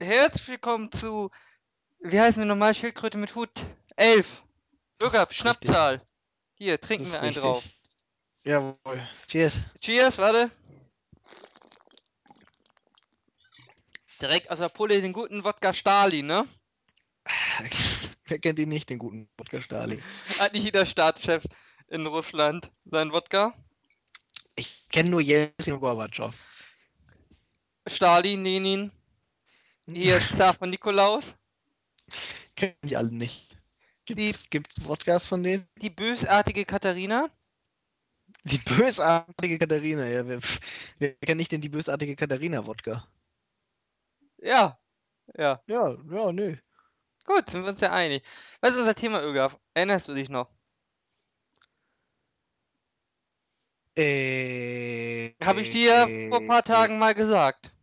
Herzlich willkommen zu, wie heißen wir normal, Schildkröte mit Hut? Elf. Bürger, ist Schnappzahl. Hier, trinken wir einen richtig. drauf. Jawohl. Cheers. Cheers, warte. Direkt aus der Pulle den guten Wodka Stalin, ne? Wer kennt ihn nicht, den guten Wodka Stalin? Hat nicht jeder Staatschef in Russland seinen Wodka? Ich kenne nur Jelzin und Gorbatschow. Stalin, Lenin. Hier Star von Nikolaus. Kenne ich alle nicht. Die- Gibt's, gibt's Wodkas von denen? Die bösartige Katharina. Die bösartige Katharina, ja. Wer, wer kennt nicht denn die bösartige Katharina-Wodka? Ja. Ja. Ja, ja, nö. Gut, sind wir uns ja einig. Was ist unser Thema, Ögaf? Erinnerst du dich noch? Äh, Habe ich dir vor ein paar Tagen mal gesagt.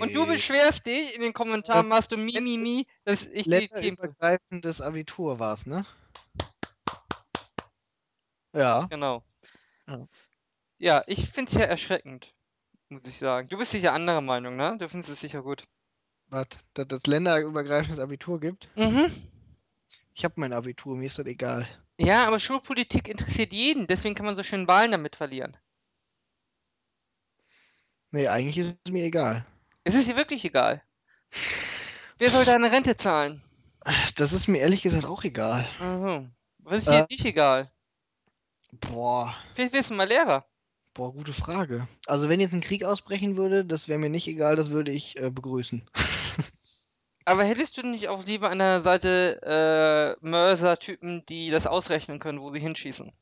Und du beschwerst dich, in den Kommentaren machst du mi, mi, mi, dass ich die Themen... Länderübergreifendes Abitur war's, ne? Ja. Genau. Ja. Ja, ich finde es ja erschreckend, muss ich sagen. Du bist sicher anderer Meinung, ne? Du findest es sicher gut. Was? Dass es länderübergreifendes Abitur gibt? Mhm. Ich habe mein Abitur, mir ist das egal. Ja, aber Schulpolitik interessiert jeden, deswegen kann man so schön Wahlen damit verlieren. Nee, eigentlich ist es mir egal. Es ist dir wirklich egal. Wer soll deine Rente zahlen? Das ist mir ehrlich gesagt auch egal. Also, was ist dir Äh. nicht egal? Boah, Vielleicht wirst du mal Lehrer. boah, gute Frage. Also wenn jetzt ein Krieg ausbrechen würde, das wäre mir nicht egal, das würde ich äh, begrüßen. Aber hättest du nicht auch lieber an der Seite äh, Mörser-Typen, die das ausrechnen können, wo sie hinschießen?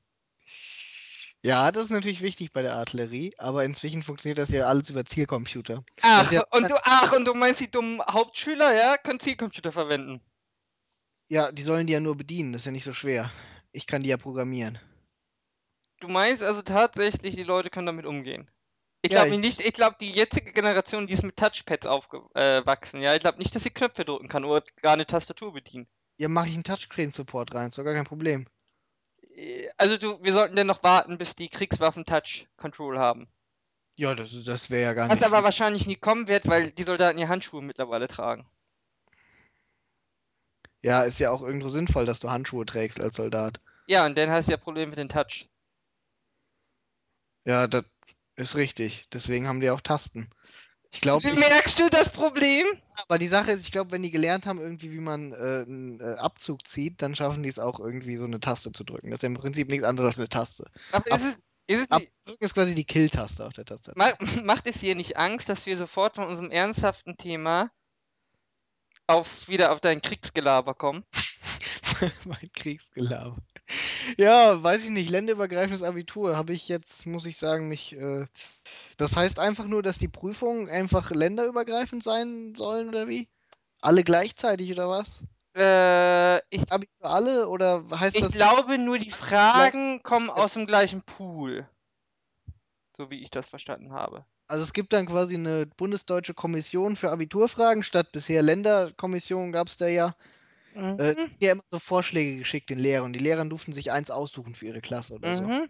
Ja, das ist natürlich wichtig bei der Artillerie, aber inzwischen funktioniert das ja alles über Zielcomputer. Ach, ist ja- und du, ach, und du meinst, die dummen Hauptschüler, ja, können Zielcomputer verwenden. Ja, die sollen die ja nur bedienen, das ist ja nicht so schwer. Ich kann die ja programmieren. Du meinst also tatsächlich, die Leute können damit umgehen? Ich Ja, glaube nicht, ich glaube, die jetzige Generation, die ist mit Touchpads aufgewachsen, ja. Ich glaube nicht, dass sie Knöpfe drücken kann oder gar eine Tastatur bedienen. Ja, mache ich einen Touchscreen-Support rein, ist doch gar kein Problem. Äh, Also du, wir sollten denn noch warten, bis die Kriegswaffen Touch-Control haben. Ja, das, das wäre ja gar Was nicht. aber wahrscheinlich nie kommen wird, weil die Soldaten ja Handschuhe mittlerweile tragen. Ja, ist ja auch irgendwo sinnvoll, dass du Handschuhe trägst als Soldat. Ja, und dann hast du ja Probleme mit den Touch. Ja, das ist richtig. Deswegen haben die auch Tasten. Ich glaube, ich, Merkst du das Problem? aber die Sache ist, ich glaube, wenn die gelernt haben, irgendwie, wie man äh, einen äh, Abzug zieht, dann schaffen die es auch irgendwie so eine Taste zu drücken. Das ist ja im Prinzip nichts anderes als eine Taste. Aber Ab- ist es, ist es Ab- nicht, Drücken ist quasi die Kill-Taste auf der Tastatur. ma macht es dir nicht Angst, dass wir sofort von unserem ernsthaften Thema auf wieder auf dein Kriegsgelaber kommen? mein Kriegsgelaber. Ja, weiß ich nicht. Länderübergreifendes Abitur habe ich jetzt, muss ich sagen, mich. Äh, das heißt einfach nur, dass die Prüfungen einfach länderübergreifend sein sollen oder wie? Alle gleichzeitig oder was? Äh, ich, Abi für alle oder heißt ich das? glaube nur, die Fragen kommen aus dem gleichen Pool. So wie ich das verstanden habe. Also es gibt dann quasi eine bundesdeutsche Kommission für Abiturfragen statt bisher Länderkommission gab es da ja. Mhm. Äh, die haben immer so Vorschläge geschickt den Lehrern. Die Lehrer durften sich eins aussuchen für ihre Klasse oder so. Mhm.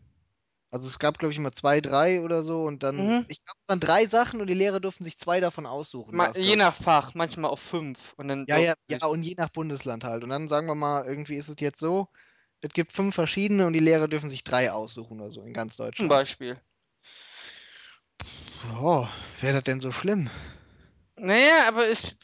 Also es gab, glaube ich, immer zwei, drei oder so und dann, Mhm. ich glaube, es waren drei Sachen und die Lehrer durften sich zwei davon aussuchen. Ma je nach Fach, manchmal auch fünf. Und dann Ja, ja, ja, und je nach Bundesland halt. Und dann sagen wir mal, irgendwie ist es jetzt so, es gibt fünf verschiedene und die Lehrer dürfen sich drei aussuchen oder so in ganz Zum Deutschland. Beispiel. Oh, wäre das denn so schlimm? Naja, aber es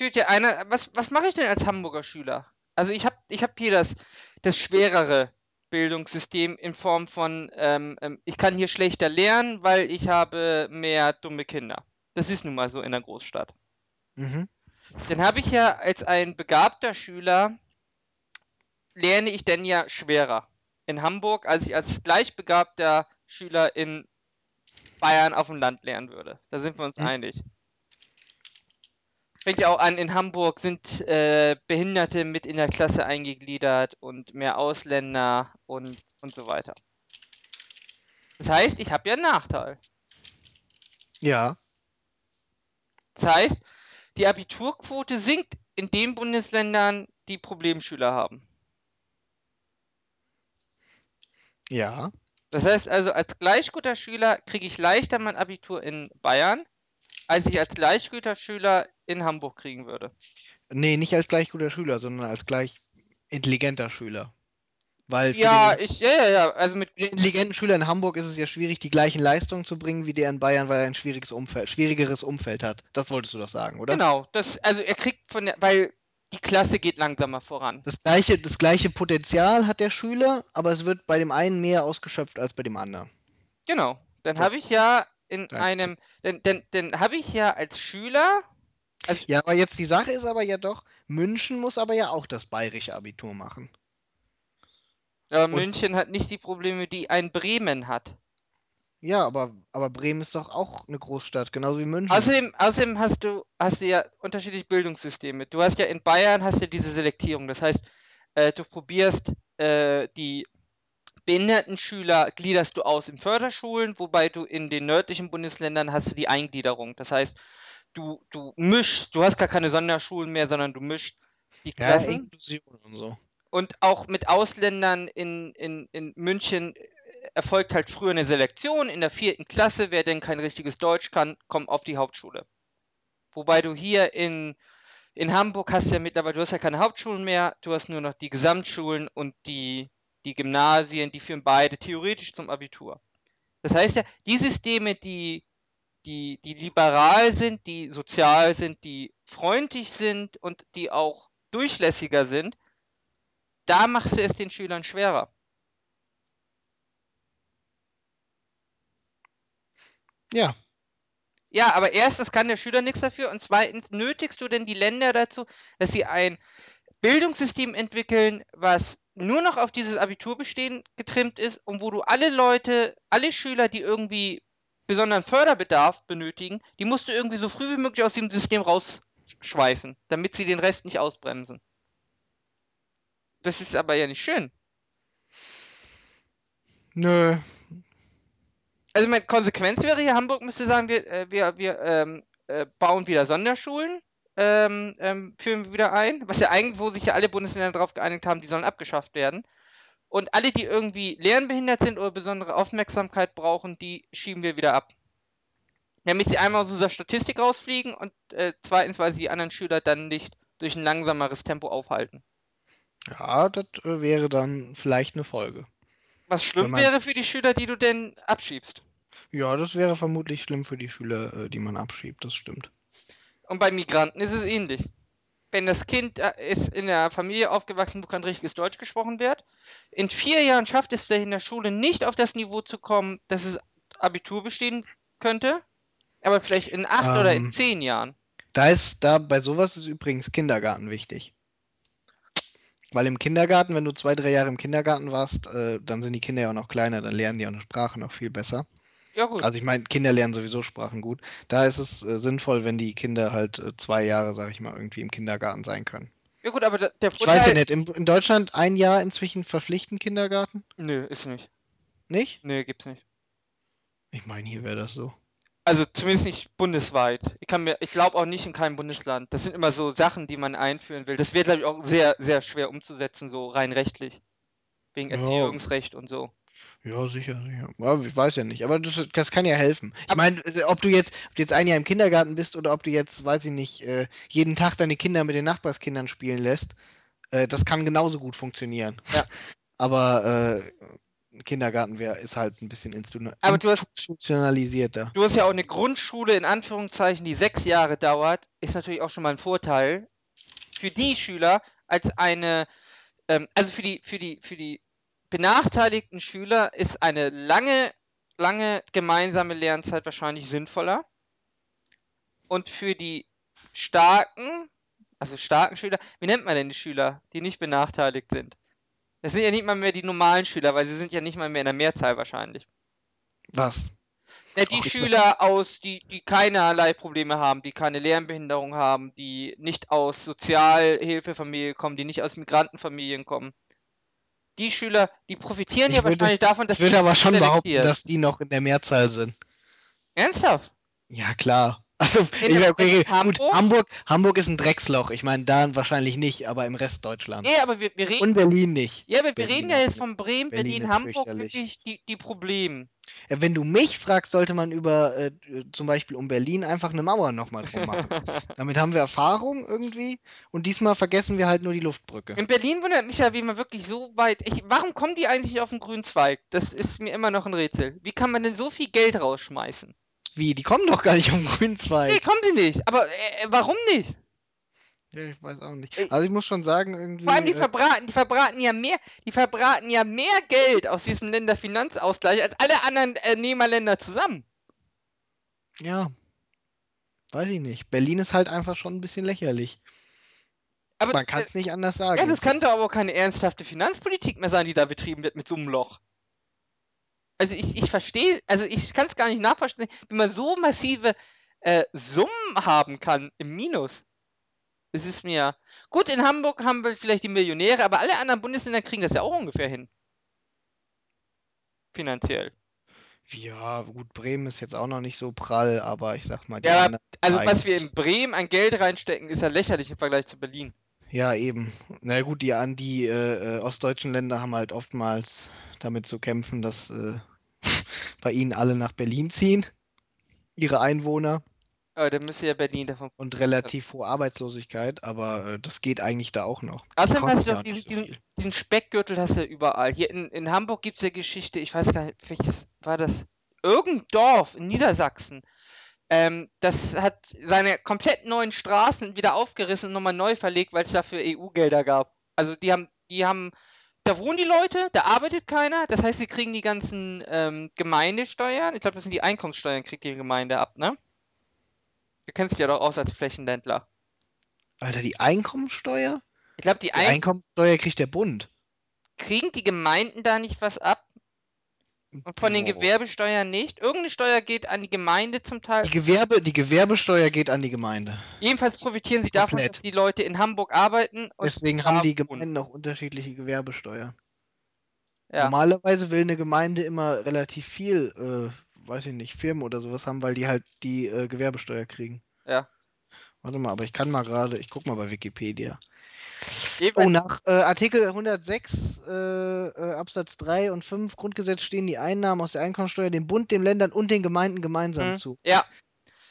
führt ja einer. Was, was mache ich denn als Hamburger Schüler? Also ich habe ich hab hier das, das schwerere Bildungssystem in Form von, ähm, ähm, ich kann hier schlechter lernen, weil ich habe mehr dumme Kinder. Das ist nun mal so in der Großstadt. Mhm. Dann habe ich ja als ein begabter Schüler, lerne ich denn ja schwerer in Hamburg, als ich als gleichbegabter Schüler in Bayern auf dem Land lernen würde. Da sind wir uns Mhm. einig. Fängt ja auch an, in Hamburg sind äh, Behinderte mit in der Klasse eingegliedert und mehr Ausländer und, und so weiter. Das heißt, ich habe ja einen Nachteil. Ja, Das heißt, die Abiturquote sinkt in den Bundesländern, die Problemschüler haben. ja. Das heißt also, als gleich guter Schüler kriege ich leichter mein Abitur in Bayern, als ich als gleich guter Schüler in Hamburg kriegen würde. Nee, nicht als gleich guter Schüler, sondern als gleich intelligenter Schüler. Weil für Ja, den ich, ja, ja, ja, also mit, intelligenten Schüler in Hamburg ist es ja schwierig, die gleichen Leistungen zu bringen wie der in Bayern, weil er ein schwieriges Umfeld, schwierigeres Umfeld hat. Das wolltest du doch sagen, oder? genau, das, also er kriegt von der, weil die Klasse geht langsamer voran. Das gleiche, das gleiche Potenzial hat der Schüler, aber es wird bei dem einen mehr ausgeschöpft als bei dem anderen. Genau. Dann habe ich ja in Danke. einem, denn, denn, denn habe ich ja als Schüler, Ja, aber jetzt die Sache ist aber ja doch, München muss aber ja auch das bayerische Abitur machen. äh, Und- München hat nicht die Probleme, die ein Bremen hat. Ja, aber, aber Bremen ist doch auch eine Großstadt, genauso wie München. Außerdem, außerdem hast du, hast du ja unterschiedliche Bildungssysteme. Du hast ja in Bayern hast du diese Selektierung. Das heißt, äh, du probierst äh, die behinderten Schüler gliederst du aus in Förderschulen, wobei du in den nördlichen Bundesländern hast du die Eingliederung. Das heißt, du, du mischst, du hast gar keine Sonderschulen mehr, sondern du mischst die ja, Klassen. Inklusion und so. Und auch mit Ausländern in, in, in München äh, erfolgt halt früher eine Selektion. In der vierten Klasse, wer denn kein richtiges Deutsch kann, kommt auf die Hauptschule. Wobei du hier in, in Hamburg hast ja mittlerweile, du hast ja keine Hauptschulen mehr, du hast nur noch die Gesamtschulen und die, die Gymnasien, die führen beide theoretisch zum Abitur. Das heißt ja, die Systeme, die, die, die liberal sind, die sozial sind, die freundlich sind und die auch durchlässiger sind, da machst du es den Schülern schwerer. Ja, Ja, aber erstens kann der Schüler nichts dafür und zweitens nötigst du denn die Länder dazu, dass sie ein Bildungssystem entwickeln, was nur noch auf dieses Abiturbestehen getrimmt ist und wo du alle Leute, alle Schüler, die irgendwie besonderen Förderbedarf benötigen, die musst du irgendwie so früh wie möglich aus dem System rausschweißen, damit sie den Rest nicht ausbremsen. Das ist aber ja nicht schön. nö. Also meine Konsequenz wäre hier, Hamburg müsste sagen, wir, äh, wir, wir ähm, äh, bauen wieder Sonderschulen, ähm, ähm, führen wir wieder ein, was ja eigentlich, wo sich ja alle Bundesländer darauf geeinigt haben, die sollen abgeschafft werden. Und alle, die irgendwie lernbehindert sind oder besondere Aufmerksamkeit brauchen, die schieben wir wieder ab. Damit sie einmal aus unserer Statistik rausfliegen und äh, zweitens, weil sie die anderen Schüler dann nicht durch ein langsameres Tempo aufhalten. Ja, das äh, wäre dann vielleicht eine Folge. Was schlimm wäre für die Schüler, die du denn abschiebst. Ja, das wäre vermutlich schlimm für die Schüler, äh, die man abschiebt, das stimmt. Und bei Migranten ist es ähnlich. Wenn das Kind äh, ist in der Familie aufgewachsen, wo kein richtiges Deutsch gesprochen wird, in vier Jahren schafft es vielleicht in der Schule nicht auf das Niveau zu kommen, dass es Abitur bestehen könnte, aber vielleicht in acht oder in Ähm. zehn Jahren. Da ist, da bei sowas ist übrigens Kindergarten wichtig. Weil im Kindergarten, wenn du zwei, drei Jahre im Kindergarten warst, äh, dann sind die Kinder ja auch noch kleiner, dann lernen die auch eine Sprache noch viel besser. Ja gut. Also ich meine, Kinder lernen sowieso Sprachen gut. Da ist es äh, sinnvoll, wenn die Kinder halt äh, zwei Jahre, sag ich mal, irgendwie im Kindergarten sein können. ja gut, aber da, der Ich weiß ja Vorteil... nicht, in, in Deutschland ein Jahr inzwischen verpflichtend Kindergarten? Nö, ist nicht. Nicht? Nö, gibt's nicht. Ich meine, hier wäre das so. Also zumindest nicht bundesweit. Ich kann mir, ich glaube auch nicht in keinem Bundesland. Das sind immer so Sachen, die man einführen will. Das wäre, glaube ich, auch sehr, sehr schwer umzusetzen, so rein rechtlich. Wegen. Erziehungsrecht und so. Ja, sicher, sicher. Ja, ich weiß ja nicht, aber das, das kann ja helfen. Ich meine, ob du jetzt, ob du jetzt ein Jahr im Kindergarten bist oder ob du jetzt, weiß ich nicht, äh, jeden Tag deine Kinder mit den Nachbarskindern spielen lässt, äh, das kann genauso gut funktionieren. Ja. Aber äh, Kindergarten wär, ist halt ein bisschen institu Aber du hast- institutionalisierter. Du hast ja auch eine Grundschule in Anführungszeichen, die sechs Jahre dauert, ist natürlich auch schon mal ein Vorteil für die Schüler als eine, ähm, also für die, für die, für die benachteiligten Schüler ist eine lange, lange gemeinsame Lernzeit wahrscheinlich sinnvoller. Und für die starken, also starken Schüler, wie nennt man denn die Schüler, die nicht benachteiligt sind? Das sind ja nicht mal mehr die normalen Schüler, weil sie sind ja nicht mal mehr in der Mehrzahl wahrscheinlich. Was? Ja, die Ach, ich Schüler aus, die, die keinerlei Probleme haben, die keine Lernbehinderung haben, die nicht aus Sozialhilfefamilien kommen, die nicht aus Migrantenfamilien kommen. Die Schüler, die profitieren Ich ja würde- wahrscheinlich davon, dass Ich würde aber schon behaupten, dass die noch in der Mehrzahl sind. Ernsthaft? Ja, klar. Also, In ich, okay, in gut, Hamburg? Hamburg, Hamburg ist ein Drecksloch. Ich meine, da wahrscheinlich nicht, aber im Rest Deutschlands. Nee, aber wir, wir reden. Und Berlin nicht. Ja, aber wir Berlin reden ja jetzt von Bremen, Berlin Berlin, Hamburg wirklich die, die Probleme. Ja, wenn du mich fragst, sollte man über äh, zum Beispiel um Berlin einfach eine Mauer nochmal drum machen. Damit haben wir Erfahrung irgendwie und diesmal vergessen wir halt nur die Luftbrücke. In Berlin wundert mich ja, wie man wirklich so weit. Ich, warum kommen die eigentlich auf den grünen Zweig? Das ist mir immer noch ein Rätsel. Wie kann man denn so viel Geld rausschmeißen? Wie? Die kommen doch gar nicht um grünen Nee, Zweig. kommen sie nicht. Aber äh, warum nicht? Ja, ich weiß auch nicht. Ey. Also ich muss schon sagen, irgendwie. Vor allem die äh, verbraten, die verbraten ja mehr, die verbraten ja mehr Geld aus diesem Länderfinanzausgleich als alle anderen äh, Nehmerländer zusammen. ja. Weiß ich nicht. Berlin ist halt einfach schon ein bisschen lächerlich. Aber Man kann es nicht anders äh, sagen. ja, das doch aber auch keine ernsthafte Finanzpolitik mehr sein, die da betrieben wird mit so einem Loch. Also ich, ich verstehe, also ich kann es gar nicht nachvollziehen, wie man so massive äh, Summen haben kann im Minus. Es ist mir. Gut, in Hamburg haben wir vielleicht die Millionäre, aber alle anderen Bundesländer kriegen das ja auch ungefähr hin. Finanziell. Ja, gut, Bremen ist jetzt auch noch nicht so prall, aber ich sag mal, die Ja, anderen Also was wir in Bremen an Geld reinstecken, ist ja lächerlich im Vergleich zu Berlin. Ja, eben. Na gut, die, an die äh, äh, ostdeutschen Länder haben halt oftmals damit zu kämpfen, dass äh, bei ihnen alle nach Berlin ziehen, ihre Einwohner, Aber dann müsste ja Berlin davon. und relativ hohe Arbeitslosigkeit, aber äh, das geht eigentlich da auch noch. Außerdem hast du doch diesen, so diesen Speckgürtel hast du ja überall. Hier in, in Hamburg gibt es ja Geschichte, ich weiß gar nicht, welches war das? Irgendein Dorf in Niedersachsen. Ähm, das hat seine komplett neuen Straßen wieder aufgerissen und nochmal neu verlegt, weil es dafür EU-Gelder gab. Also die haben, die haben, da wohnen die Leute, da arbeitet keiner, das heißt, sie kriegen die ganzen ähm, Gemeindesteuern, ich glaube, das sind die Einkommenssteuern, kriegt die Gemeinde ab, ne? Du kennst dich ja doch aus als Flächenländler. Alter, die Einkommensteuer? Ich glaube, die, Die Ein Einkommensteuer kriegt der Bund. kriegen die Gemeinden da nicht was ab? Und von den. Gewerbesteuern nicht? Irgendeine Steuer geht an die Gemeinde zum Teil. Die, Gewerbe, die Gewerbesteuer geht an die Gemeinde. Jedenfalls profitieren sie davon, Komplett. dass die Leute in Hamburg arbeiten Deswegen haben die. Gemeinden auch unterschiedliche Gewerbesteuer. Ja. Normalerweise will eine Gemeinde immer relativ viel, äh, weiß ich nicht, Firmen oder sowas haben, weil die halt die äh, Gewerbesteuer kriegen. Ja. Warte mal, aber ich kann mal gerade, ich guck mal bei Wikipedia. Oh, nach äh, Artikel 106 äh, äh, Absatz 3 und 5 Grundgesetz stehen die Einnahmen aus der Einkommensteuer dem Bund, den Ländern und den Gemeinden gemeinsam hm, zu. ja.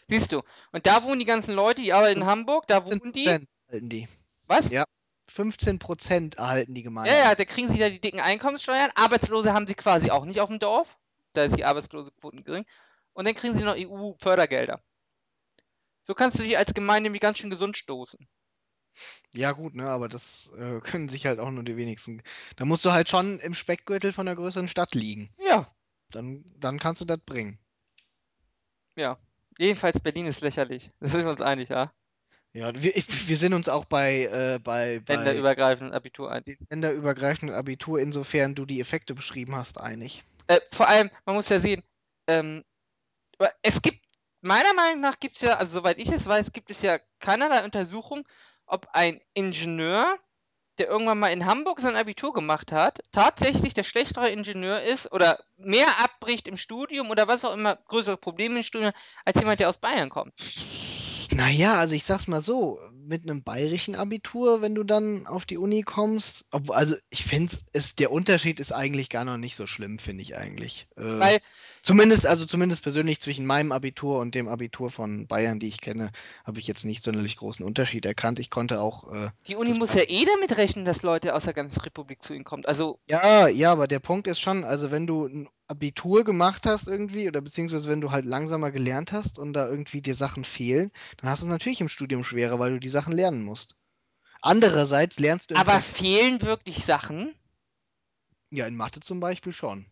Siehst du. Und da wohnen die ganzen Leute, die arbeiten in Hamburg, da wohnen die. 15% erhalten die. Was? Ja. 15% erhalten die Gemeinden. Ja, ja, da kriegen sie ja die dicken Einkommenssteuern. Arbeitslose haben sie quasi auch nicht auf dem Dorf. Da ist die Arbeitslosenquote gering. Und dann kriegen sie noch EU-Fördergelder. So kannst du dich als Gemeinde nämlich ganz schön gesund stoßen. Ja, gut, ne, aber das äh, können sich halt auch nur die wenigsten. Da musst du halt schon im Speckgürtel von einer größeren Stadt liegen. Ja. Dann, dann kannst du das bringen. Jedenfalls Berlin ist lächerlich. Das sind wir uns einig, ja? Ja, wir, wir sind uns auch bei, äh, bei, bei Länderübergreifend Abitur ein. dem länderübergreifenden Abitur, insofern du die Effekte beschrieben hast, einig. Äh, vor allem, man muss ja sehen, ähm, es gibt, meiner Meinung nach gibt es ja, also soweit ich es weiß, gibt es ja keinerlei Untersuchung, ob ein Ingenieur, der irgendwann mal in Hamburg sein Abitur gemacht hat, tatsächlich der schlechtere Ingenieur ist oder mehr abbricht im Studium oder was auch immer, größere Probleme im Studium, als jemand, der aus Bayern kommt. Naja, also ich sag's mal so, mit einem bayerischen Abitur, wenn du dann auf die Uni kommst, ob, also ich finde es, der Unterschied ist eigentlich gar noch nicht so schlimm, finde ich eigentlich. Äh, Weil zumindest, also zumindest persönlich zwischen meinem Abitur und dem Abitur von Bayern, die ich kenne, habe ich jetzt nicht sonderlich großen Unterschied erkannt. Ich konnte auch, äh, die Uni muss ja eh damit rechnen, dass Leute aus der ganzen Republik zu ihnen kommen. Also, ja, ja, aber der Punkt ist schon, also wenn du ein Abitur gemacht hast irgendwie, oder beziehungsweise wenn du halt langsamer gelernt hast und da irgendwie dir Sachen fehlen, dann hast du es natürlich im Studium schwerer, weil du die Sachen lernen musst. Andererseits lernst du aber fehlen wirklich Sachen? ja, in Mathe zum Beispiel schon.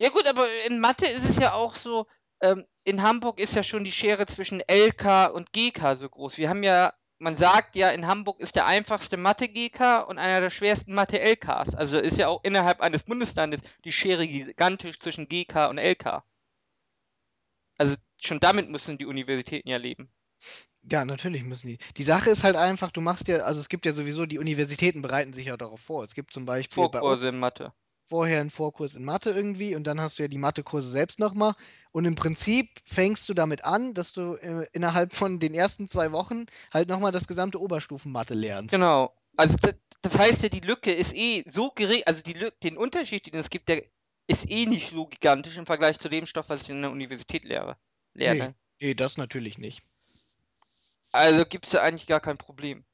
Ja gut, aber in Mathe ist es ja auch so, ähm, in Hamburg ist ja schon die Schere zwischen LK und GK so groß. Wir haben ja, man sagt ja, in Hamburg ist der einfachste Mathe-GK und einer der schwersten Mathe-LKs. Also ist ja auch innerhalb eines Bundeslandes die Schere gigantisch zwischen GK und LK. Also schon damit müssen die Universitäten ja leben. Ja, natürlich müssen die. Die Sache ist halt einfach, du machst ja, also es gibt ja sowieso, die Universitäten bereiten sich ja darauf vor. Es gibt zum Beispiel bei Vorkurse uns in Mathe. Vorher einen Vorkurs in Mathe irgendwie und dann hast du ja die Mathekurse selbst nochmal. Und im Prinzip fängst du damit an, dass du äh, innerhalb von den ersten zwei Wochen halt nochmal das gesamte Oberstufenmathe lernst. Genau. Also das, das heißt ja, die Lücke ist eh so gering, also die Lücke, den Unterschied, den es gibt, der ist eh nicht so gigantisch im Vergleich zu dem Stoff, was ich in der Universität lehre, Nee, lerne. nee, das natürlich nicht. Also gibt es da eigentlich gar kein Problem.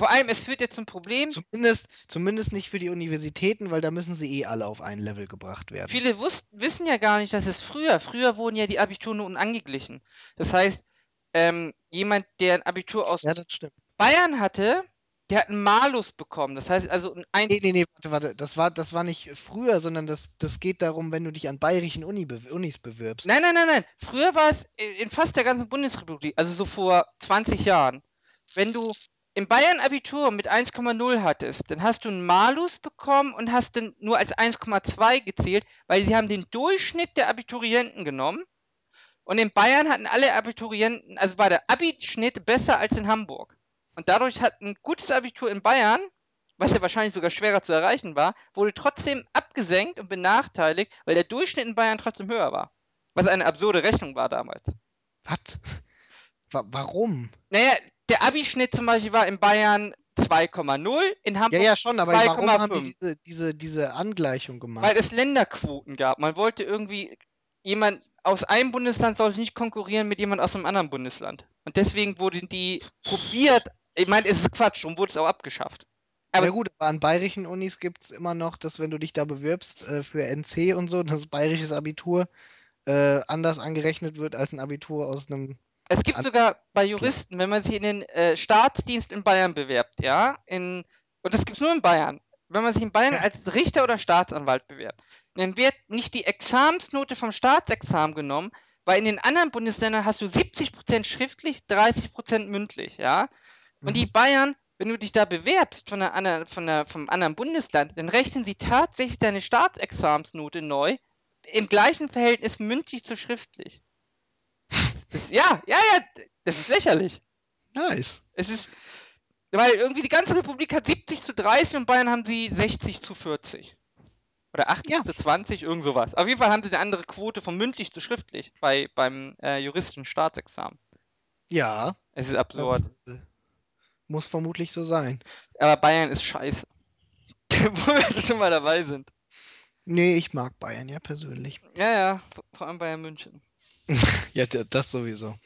Vor allem, es führt ja zum Problem, Zumindest, zumindest nicht für die Universitäten, weil da müssen sie eh alle auf ein Level gebracht werden. viele wissen ja gar nicht, dass es früher, früher wurden ja die Abiturnoten angeglichen. Das heißt, ähm, jemand, der ein Abitur aus Ja. Bayern hatte, der hat einen Malus bekommen. Das heißt also ein 1 Nee, nee, nee, warte, warte. Das war, das war nicht früher, sondern das, das geht darum, wenn du dich an bayerischen Uni be Unis bewirbst. Nein, nein, nein, nein. Früher war es in fast der ganzen Bundesrepublik, also so vor 20 Jahren. Wenn du im Bayern Abitur mit 1,0 hattest, dann hast du einen Malus bekommen und hast dann nur als 1,2 gezählt, weil sie haben den Durchschnitt der Abiturienten genommen. Und in Bayern hatten alle Abiturienten, also war der Abi-Schnitt besser als in Hamburg. Und dadurch hat ein gutes Abitur in Bayern, was ja wahrscheinlich sogar schwerer zu erreichen war, wurde trotzdem abgesenkt und benachteiligt, weil der Durchschnitt in Bayern trotzdem höher war. Was eine absurde Rechnung war damals. Was? Wa warum? Naja, der Abi-Schnitt zum Beispiel war in Bayern 2,0, in Ja, Hamburg ja, schon, aber warum haben die 2,5. diese, diese, diese Angleichung gemacht? Weil es Länderquoten gab. Man wollte irgendwie jemand aus einem Bundesland sollte nicht konkurrieren mit jemand aus einem anderen Bundesland. Und deswegen wurden die probiert. Ich meine, es ist Quatsch, darum wurde es auch abgeschafft. Aber ja gut, aber an bayerischen Unis gibt es immer noch, dass wenn du dich da bewirbst äh, für NC und so, das bayerisches Abitur äh, anders angerechnet wird als ein Abitur aus einem. Es gibt sogar bei. Juristen, wenn man sich in den äh, Staatsdienst in Bayern bewerbt, ja, in, und das gibt es nur in Bayern, wenn man sich in Bayern als Richter oder Staatsanwalt bewerbt, dann wird nicht die Examensnote vom Staatsexamen genommen, weil in den anderen Bundesländern hast du 70% schriftlich, 30% mündlich, ja. Und die Mhm. Bayern, wenn du dich da bewerbst von einer anderen, von einer, vom anderen Bundesland, dann rechnen sie tatsächlich deine Staatsexamensnote neu im gleichen Verhältnis mündlich zu schriftlich. Das, ja, ja, ja, das ist lächerlich. Nice. Es ist, weil irgendwie die ganze Republik hat 70 zu 30 und Bayern haben sie 60 zu 40. Oder 80 Ja. zu 20, irgend sowas. Auf jeden Fall haben sie eine andere Quote von mündlich zu schriftlich bei, beim äh, Juristen-Staatsexamen. Ja, Es ist absurd. das äh, muss vermutlich so sein. Aber Bayern ist scheiße. Wo wir jetzt schon mal dabei sind. Nee, ich mag Bayern ja persönlich. Ja, ja, vor- vor allem Bayern München. Ja, das sowieso.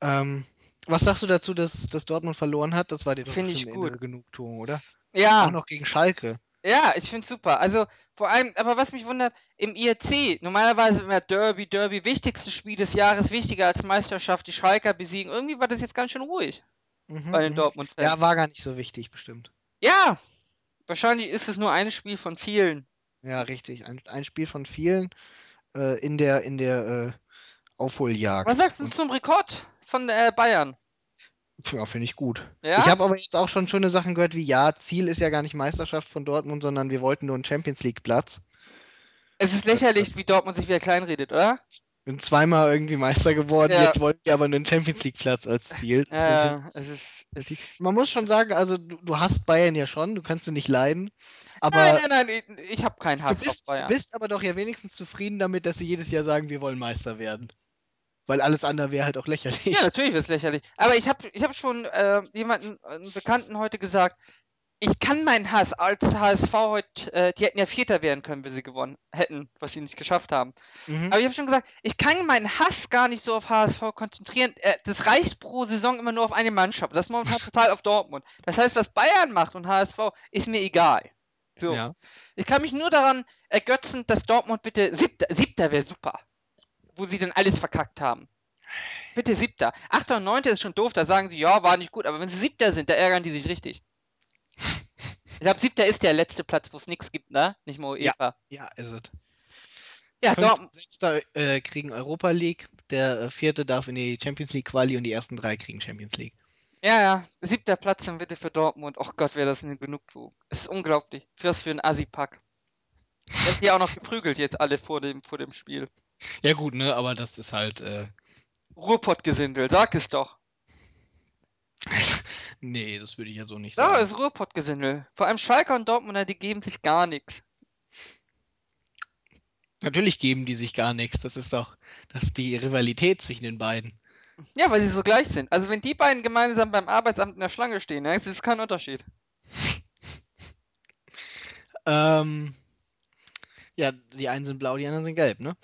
Ähm, was sagst du dazu, dass, dass Dortmund verloren hat? Das war dir doch Find ich gut. Genugtuung, oder? Ja, Auch noch gegen Schalke. ja, ich find's super. Also vor allem, aber was mich wundert, im IRC, normalerweise immer Derby, Derby, wichtigstes Spiel des Jahres, wichtiger als Meisterschaft, die Schalker besiegen. Irgendwie war das jetzt ganz schön ruhig Mhm, bei den mhm. Dortmund-Fans. Ja, war gar nicht so wichtig, bestimmt. Ja, wahrscheinlich ist es nur ein Spiel von vielen. Ja, richtig. Ein, ein Spiel von vielen äh, in der, in der äh, Aufholjagd. Was sagst du zum Rekord von äh, Bayern? ja, finde ich gut. Ja? Ich habe aber jetzt auch schon schöne Sachen gehört, wie ja, Ziel ist ja gar nicht Meisterschaft von Dortmund, sondern wir wollten nur einen Champions League Platz. Es ist lächerlich, wie Dortmund sich wieder kleinredet, oder? Bin zweimal irgendwie Meister geworden, Ja. jetzt wollen wir aber nur einen Champions League Platz als Ziel. Ja, es ist. Es ist Man muss schon sagen, also du, du hast Bayern ja schon, du kannst sie nicht leiden. Aber nein, nein, nein, ich, ich habe keinen du, Hass auf bist, du Bayern. bist aber doch ja wenigstens zufrieden damit, dass sie jedes Jahr sagen, wir wollen Meister werden. Weil alles andere wäre halt auch lächerlich. Ja, natürlich ist es lächerlich. Aber ich habe ich hab schon äh, jemanden, einen Bekannten heute gesagt, ich kann meinen Hass als HSV heute, äh, die hätten ja Vierter werden können, wenn sie gewonnen hätten, was sie nicht geschafft haben. Mhm. Aber ich habe schon gesagt, ich kann meinen Hass gar nicht so auf HSV konzentrieren. Äh, das reicht pro Saison immer nur auf eine Mannschaft. Das ist momentan total auf Dortmund. Das heißt, was Bayern macht und HSV, ist mir egal. So. Ja. Ich kann mich nur daran ergötzen, dass Dortmund bitte siebter, siebter wäre super. Wo sie dann alles verkackt haben. Bitte siebter. Achter und neunter ist schon doof, da sagen sie, ja, war nicht gut, aber wenn sie siebter sind, da ärgern die sich richtig. Ich glaube, siebter ist der letzte Platz, wo es nichts gibt, ne? Nicht mal Ja. UEFA. Ja, ist es. Ja, Fünfter Dortmund. und Sechster äh, kriegen Europa League, der äh, vierte darf in die Champions League Quali und die ersten drei kriegen Champions League. Ja, ja. Siebter Platz dann bitte für Dortmund. Och Gott, wäre das eine Genugtuung. Es ist unglaublich. Was für ein Assi-Pack. Die haben die auch noch geprügelt jetzt alle vor dem, vor dem Spiel. Ja gut, ne, aber das ist halt, äh, Ruhrpottgesindel, sag es doch. nee, das würde ich ja so nicht Ja, sagen. das ist Ruhrpottgesindel. Vor allem Schalke und Dortmunder, die geben sich gar nichts. Natürlich geben die sich gar nichts. Das ist doch, das ist die Rivalität zwischen den beiden. Ja, weil sie so gleich sind. Also wenn die beiden gemeinsam beim Arbeitsamt in der Schlange stehen, ne, das ist kein Unterschied. Ähm, Ja, die einen sind blau, die anderen sind gelb, ne?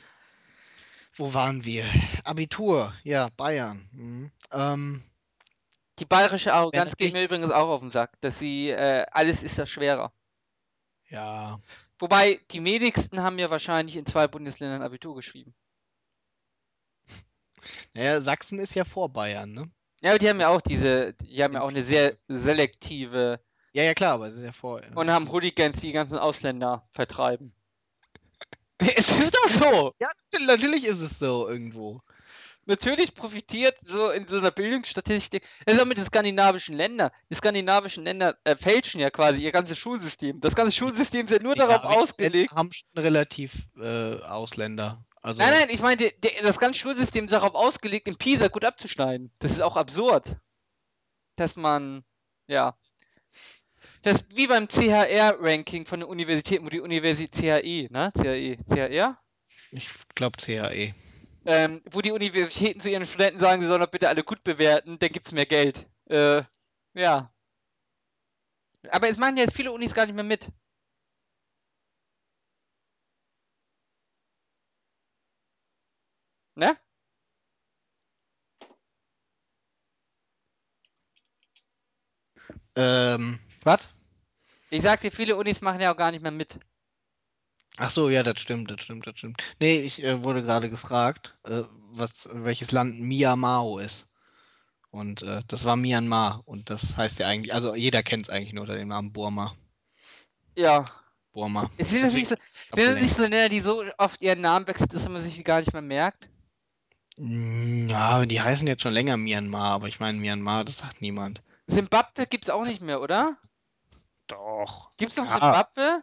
Wo waren wir? Abitur, ja, Bayern. Mhm. Ähm, Die bayerische Arroganz geht mir übrigens auch auf den Sack, dass sie, äh, alles ist ja schwerer. ja, Wobei, die wenigsten haben ja wahrscheinlich in zwei Bundesländern Abitur geschrieben. naja, Sachsen ist ja vor Bayern, ne? Ja, aber die haben ja auch diese, die haben ja auch eine sehr selektive Ja, ja, klar, aber es ist ja vor. und haben Hooligans, die die ganzen Ausländer vertreiben. Es ist doch so. Ja, natürlich ist es so irgendwo. Natürlich profitiert so in so einer Bildungsstatistik, das ist auch mit den skandinavischen Ländern. Die skandinavischen Länder äh, fälschen ja quasi ihr ganzes Schulsystem. Das ganze Schulsystem ist ja nur Ja, darauf ausgelegt. haben schon relativ äh, Ausländer. Also, Nein, nein, ich meine, das ganze Schulsystem ist darauf ausgelegt, in Pisa gut abzuschneiden. Das ist auch absurd. Dass man, ja. Das ist wie beim CHR-Ranking von den Universitäten, wo die Universität CHE, ne? CHE, CHR? ich glaube CAE. Ähm, wo die Universitäten zu ihren Studenten sagen, sie sollen doch bitte alle gut bewerten, dann gibt's mehr Geld. Äh, ja. Aber es machen jetzt viele Unis gar nicht mehr mit. Ne? Ähm, was? Ich sag dir, viele Unis machen ja auch gar nicht mehr mit. Ach so, ja, das stimmt, das stimmt, das stimmt. Nee, ich äh, wurde gerade gefragt, äh, was, welches Land Myanmar ist. Und äh, das war Myanmar. Und das heißt ja eigentlich, also jeder kennt es eigentlich nur unter dem Namen Burma. Ja. Burma. Es sind das nicht so, es sind das nicht so Länder, die so oft ihren Namen wechseln, dass man sich die gar nicht mehr merkt? Mm, Ja, die heißen jetzt schon länger Myanmar, aber ich meine Myanmar, das sagt niemand. Simbabwe gibt's auch nicht mehr, oder? Doch. Gibt's noch ja. Simbabwe?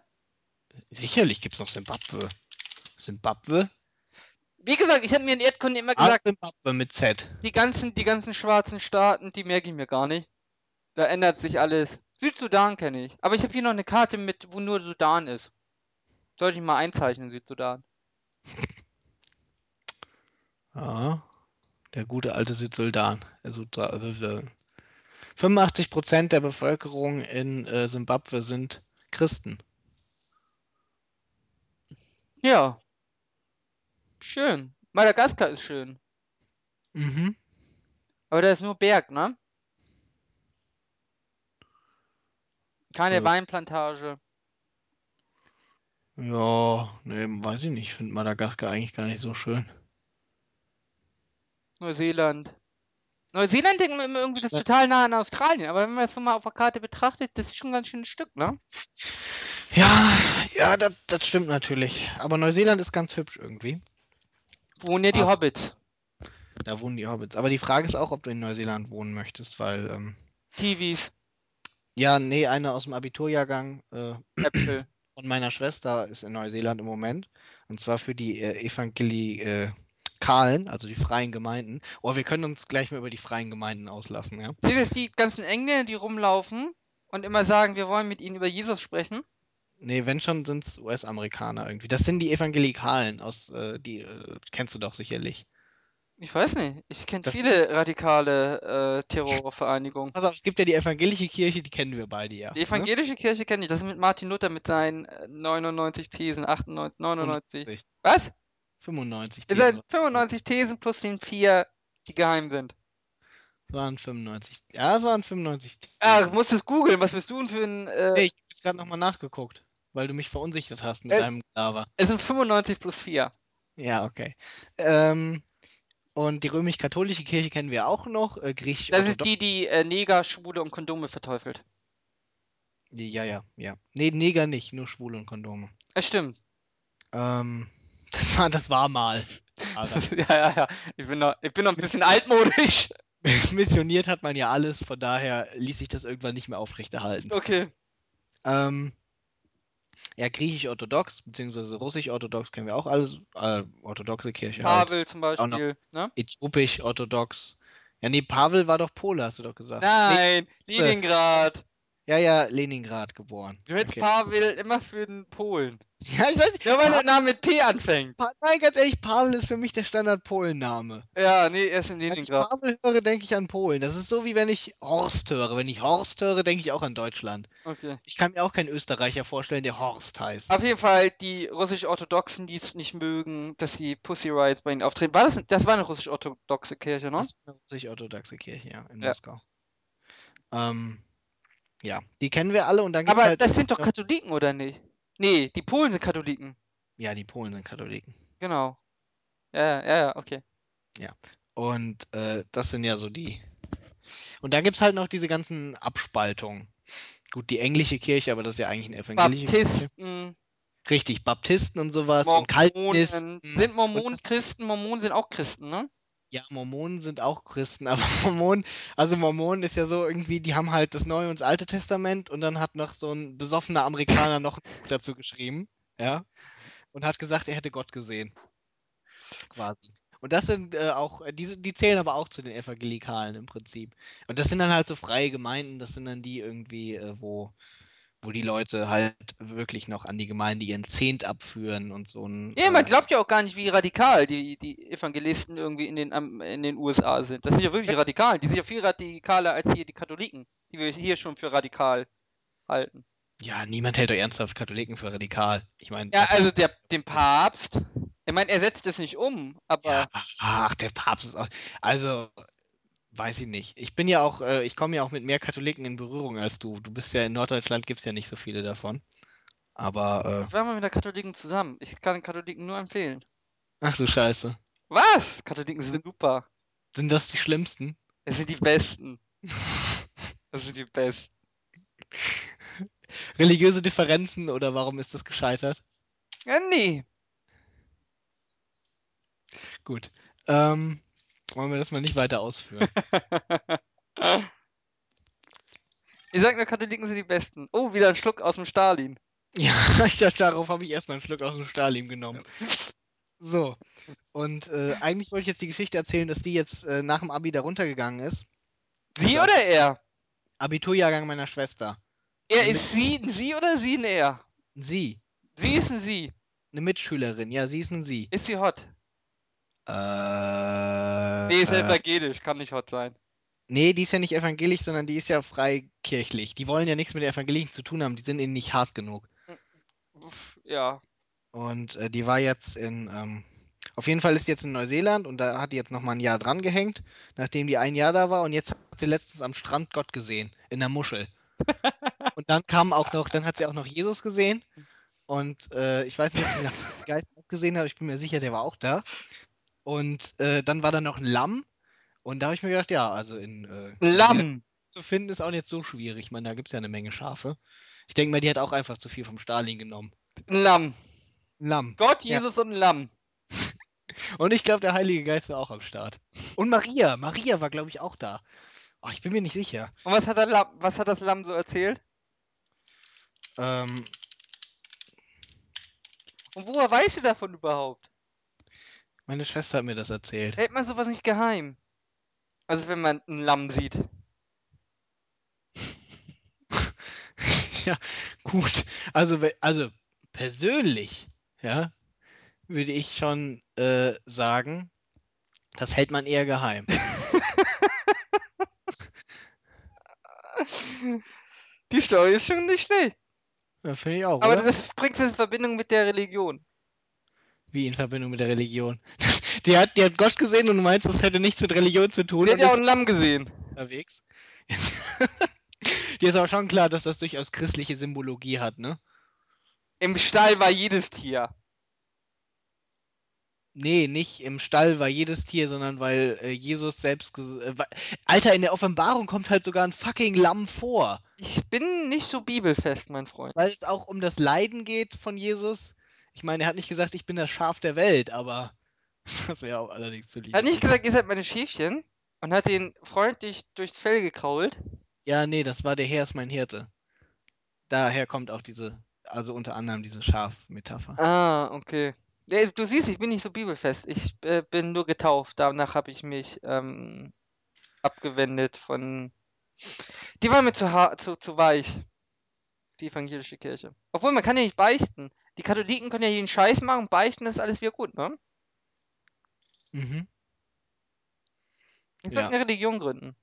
Sicherlich gibt's noch Simbabwe. Simbabwe? Wie gesagt, ich habe mir in Erdkunde immer gesagt, Zimbabwe mit Z. Die ganzen, die ganzen schwarzen Staaten, die merke ich mir gar nicht. Da ändert sich alles. Südsudan kenne ich. Aber ich habe hier noch eine Karte mit, wo nur Sudan ist. Sollte ich mal einzeichnen, Südsudan. ah, der gute alte Südsudan. Südsudan. Also, also, 85 Prozent der Bevölkerung in äh, Simbabwe äh, sind Christen. Ja. Schön. Madagaskar ist schön. Mhm. Aber da ist nur Berg, ne? Keine ja. Weinplantage. Ja, ne, weiß ich nicht. Ich finde Madagaskar eigentlich gar nicht so schön. Neuseeland. Neuseeland denkt man immer irgendwie, das ist total nah an Australien. Aber wenn man das so mal auf der Karte betrachtet, das ist schon ein ganz schönes Stück, ne? Ja, ja, das, das stimmt natürlich. Aber Neuseeland ist ganz hübsch irgendwie. Wohnen ja die Aber- Hobbits. Da wohnen die Hobbits. Aber die Frage ist auch, ob du in Neuseeland wohnen möchtest, weil, ähm, Kiwis, ja, nee, einer aus dem Abiturjahrgang äh, Äpfel. von meiner Schwester ist in Neuseeland im Moment. Und zwar für die äh, Evangelikalen, also die freien Gemeinden. Oh, wir können uns gleich mal über die freien Gemeinden auslassen, ja? Sind es die ganzen Engländer, die rumlaufen und immer sagen, wir wollen mit ihnen über Jesus sprechen? Nee, wenn schon, sind es US-Amerikaner irgendwie. Das sind die Evangelikalen aus, äh, die äh, kennst du doch sicherlich. Ich weiß nicht. Ich kenne viele radikale äh, Terrorvereinigungen. Auf, es gibt ja die evangelische Kirche, die kennen wir beide ja. Die ne? evangelische Kirche kenne ich. Das ist mit Martin Luther mit seinen äh, 99 Thesen, 98, 99. 95, Was? 95 Das Thesen. sind 95 Thesen plus den vier, die geheim sind. Es waren 95. Ja, es waren 95 Thesen. Ah, du musst es googeln. Was bist du denn für ein. Äh, Nee, ich habe jetzt gerade nochmal nachgeguckt, weil du mich verunsichert hast mit Äh. deinem Lava. Es sind 95 plus 4. Ja, okay. Ähm, und die römisch-katholische Kirche kennen wir auch noch, äh, Das ist die, die äh, Neger, Schwule und Kondome verteufelt. Ja, ja, ja. Nee, Neger nicht, nur Schwule und Kondome. Es stimmt. Ähm, das war, das war mal. Aber ja, ja, ja. Ich bin noch, ich bin noch ein bisschen altmodisch. missioniert hat man ja alles, von daher ließ sich das irgendwann nicht mehr aufrechterhalten. Okay. Ähm, ja, griechisch-orthodox, beziehungsweise russisch-orthodox kennen wir auch alles. Äh, orthodoxe Kirche halt. Pavel zum noch. Beispiel. Ne? Äthiopisch-orthodox. Ja, nee, Pavel war doch Pole, hast du doch gesagt. Nee, Nein, Leningrad. Ja, ja, Leningrad geboren. Du hättest Okay. Pavel immer für den Polen. Ja, ich weiß nicht. Nur weil der Name mit P anfängt. pa Nein, ganz ehrlich, Pavel ist für mich der Standard-Polen-Name. Ja, nee, er ist in Wenn ich Leningrad. Pavel höre, denke ich an Polen. Das ist so, wie wenn ich Horst höre. Wenn ich Horst höre, denke ich auch an Deutschland. Okay. Ich kann mir auch keinen Österreicher vorstellen, der Horst heißt. Auf jeden Fall die russisch-orthodoxen, die es nicht mögen, dass die Pussy Riot bei ihnen auftreten. War das, das war eine russisch-orthodoxe Kirche, ne? Das ist eine russisch-orthodoxe Kirche, ja, in Ja. Moskau. Ähm, ja, die kennen wir alle und dann gibt's Aber halt. das sind doch Katholiken, oder nicht? Nee, die Polen sind Katholiken. Ja, die Polen sind Katholiken. Genau. Ja, ja, ja, okay. Und äh, das sind ja so die. Und dann gibt es halt noch diese ganzen Abspaltungen. Gut, die englische Kirche, aber das ist ja eigentlich eine evangelische Kirche. Baptisten, Richtig, Baptisten und sowas und Calvinisten. Mormonen. Sind Mormonen und Christen? Mormonen sind auch Christen, ne? Ja, Mormonen sind auch Christen, aber Mormonen, also Mormonen ist ja so irgendwie, die haben halt das Neue und das Alte Testament und dann hat noch so ein besoffener Amerikaner noch ein Buch dazu geschrieben, ja, und hat gesagt, er hätte Gott gesehen. Quasi. Und das sind äh, auch, äh, die, die zählen aber auch zu den Evangelikalen im Prinzip. Und das sind dann halt so freie Gemeinden, das sind dann die irgendwie, äh, wo, wo die Leute halt wirklich noch an die Gemeinde ihren Zehnt abführen und so ein. Ja, man äh, glaubt ja auch gar nicht, wie radikal die, die Evangelisten irgendwie in den, in den USA sind. Das sind ja wirklich Radikalen. Die sind ja viel radikaler als hier die Katholiken, die wir hier schon für radikal halten. Ja, niemand hält doch ernsthaft Katholiken für radikal. Ich meine, Ja, also der, den Papst, ich meine, er setzt es nicht um, aber Ja, ach, der Papst ist auch. Also, weiß ich nicht. Ich bin ja auch, äh, ich komme ja auch mit mehr Katholiken in Berührung als du. Du bist ja in Norddeutschland, gibt es ja nicht so viele davon. Aber, ich war mal mit der Katholiken zusammen. Ich kann Katholiken nur empfehlen. äh, ach du Scheiße. Was? Katholiken sind super. Sind das die schlimmsten? Das sind die Besten. Das sind die Besten. Religiöse Differenzen oder warum ist das gescheitert? Ja, nee. Gut. Ähm, wollen wir das mal nicht weiter ausführen? Ich sag nur, Katholiken sind die Besten. Oh, wieder ein Schluck aus dem Stalin. ja, ich dachte, darauf habe ich erstmal einen Schluck aus dem Stalin genommen. So. Und äh, eigentlich wollte ich jetzt die Geschichte erzählen, dass die jetzt äh, nach dem Abi da runtergegangen ist. Sie Also, oder er? Abiturjahrgang meiner Schwester. Er Eine ist sie, ein sie oder sie ein er? Sie. Sie ist ein sie. Eine Mitschülerin, ja, sie ist ein Sie. Ist sie hot? Äh, Nee, ist äh, evangelisch, kann nicht hot sein. nee, die ist ja nicht evangelisch, sondern die ist ja freikirchlich. Die wollen ja nichts mit den Evangelischen zu tun haben, die sind ihnen nicht hart genug. Ja. Und äh, die war jetzt in, ähm, auf jeden Fall ist die jetzt in Neuseeland und da hat die jetzt nochmal ein Jahr dran gehängt, nachdem die ein Jahr da war und jetzt hat sie letztens am Strand Gott gesehen, in der Muschel. Und dann kam auch noch, dann hat sie auch noch Jesus gesehen und äh, ich weiß nicht, ob sie den Geist auch gesehen hat, ich bin mir sicher, der war auch da. Und äh, dann war da noch ein Lamm und da habe ich mir gedacht, ja, also in äh, Lamm. zu finden ist auch nicht so schwierig. Ich meine, da gibt es ja eine Menge Schafe. Ich denke mal, die hat auch einfach zu viel vom Stalin genommen. Ein Lamm. Lamm. Gott, Ja. Jesus und ein Lamm. Und ich glaube, der Heilige Geist war auch am Start. Und Maria. Maria war, glaube ich, auch da. Oh, ich bin mir nicht sicher. Und was hat, Lamm, was hat das Lamm so erzählt? Ähm, Und woher weißt du davon überhaupt? Meine Schwester hat mir das erzählt. Hält man sowas nicht geheim? Also wenn man ein Lamm sieht. ja, gut. Also, also persönlich, ja, würde ich schon äh, sagen, das hält man eher geheim. Die Story ist schon nicht schlecht. Ja, Finde ich auch, Aber oder? das bringst du in Verbindung mit der Religion. Wie in Verbindung mit der Religion. Die hat, die hat Gott gesehen und du meinst, das hätte nichts mit Religion zu tun und hat ja auch ist ein Lamm gesehen. unterwegs. Dir ist aber schon klar, dass das durchaus christliche Symbologie hat, ne? Im Stall war jedes Tier. Nee, nicht im Stall war jedes Tier, sondern weil äh, Jesus selbst. Äh, Alter, in der Offenbarung kommt halt sogar ein fucking Lamm vor. Ich bin nicht so bibelfest, mein Freund. Weil es auch um das Leiden geht von Jesus. Ich meine, er hat nicht gesagt, ich bin das Schaf der Welt, aber das wäre auch allerdings zu lieb. Er hat nicht gesagt, ihr seid meine Schäfchen und hat ihn freundlich durchs Fell gekrault. Ja, nee, das war der Herr ist mein Hirte. Daher kommt auch diese, also unter anderem diese Schaf-Metapher. Ah, okay. Du siehst, ich bin nicht so bibelfest. Ich äh, bin nur getauft. Danach habe ich mich ähm, abgewendet von Die war mir zu, zu, zu weich. Die evangelische Kirche. Obwohl, man kann ja nicht beichten. Die Katholiken können ja jeden Scheiß machen, beichten, das ist alles wieder gut, ne? Mhm. Wir Ja. sollten eine Religion gründen.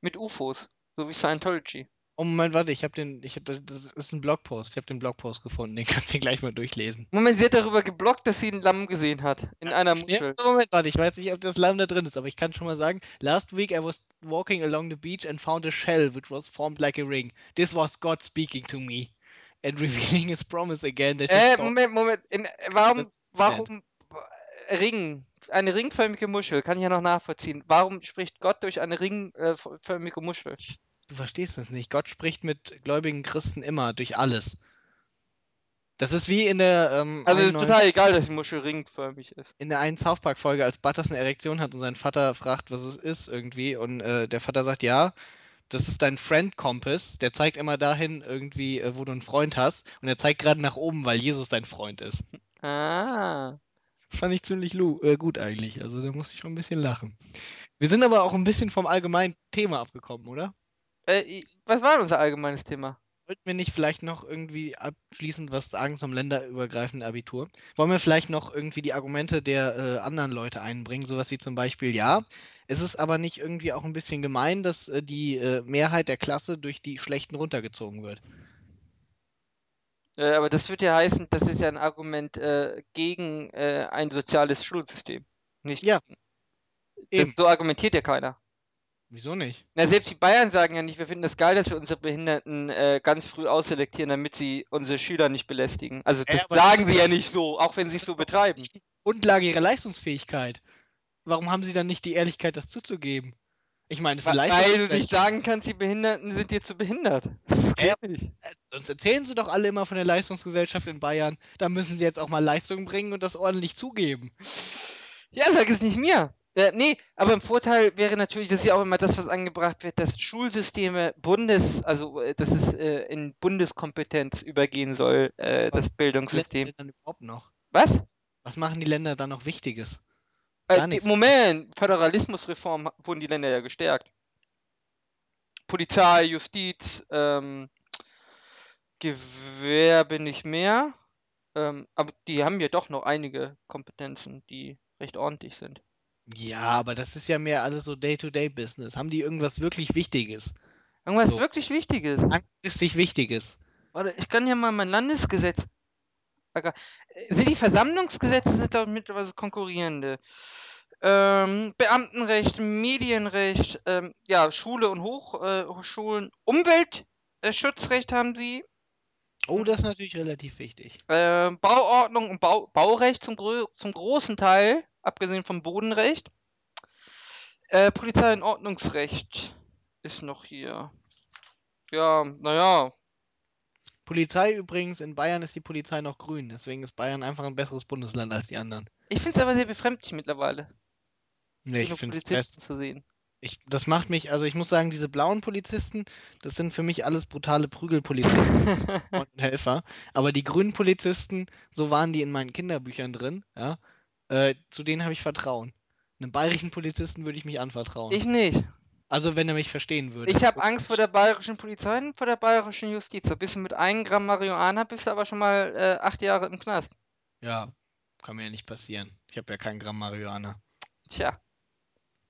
Mit UFOs. So wie Scientology. Oh Moment, warte, ich habe den, ich, das ist ein Blogpost. Ich habe den Blogpost gefunden, den kannst du gleich mal durchlesen. Moment, sie hat darüber geblockt, dass sie einen Lamm gesehen hat. In einer Ja, Muschel. Moment, warte, ich weiß nicht, ob das Lamm da drin ist, aber ich kann schon mal sagen, last week I was walking along the beach and found a shell which was formed like a ring. This was God speaking to me and revealing his promise again that Äh, Moment, Moment. In, äh, warum, warum äh, Ring? Eine ringförmige Muschel, kann ich ja noch nachvollziehen. Warum spricht Gott durch eine ringförmige Muschel? Du verstehst es nicht. Gott spricht mit gläubigen Christen immer durch alles. Das ist wie in der, ähm, Also total egal, dass die Muschel ringförmig ist. in der einen South Park Folge, als Butters eine Erektion hat und sein Vater fragt, was es ist irgendwie und äh, der Vater sagt, ja, das ist dein Friend Compass. Der zeigt immer dahin irgendwie, äh, wo du einen Freund hast und er zeigt gerade nach oben, weil Jesus dein Freund ist. Ah. Fand ich ziemlich lu äh, gut eigentlich. Also da muss ich schon ein bisschen lachen. Wir sind aber auch ein bisschen vom allgemeinen Thema abgekommen, oder? Äh, was war unser allgemeines Thema? Wollten wir nicht vielleicht noch irgendwie abschließend was sagen zum länderübergreifenden Abitur? Wollen wir vielleicht noch irgendwie die Argumente der äh, anderen Leute einbringen? Sowas wie zum Beispiel, ja, es ist aber nicht irgendwie auch ein bisschen gemein, dass äh, die äh, Mehrheit der Klasse durch die Schlechten runtergezogen wird. Äh, aber das würde ja heißen, das ist ja ein Argument äh, gegen äh, ein soziales Schulsystem. Nicht Ja, das, eben. so argumentiert ja keiner. Wieso nicht? Na, selbst die Bayern sagen ja nicht, wir finden das geil, dass wir unsere Behinderten äh, ganz früh ausselektieren, damit sie unsere Schüler nicht belästigen. Also das das sagen sie ja- ja nicht so, auch wenn sie es so betreiben. Grundlage ihrer Leistungsfähigkeit. Warum haben sie dann nicht die Ehrlichkeit, das zuzugeben? Ich meine, es ist eine Weil du nicht sagen kannst, die Behinderten sind dir zu behindert. Das geht Ja. nicht. Sonst erzählen sie doch alle immer von der Leistungsgesellschaft in Bayern. Da müssen sie jetzt auch mal Leistung bringen und das ordentlich zugeben. Ja, sag es nicht mir. Äh, nee, aber im Vorteil wäre natürlich, das ist ja auch immer das, was angebracht wird, dass Schulsysteme Bundes, also äh, dass es äh, in Bundeskompetenz übergehen soll, äh, das Was Bildungssystem. Länder dann überhaupt noch? Was? Was machen die Länder dann noch Wichtiges? Äh, Gar nichts. Moment, Föderalismusreform wurden die Länder ja gestärkt. Polizei, Justiz, ähm, Gewerbe nicht mehr. Ähm, aber die haben ja doch noch einige Kompetenzen, die recht ordentlich sind. Ja, aber das ist ja mehr alles so Day-to-Day-Business. Haben die irgendwas wirklich Wichtiges? Irgendwas So. wirklich Wichtiges. Langfristig Wichtiges? Warte, ich kann hier mal mein Landesgesetz. Äh, Sind die Versammlungsgesetze sind glaube ich mittlerweile konkurrierende. Ähm, Beamtenrecht, Medienrecht, ähm, ja, Schule und Hoch, äh, Hochschulen, Umweltschutzrecht haben sie, Oh, das ist natürlich relativ wichtig. äh, Bauordnung und Bau, Baurecht zum, zum großen Teil, abgesehen vom Bodenrecht. Äh, Polizei- und Ordnungsrecht ist noch hier. Ja, naja, Polizei übrigens, in Bayern ist die Polizei noch grün. Deswegen ist Bayern einfach ein besseres Bundesland als die anderen. ich finde es aber sehr befremdlich mittlerweile, Nee, ich finde es best. zu sehen. Ich, das macht mich, also ich muss sagen, diese blauen Polizisten, das sind für mich alles brutale Prügelpolizisten und Helfer. Aber die grünen Polizisten, so waren die in meinen Kinderbüchern drin, ja, äh, zu denen habe ich Vertrauen. Einem bayerischen Polizisten würde ich mich anvertrauen. ich nicht. Also wenn er mich verstehen würde. Ich habe Angst vor der bayerischen Polizei und vor der bayerischen Justiz. Da bist du mit einem Gramm Marihuana, bist du aber schon mal äh, acht Jahre im Knast. Ja, kann mir ja nicht passieren. Ich habe ja kein Gramm Marihuana. Tja,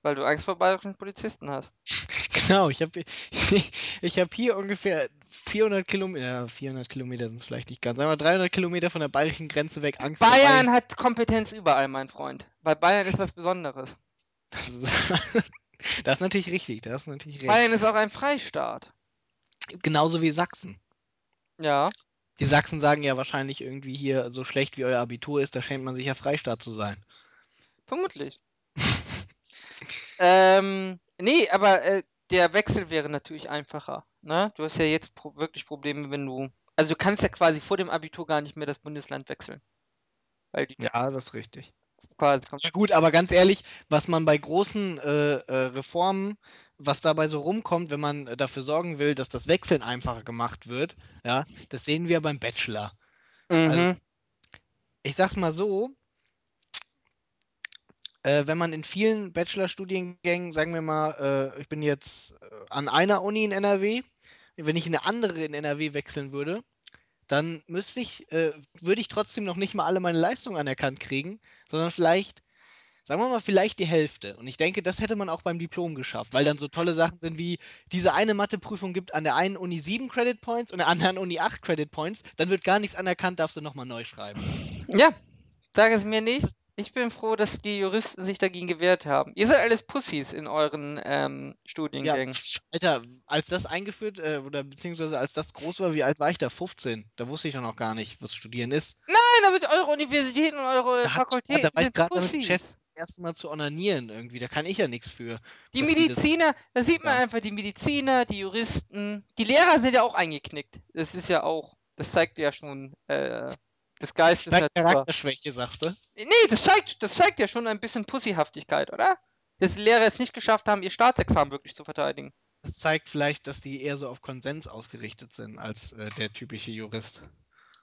weil du Angst vor bayerischen Polizisten hast. Genau, ich habe ich hab hier ungefähr 400 Kilometer, ja, 400 Kilometer sind es vielleicht nicht ganz, aber 300 Kilometer von der bayerischen Grenze weg Angst vor Bayern hat Kompetenz überall, mein Freund. Weil Bayern ist was Besonderes. Das ist, das ist natürlich richtig, das ist natürlich recht. Bayern ist auch ein Freistaat. Genauso wie Sachsen. Ja. Die Sachsen sagen ja wahrscheinlich irgendwie hier, so schlecht wie euer Abitur ist, da schämt man sich ja Freistaat zu sein. Vermutlich. ähm, nee, aber äh, der Wechsel wäre natürlich einfacher. Ne? Du hast ja jetzt pro wirklich Probleme, wenn du. Also du kannst ja quasi vor dem Abitur gar nicht mehr das Bundesland wechseln. Ja, das ist richtig. Quasi Ja, gut, aber ganz ehrlich, was man bei großen äh, äh, Reformen, was dabei so rumkommt, wenn man äh, dafür sorgen will, dass das Wechseln einfacher gemacht wird, ja, das sehen wir beim Bachelor. Mhm. Also- Ich sag's mal so, Äh, wenn man in vielen Bachelorstudiengängen, sagen wir mal, äh, ich bin jetzt äh, an einer Uni in NRW, wenn ich in eine andere in NRW wechseln würde, dann müsste ich, äh, würde ich trotzdem noch nicht mal alle meine Leistungen anerkannt kriegen, sondern vielleicht, sagen wir mal, vielleicht die Hälfte. Und ich denke, das hätte man auch beim Diplom geschafft, weil dann so tolle Sachen sind wie, diese eine Matheprüfung gibt an der einen Uni sieben Credit Points und der anderen Uni acht Credit Points, dann wird gar nichts anerkannt, darfst du nochmal neu schreiben. Ja, sag es mir nicht. Ich bin froh, dass die Juristen sich dagegen gewehrt haben. Ihr seid alles Pussys in euren ähm, Ja, Studiengängen. pf, Alter, als das eingeführt, äh, oder beziehungsweise als das groß war, wie alt war ich da? 15. Da wusste ich ja noch gar nicht, was Studieren ist. Nein, aber eure Universitäten und eure Da, hat, Fakultäten da war ich gerade damit beschäftigt, das erste Mal zu onanieren irgendwie. Da kann ich ja nichts für. Die das Mediziner, da sieht man haben. einfach die Mediziner, die Juristen, die Lehrer sind ja auch eingeknickt. Das ist ja auch, das zeigt ja schon äh, des Geistes Zeigt Natur. Charakterschwäche, sagte. Nee, das zeigt, das zeigt ja schon ein bisschen Pussyhaftigkeit, oder? Dass die Lehrer es nicht geschafft haben, ihr Staatsexamen wirklich zu verteidigen. Das zeigt vielleicht, dass die eher so auf Konsens ausgerichtet sind als äh, der typische Jurist.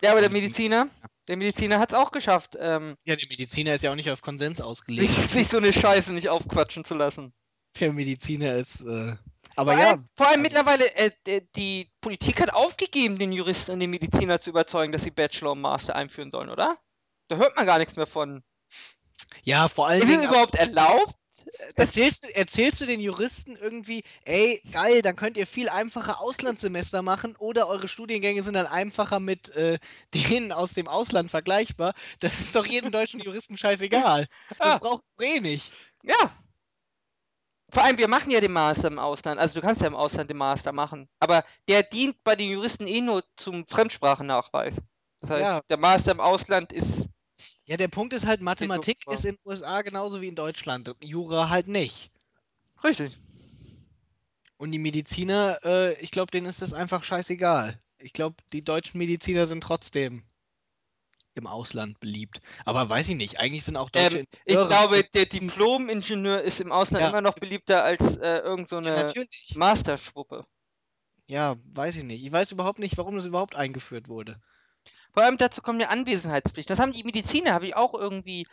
Ja, aber der Und- Mediziner, der Mediziner hat es auch geschafft, ähm, Ja, der Mediziner ist ja auch nicht auf Konsens ausgelegt. sich so eine Scheiße nicht aufquatschen zu lassen. Der Mediziner ist. Äh, aber vor ja, allem, vor allem mittlerweile, äh, die Politik hat aufgegeben, den Juristen und den Mediziner zu überzeugen, dass sie Bachelor und Master einführen sollen, oder? Da hört man gar nichts mehr von. ja, vor allen Dingen. überhaupt erlaubt? Erzählst du, erzählst du den Juristen irgendwie, ey, geil, dann könnt ihr viel einfacher Auslandssemester machen oder eure Studiengänge sind dann einfacher mit äh, denen aus dem Ausland vergleichbar? Das ist doch jedem deutschen Juristen scheißegal. Das Ah. braucht man eh nicht. Ja. Vor allem, wir machen ja den Master im Ausland. Also du kannst ja im Ausland den Master machen. Aber der dient bei den Juristen eh nur zum Fremdsprachennachweis. Das heißt, Ja. der Master im Ausland ist. Ja, der Punkt ist halt, Mathematik ist in den USA genauso wie in Deutschland. Jura halt nicht. Richtig. Und die Mediziner, äh, ich glaube, denen ist das einfach scheißegal. Ich glaube, die deutschen Mediziner sind trotzdem im Ausland beliebt. Aber weiß ich nicht, eigentlich sind auch deutsche Ähm, ich glaube, der Diplom-Ingenieur ist im Ausland Ja. immer noch beliebter als äh, irgend so Ja. Masterschwuppe. Ja, weiß ich nicht. Ich weiß überhaupt nicht, warum das überhaupt eingeführt wurde. Vor allem dazu kommt eine Anwesenheitspflicht. Das haben die Mediziner, habe ich auch irgendwie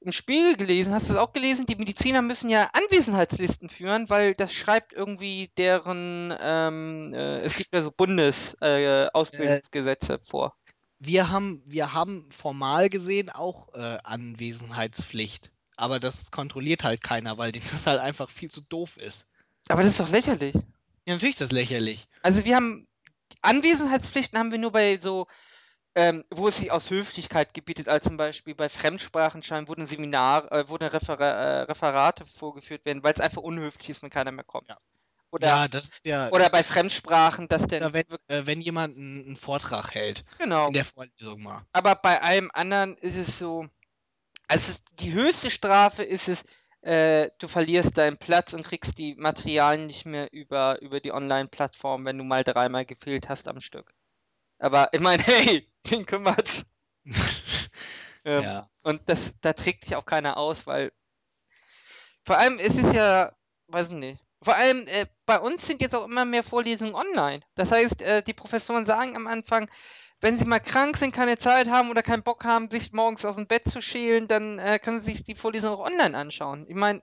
im Spiegel gelesen. Hast du das auch gelesen? Die Mediziner müssen ja Anwesenheitslisten führen, weil das schreibt irgendwie deren, ähm, äh, es gibt ja so Bundesausbildungsgesetze äh, Ausbildungsgesetze vor. Wir haben, wir haben formal gesehen auch äh, Anwesenheitspflicht. Aber das kontrolliert halt keiner, weil das halt einfach viel zu doof ist. Aber das ist doch lächerlich. Ja, natürlich ist das lächerlich. Also wir haben Anwesenheitspflichten haben wir nur bei so, ähm, wo es sich aus Höflichkeit gebietet, als zum Beispiel bei Fremdsprachenschein, wo ein Seminar, äh, wo eine Refera äh, Referate vorgeführt werden, weil es einfach unhöflich ist, wenn keiner mehr kommt. Ja. Oder, ja, das ja, oder bei Fremdsprachen, dass der wenn, äh, wenn jemand einen, einen Vortrag hält genau. in der Vorlesung mal. Aber bei allem anderen ist es so, also es die höchste Strafe ist es, äh, du verlierst deinen Platz und kriegst die Materialien nicht mehr über, über die Online-Plattform, wenn du mal dreimal gefehlt hast am Stück. Aber ich meine, hey, wen kümmert's? Ähm, ja. Und das, da trägt sich auch keiner aus, weil vor allem ist es ja, weiß ich nicht. Vor allem äh, bei uns sind jetzt auch immer mehr Vorlesungen online. Das heißt, äh, die Professoren sagen am Anfang, wenn sie mal krank sind, keine Zeit haben oder keinen Bock haben, sich morgens aus dem Bett zu schälen, dann äh, können sie sich die Vorlesung auch online anschauen. Ich meine,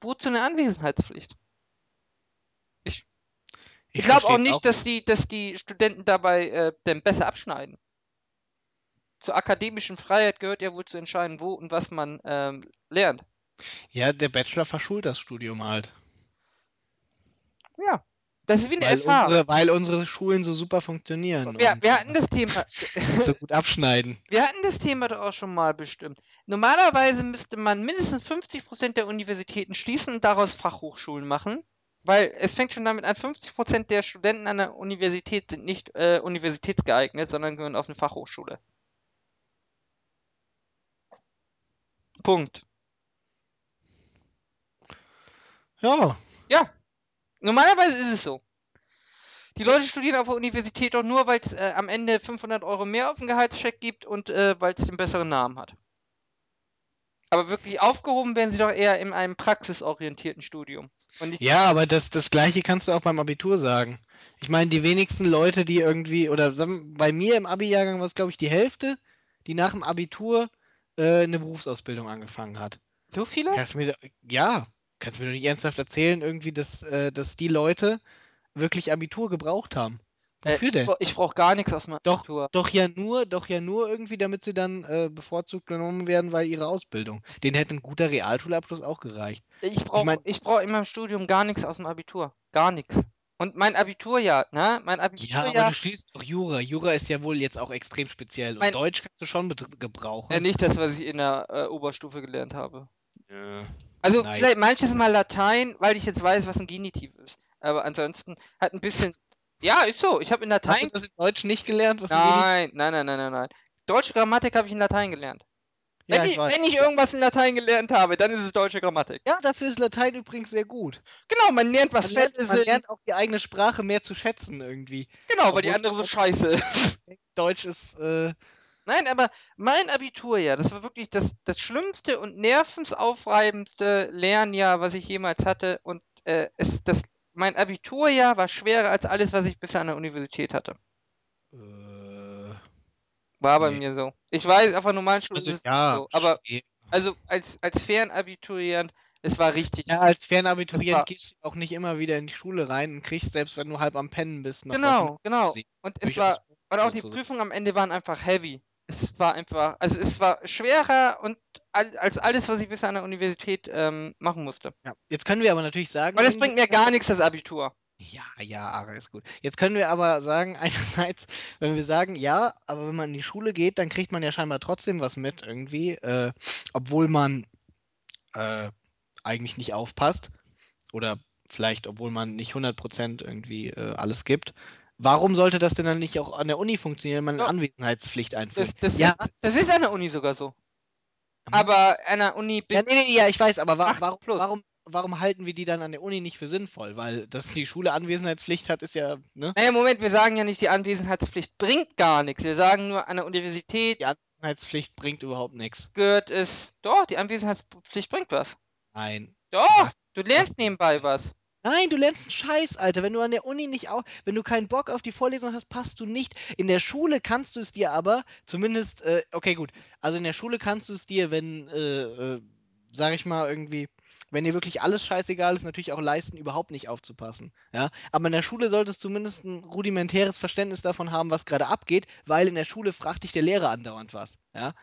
wozu eine Anwesenheitspflicht? Ich, ich glaube auch nicht, dass die, dass die Studenten dabei äh, denn besser abschneiden. Zur akademischen Freiheit gehört ja wohl zu entscheiden, wo und was man ähm, lernt. Ja, der Bachelor verschult das Studium halt. Das ist wie eine Weil FH. unsere, weil unsere Schulen so super funktionieren Wir, wir hatten das Thema. so gut abschneiden. Wir hatten das Thema doch auch schon mal bestimmt. Normalerweise müsste man mindestens 50% der Universitäten schließen und daraus Fachhochschulen machen. Weil es fängt schon damit an, 50% der Studenten an der Universität sind nicht äh, universitätsgeeignet, sondern gehören auf eine Fachhochschule. Punkt. Ja, Ja, normalerweise ist es so. Die Leute studieren auf der Universität doch nur, weil es äh, am Ende 500 Euro mehr auf dem Gehaltscheck gibt und äh, weil es den besseren Namen hat. Aber wirklich aufgehoben werden sie doch eher in einem praxisorientierten Studium. Ja, aber das, das Gleiche kannst du auch beim Abitur sagen. Ich meine, die wenigsten Leute, die irgendwie, oder bei mir im Abi-Jahrgang war es, glaube ich, die Hälfte, die nach dem Abitur äh, eine Berufsausbildung angefangen hat. So viele? Ja, kannst du mir doch nicht ernsthaft erzählen, irgendwie, dass, äh, dass die Leute wirklich Abitur gebraucht haben. Äh, Wofür ich denn? ich brauche gar nichts aus dem Doch, Abitur. doch ja nur, doch ja nur irgendwie, damit sie dann äh, bevorzugt genommen werden, weil ihre Ausbildung. Den hätte ein guter Realschulabschluss auch gereicht. Ich brauche mein- ich brauch in meinem Studium gar nichts aus dem Abitur. Gar nichts. Und mein Abiturjahr, ne? Mein Ja, aber Abiturjahr, du schließt doch Jura. Jura ist ja wohl jetzt auch extrem speziell. Und Mein- Deutsch kannst du schon äh, gebrauchen. nicht das, was ich in der äh, Oberstufe gelernt habe. Ja. Also Nein. vielleicht manches Mal Latein, weil ich jetzt weiß, was ein Genitiv ist. Aber ansonsten hat ein bisschen. Ja, ist so. Ich habe in Hast du Latein. das in Deutsch nicht gelernt? Was Nein, nein, nein, nein, nein, nein. Deutsche Grammatik habe ich in Latein gelernt. Ja, wenn, ich ich, weiß. wenn ich irgendwas in Latein gelernt habe, dann ist es deutsche Grammatik. Ja, dafür ist Latein übrigens sehr gut. Genau, man lernt, was Man lernt, man lernt auch die eigene Sprache mehr zu schätzen irgendwie. Genau, weil die obwohl- andere so scheiße ist. Deutsch ist, äh, Nein, aber mein Abiturjahr, das war wirklich das, das schlimmste und nervensaufreibendste Lernjahr, was ich jemals hatte. Und äh, es, das, mein Abiturjahr war schwerer als alles, was ich bisher an der Universität hatte. äh War bei Nee. mir so. Ich weiß, auf einer normalen Schule also ist es ja, so. Aber also als, als Fernabiturierend, es war richtig. ja, als Fernabiturient gehst du auch nicht immer wieder in die Schule rein und kriegst, selbst wenn du halb am Pennen bist, noch genau, genau. Und es war, und auch die. Prüfungen am Ende waren einfach heavy. Es war einfach, also es war schwerer und als alles, was ich bisher an der Universität ähm, machen musste. Ja. Jetzt können wir aber natürlich sagen, Weil irgendwie- bringt mir gar nichts, das Abitur. Ja, ja, Ara ist gut. Jetzt können wir aber sagen, einerseits, wenn wir sagen, ja, aber wenn man in die Schule geht, dann kriegt man ja scheinbar trotzdem was mit irgendwie, äh, obwohl man äh, eigentlich nicht aufpasst oder vielleicht, obwohl man nicht 100% irgendwie äh, alles gibt. Warum sollte das denn dann nicht auch an der Uni funktionieren, wenn man eine. Anwesenheitspflicht Das, einführt? das, ja, ist, das ist an der Uni sogar so. Mhm. Aber an der Uni ja, nee, nee, ja, ich weiß, aber wa warum, warum, warum halten wir die dann an der Uni nicht für sinnvoll? Weil, dass die Schule Anwesenheitspflicht hat, ist ja, ne? naja, Moment, wir sagen ja nicht, die Anwesenheitspflicht bringt gar nichts. Wir sagen nur, an der Universität Die Anwesenheitspflicht bringt überhaupt nichts. gehört es, doch, die Anwesenheitspflicht bringt was. Nein. Doch, Was? du lernst nebenbei was. Nein, du lernst einen Scheiß, Alter. Wenn du an der Uni nicht auch, wenn du keinen Bock auf die Vorlesung hast, passt du nicht. In der Schule kannst du es dir aber, zumindest, äh, okay, gut. Also in der Schule kannst du es dir, wenn, äh, äh, sag ich mal, irgendwie, wenn dir wirklich alles scheißegal ist, natürlich auch leisten, überhaupt nicht aufzupassen. Ja? Aber in der Schule solltest du zumindest ein rudimentäres Verständnis davon haben, was gerade abgeht, weil in der Schule fragt dich der Lehrer andauernd was. Ja?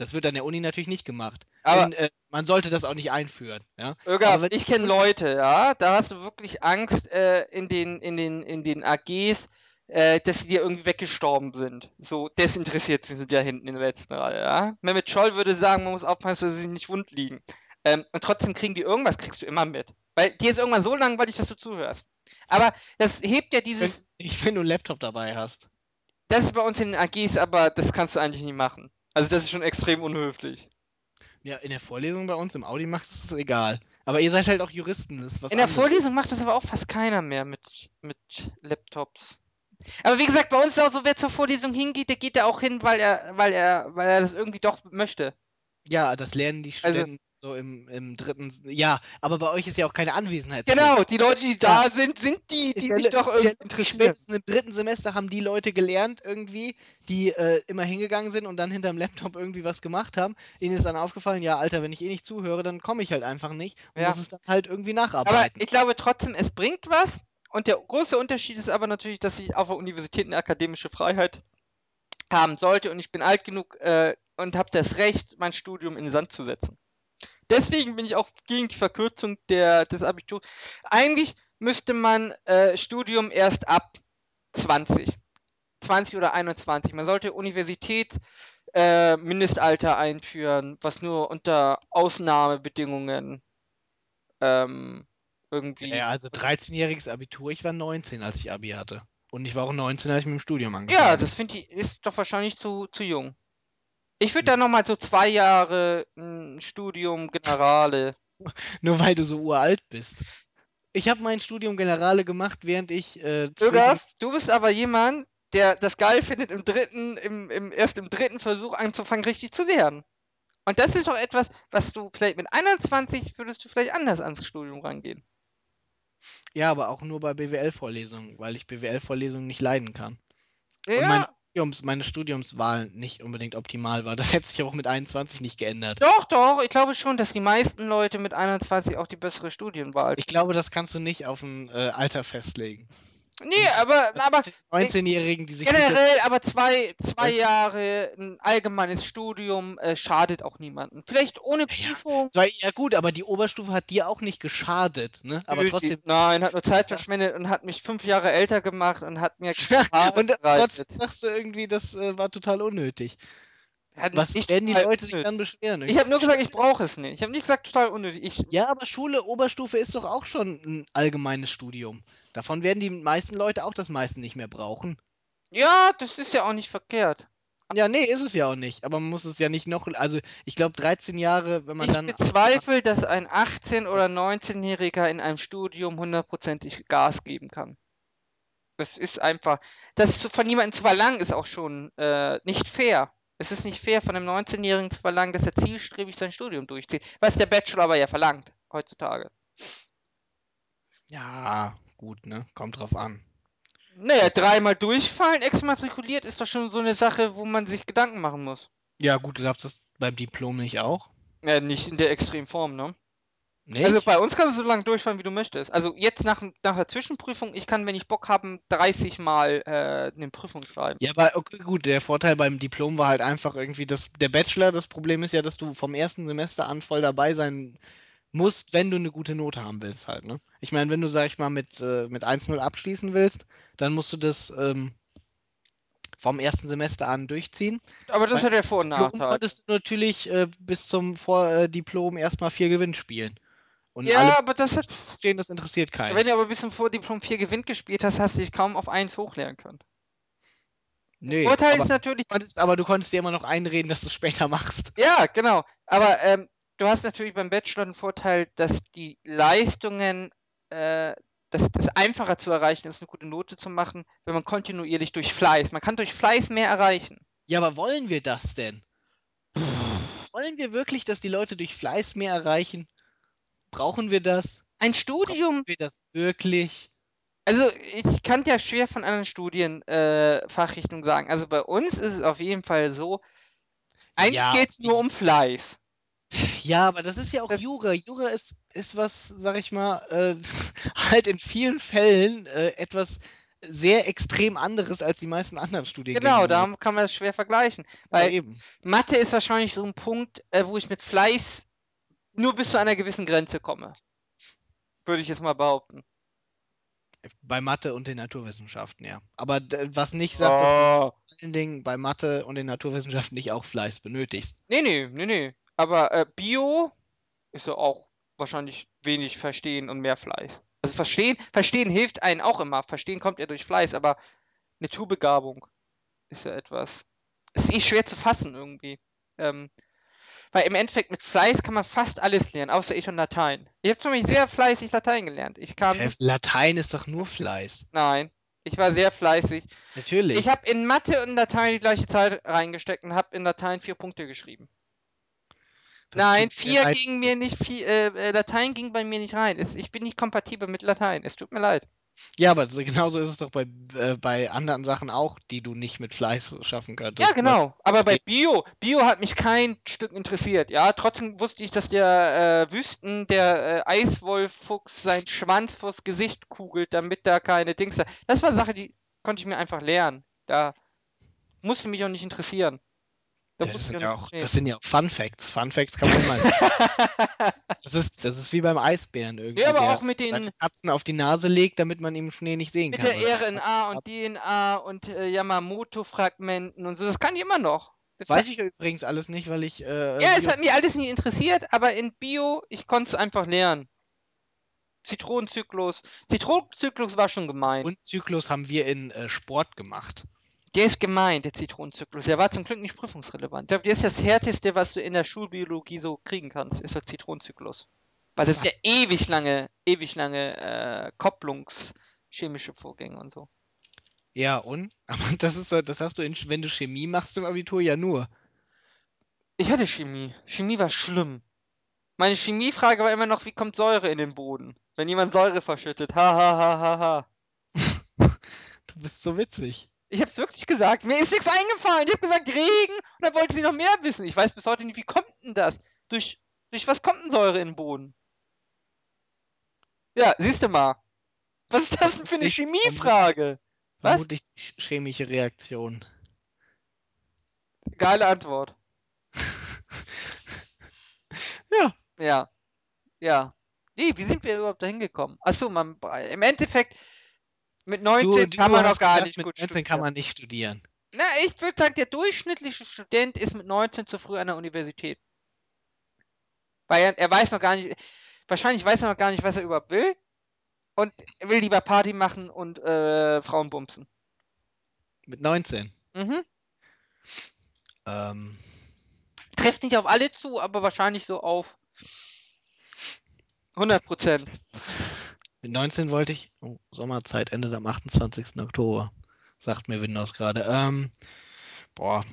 Das wird an der Uni natürlich nicht gemacht. Aber- Und, äh, man sollte das auch nicht einführen. Ja? Irga, Aber wenn- ich kenne Leute, ja, da hast du wirklich Angst äh, in, den, in, den, in den AGs, äh, dass sie dir irgendwie weggestorben sind. So desinteressiert sind sie da hinten in der letzten Reihe, ja. Mehmet Scholl würde sagen, man muss aufpassen, dass sie nicht wund liegen. Ähm, und trotzdem kriegen die irgendwas, kriegst du immer mit. Weil dir ist irgendwann so langweilig, dass du zuhörst. Aber das hebt ja Wenn, dieses, wenn du einen Laptop dabei hast. das ist bei uns in den AGs, aber das kannst du eigentlich nie machen. Also das ist schon extrem unhöflich. Ja, in der Vorlesung bei uns im Audi macht es das egal. Aber ihr seid halt auch Juristen, das ist was In der anderes. Vorlesung macht das aber auch fast keiner mehr mit, mit Laptops. Aber wie gesagt, bei uns ist auch so, wer zur Vorlesung hingeht, der geht da auch hin, weil er, weil er, weil er das irgendwie doch möchte. Ja, das lernen die Also- Studenten so im, im dritten. Ja, aber bei euch ist ja auch keine Anwesenheitspflicht. Genau, die Leute, die da sind, sind die, Ist die ja, sich doch ist ja irgendwie interessieren. spätestens im dritten Semester haben die Leute gelernt irgendwie, die äh, immer hingegangen sind und dann hinterm Laptop irgendwie was gemacht haben. Ihnen ist dann aufgefallen, ja, Alter, wenn ich eh nicht zuhöre, dann komme ich halt einfach nicht und Ja. muss es dann halt irgendwie Aber nacharbeiten. ich glaube trotzdem, es bringt was. Und der große Unterschied ist aber natürlich, dass ich auf der Universität eine akademische Freiheit haben sollte. Und ich bin alt genug äh, und habe das Recht, mein Studium in den Sand zu setzen. Deswegen bin ich auch gegen die Verkürzung der, des Abiturs. Eigentlich müsste man äh, Studium erst ab 20. 20 oder 21. Man sollte Universität äh, Mindestalter einführen, was nur unter Ausnahmebedingungen ähm, irgendwie. Ja, also 13-jähriges Abitur, ich war 19, als ich Abi hatte. Und ich war auch 19, als ich mit dem Studium angefangen Ja, habe. das finde ich, ist doch wahrscheinlich zu, zu jung. Ich würde da nochmal so zwei Jahre ein Studium Generale. Nur weil du so uralt bist. Ich habe mein Studium Generale gemacht, während ich äh, zwischen- du bist aber jemand, der das geil findet, im dritten, im, im, erst im dritten Versuch anzufangen, richtig zu lernen. Und das ist doch etwas, was du vielleicht mit 21 würdest du vielleicht anders ans Studium rangehen. Ja, aber auch nur bei BWL-Vorlesungen, weil ich BWL-Vorlesungen nicht leiden kann. Ja, mein- Studiums, meine Studiumswahl nicht unbedingt optimal war. Das hätte sich auch mit 21 nicht geändert. Doch, doch, ich glaube schon, dass die meisten Leute mit 21 auch die bessere Studienwahl Ich glaube, das kannst du nicht auf ein äh, Alter festlegen. Nee, aber, aber 19-Jährigen, die sich generell, aber zwei, zwei Jahre ein allgemeines Studium äh, schadet auch niemandem. Vielleicht ohne Ja, Prüfung. Zwei, ja gut, aber die Oberstufe hat dir auch nicht geschadet, ne? Aber trotzdem. Nein, hat nur Zeit verschwendet und hat mich fünf Jahre älter gemacht und hat mir und trotzdem sagst du irgendwie, das äh, war total unnötig. Was werden die Leute sich dann beschweren? Ich habe nur gesagt, ich brauche es nicht. Ich habe nicht gesagt, total unnötig. Ich, Ja, aber Schule, Oberstufe ist doch auch schon ein allgemeines Studium. Davon werden die meisten Leute auch das meiste nicht mehr brauchen. ja, das ist ja auch nicht verkehrt. Ja, nee, ist es ja auch nicht. Aber man muss es ja nicht noch. Also, ich glaube, 13 Jahre, wenn man Ich dann. bezweifle, dass ein 18- oder 19-Jähriger in einem Studium hundertprozentig Gas geben kann. Das ist einfach. Das von jemandem zu verlangen, ist auch schon äh, nicht fair. Es ist nicht fair, von einem 19-Jährigen zu verlangen, dass er zielstrebig sein Studium durchzieht. Was der Bachelor aber ja verlangt, heutzutage. Ja, gut, ne? Kommt drauf an. Naja, dreimal durchfallen, exmatrikuliert, ist doch schon so eine Sache, wo man sich Gedanken machen muss. Ja, gut, du das beim Diplom nicht auch? Ja, nicht in der Extremform, ne? Nicht? Also bei uns kannst du so lange durchfahren, wie du möchtest. Also jetzt nach, nach der Zwischenprüfung, ich kann, wenn ich Bock habe, 30 Mal äh, eine Prüfung schreiben. Ja, aber okay, gut, der Vorteil beim Diplom war halt einfach irgendwie, dass der Bachelor, das Problem ist ja, dass du vom ersten Semester an voll dabei sein musst, wenn du eine gute Note haben willst halt, ne? Ich meine, wenn du, sag ich mal, mit, äh, mit 1-0 abschließen willst, dann musst du das ähm, vom ersten Semester an durchziehen. Aber das Bei hat ja Vor- und Diplom Nachteile. konntest du natürlich äh, bis zum Vordiplom erstmal vier Gewinn spielen. Und Ja, aber das hat. stehen, das interessiert keinen. Wenn du aber bis zum Vordiplom 4 Gewinn gespielt hast, hast du dich kaum auf 1 hochlernen können. Nee, Vorteil aber, ist natürlich. du konntest, aber du konntest dir immer noch einreden, dass du es später machst. Ja, genau. Aber ähm, du hast natürlich beim Bachelor den Vorteil, dass die Leistungen, äh, dass es einfacher zu erreichen ist, eine gute Note zu machen, wenn man kontinuierlich durch Fleiß. Man kann durch Fleiß mehr erreichen. Ja, aber wollen wir das denn? Wollen wir wirklich, dass die Leute durch Fleiß mehr erreichen? Brauchen wir das? Ein Studium Brauchen wir das wirklich? Also, ich kann ja schwer von anderen Studien äh, sagen. Also bei uns ist es auf jeden Fall so, eigentlich Ja, geht es nur um Fleiß. Ja, aber das ist ja auch Das- Jura. Jura ist, ist was, sag ich mal, äh, halt in vielen Fällen äh, etwas sehr extrem anderes als die meisten anderen Studiengänge. Genau, darum kann man das schwer vergleichen. Ja, Weil eben. Mathe ist wahrscheinlich so ein Punkt, äh, wo ich mit Fleiß nur bis zu einer gewissen Grenze komme. Würde ich jetzt mal behaupten. Bei Mathe und den Naturwissenschaften, ja. Aber was nicht sagt, dass du Oh. vor allen Dingen bei Mathe und den Naturwissenschaften nicht auch Fleiß benötigst. Nee, nee, nee, nee. Aber äh, Bio ist ja auch wahrscheinlich wenig Verstehen und mehr Fleiß. Also Verstehen, Verstehen hilft einem auch immer. Verstehen kommt ja durch Fleiß, aber Naturbegabung ist ja etwas. Ist eh schwer zu fassen irgendwie. Ähm, weil im Endeffekt mit Fleiß kann man fast alles lernen, außer ich und Latein. Ich habe zum Beispiel sehr fleißig Latein gelernt. Ich. Hä, Latein ist doch nur Fleiß. Nein, ich war sehr fleißig. Natürlich. Ich habe in Mathe und Latein die gleiche Zeit reingesteckt und habe in Latein vier Punkte geschrieben. Das Nein, vier ging mir nicht, vier, äh, äh, Latein ging bei mir nicht rein. Es, ich bin nicht kompatibel mit Latein. Es tut mir leid. Ja, aber so- genauso ist es doch bei, äh, bei anderen Sachen auch, die du nicht mit Fleiß schaffen könntest. Ja, genau. Aber bei. Bio, Bio hat mich kein Stück interessiert. Ja, trotzdem wusste ich, dass der äh, Wüsten, der äh, Eiswollfuchs seinen Schwanz vors Gesicht kugelt, damit da keine Dings da. Das war eine Sache, die konnte ich mir einfach lernen. Da musste mich auch nicht interessieren. Da Ja, das, sind ja auch das sind ja Fun Facts. Fun Facts kann man immer. das, ist, das ist wie beim Eisbären irgendwie. Ja, aber der auch mit den, Tatzen auf die Nase legt, damit man im Schnee nicht sehen mit kann. der was er- RNA und DNA und äh, Yamamoto-Fragmenten und so. Das kann ich immer noch. Das Weiß ich übrigens alles nicht, weil ich. Äh, Ja, es hat mich alles nie interessiert, aber in Bio, ich konnte es einfach lernen. Zitronenzyklus. Zitronenzyklus war schon gemein. und Zyklus haben wir in äh, Sport gemacht. Der ist gemein, der Zitronenzyklus. Der war zum Glück nicht prüfungsrelevant. Der der ist das härteste, was du in der Schulbiologie so kriegen kannst, ist der Zitronenzyklus. Weil das sind ja ewig lange, ewig lange äh, Kopplungschemische Vorgänge und so. Ja, und? Aber das ist so, das hast du, in, wenn du Chemie machst im Abitur, ja nur. Ich hatte Chemie. Chemie war schlimm. Meine Chemiefrage war immer noch, wie kommt Säure in den Boden? Wenn jemand Säure verschüttet. Ha, ha, ha, ha, ha. Du bist so witzig. Ich hab's wirklich gesagt. Mir ist nichts eingefallen. Ich hab gesagt Regen und dann wollte sie noch mehr wissen. Ich weiß bis heute nicht, wie kommt denn das? Durch, durch was kommt denn Säure in den Boden? Ja, siehst du mal. Was ist das denn für eine Ich- Chemiefrage? Was? Vermutlich chemische Reaktion. Geile Antwort. Ja. Ja. Ja. Nee, wie sind wir überhaupt dahin gekommen? Achso, man, im Endeffekt, mit 19 kann man noch gar gesagt, nicht mit gut 19 studieren. kann man nicht studieren. Na, ich würde sagen, der durchschnittliche Student ist mit 19 zu früh an der Universität. Weil er, er weiß noch gar nicht, wahrscheinlich weiß er noch gar nicht, was er überhaupt will. Und er will lieber Party machen und äh, Frauen bumsen. Mit 19. Mhm. Ähm, Trifft nicht auf alle zu, aber wahrscheinlich so auf 100 Prozent. Mit 19 wollte ich. Oh, Sommerzeit endet am 28. Oktober. Sagt mir Windows gerade. Ähm, boah.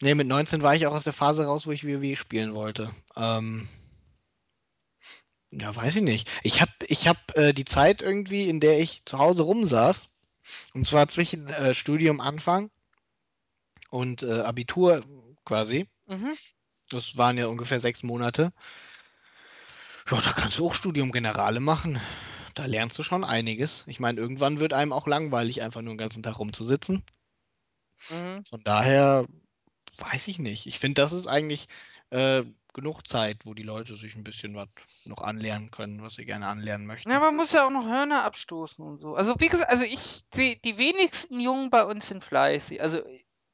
Nee, mit 19 war ich auch aus der Phase raus, wo ich WoW spielen wollte. Ähm, ja, weiß ich nicht. Ich habe ich hab, äh, die Zeit irgendwie, in der ich zu Hause rumsaß, und zwar zwischen äh, Studium Anfang und äh, Abitur quasi. Mhm. Das waren ja ungefähr sechs Monate. Ja, da kannst du auch Studium Generale machen. Da lernst du schon einiges. Ich meine, irgendwann wird einem auch langweilig, einfach nur den ganzen Tag rumzusitzen. Mhm. Von daher weiß ich nicht. Ich finde, das ist eigentlich äh, genug Zeit, wo die Leute sich ein bisschen was noch anlernen können, was sie gerne anlernen möchten. Ja, man muss ja auch noch Hörner abstoßen und so. Also wie gesagt, also ich sehe, die wenigsten Jungen bei uns sind fleißig. Also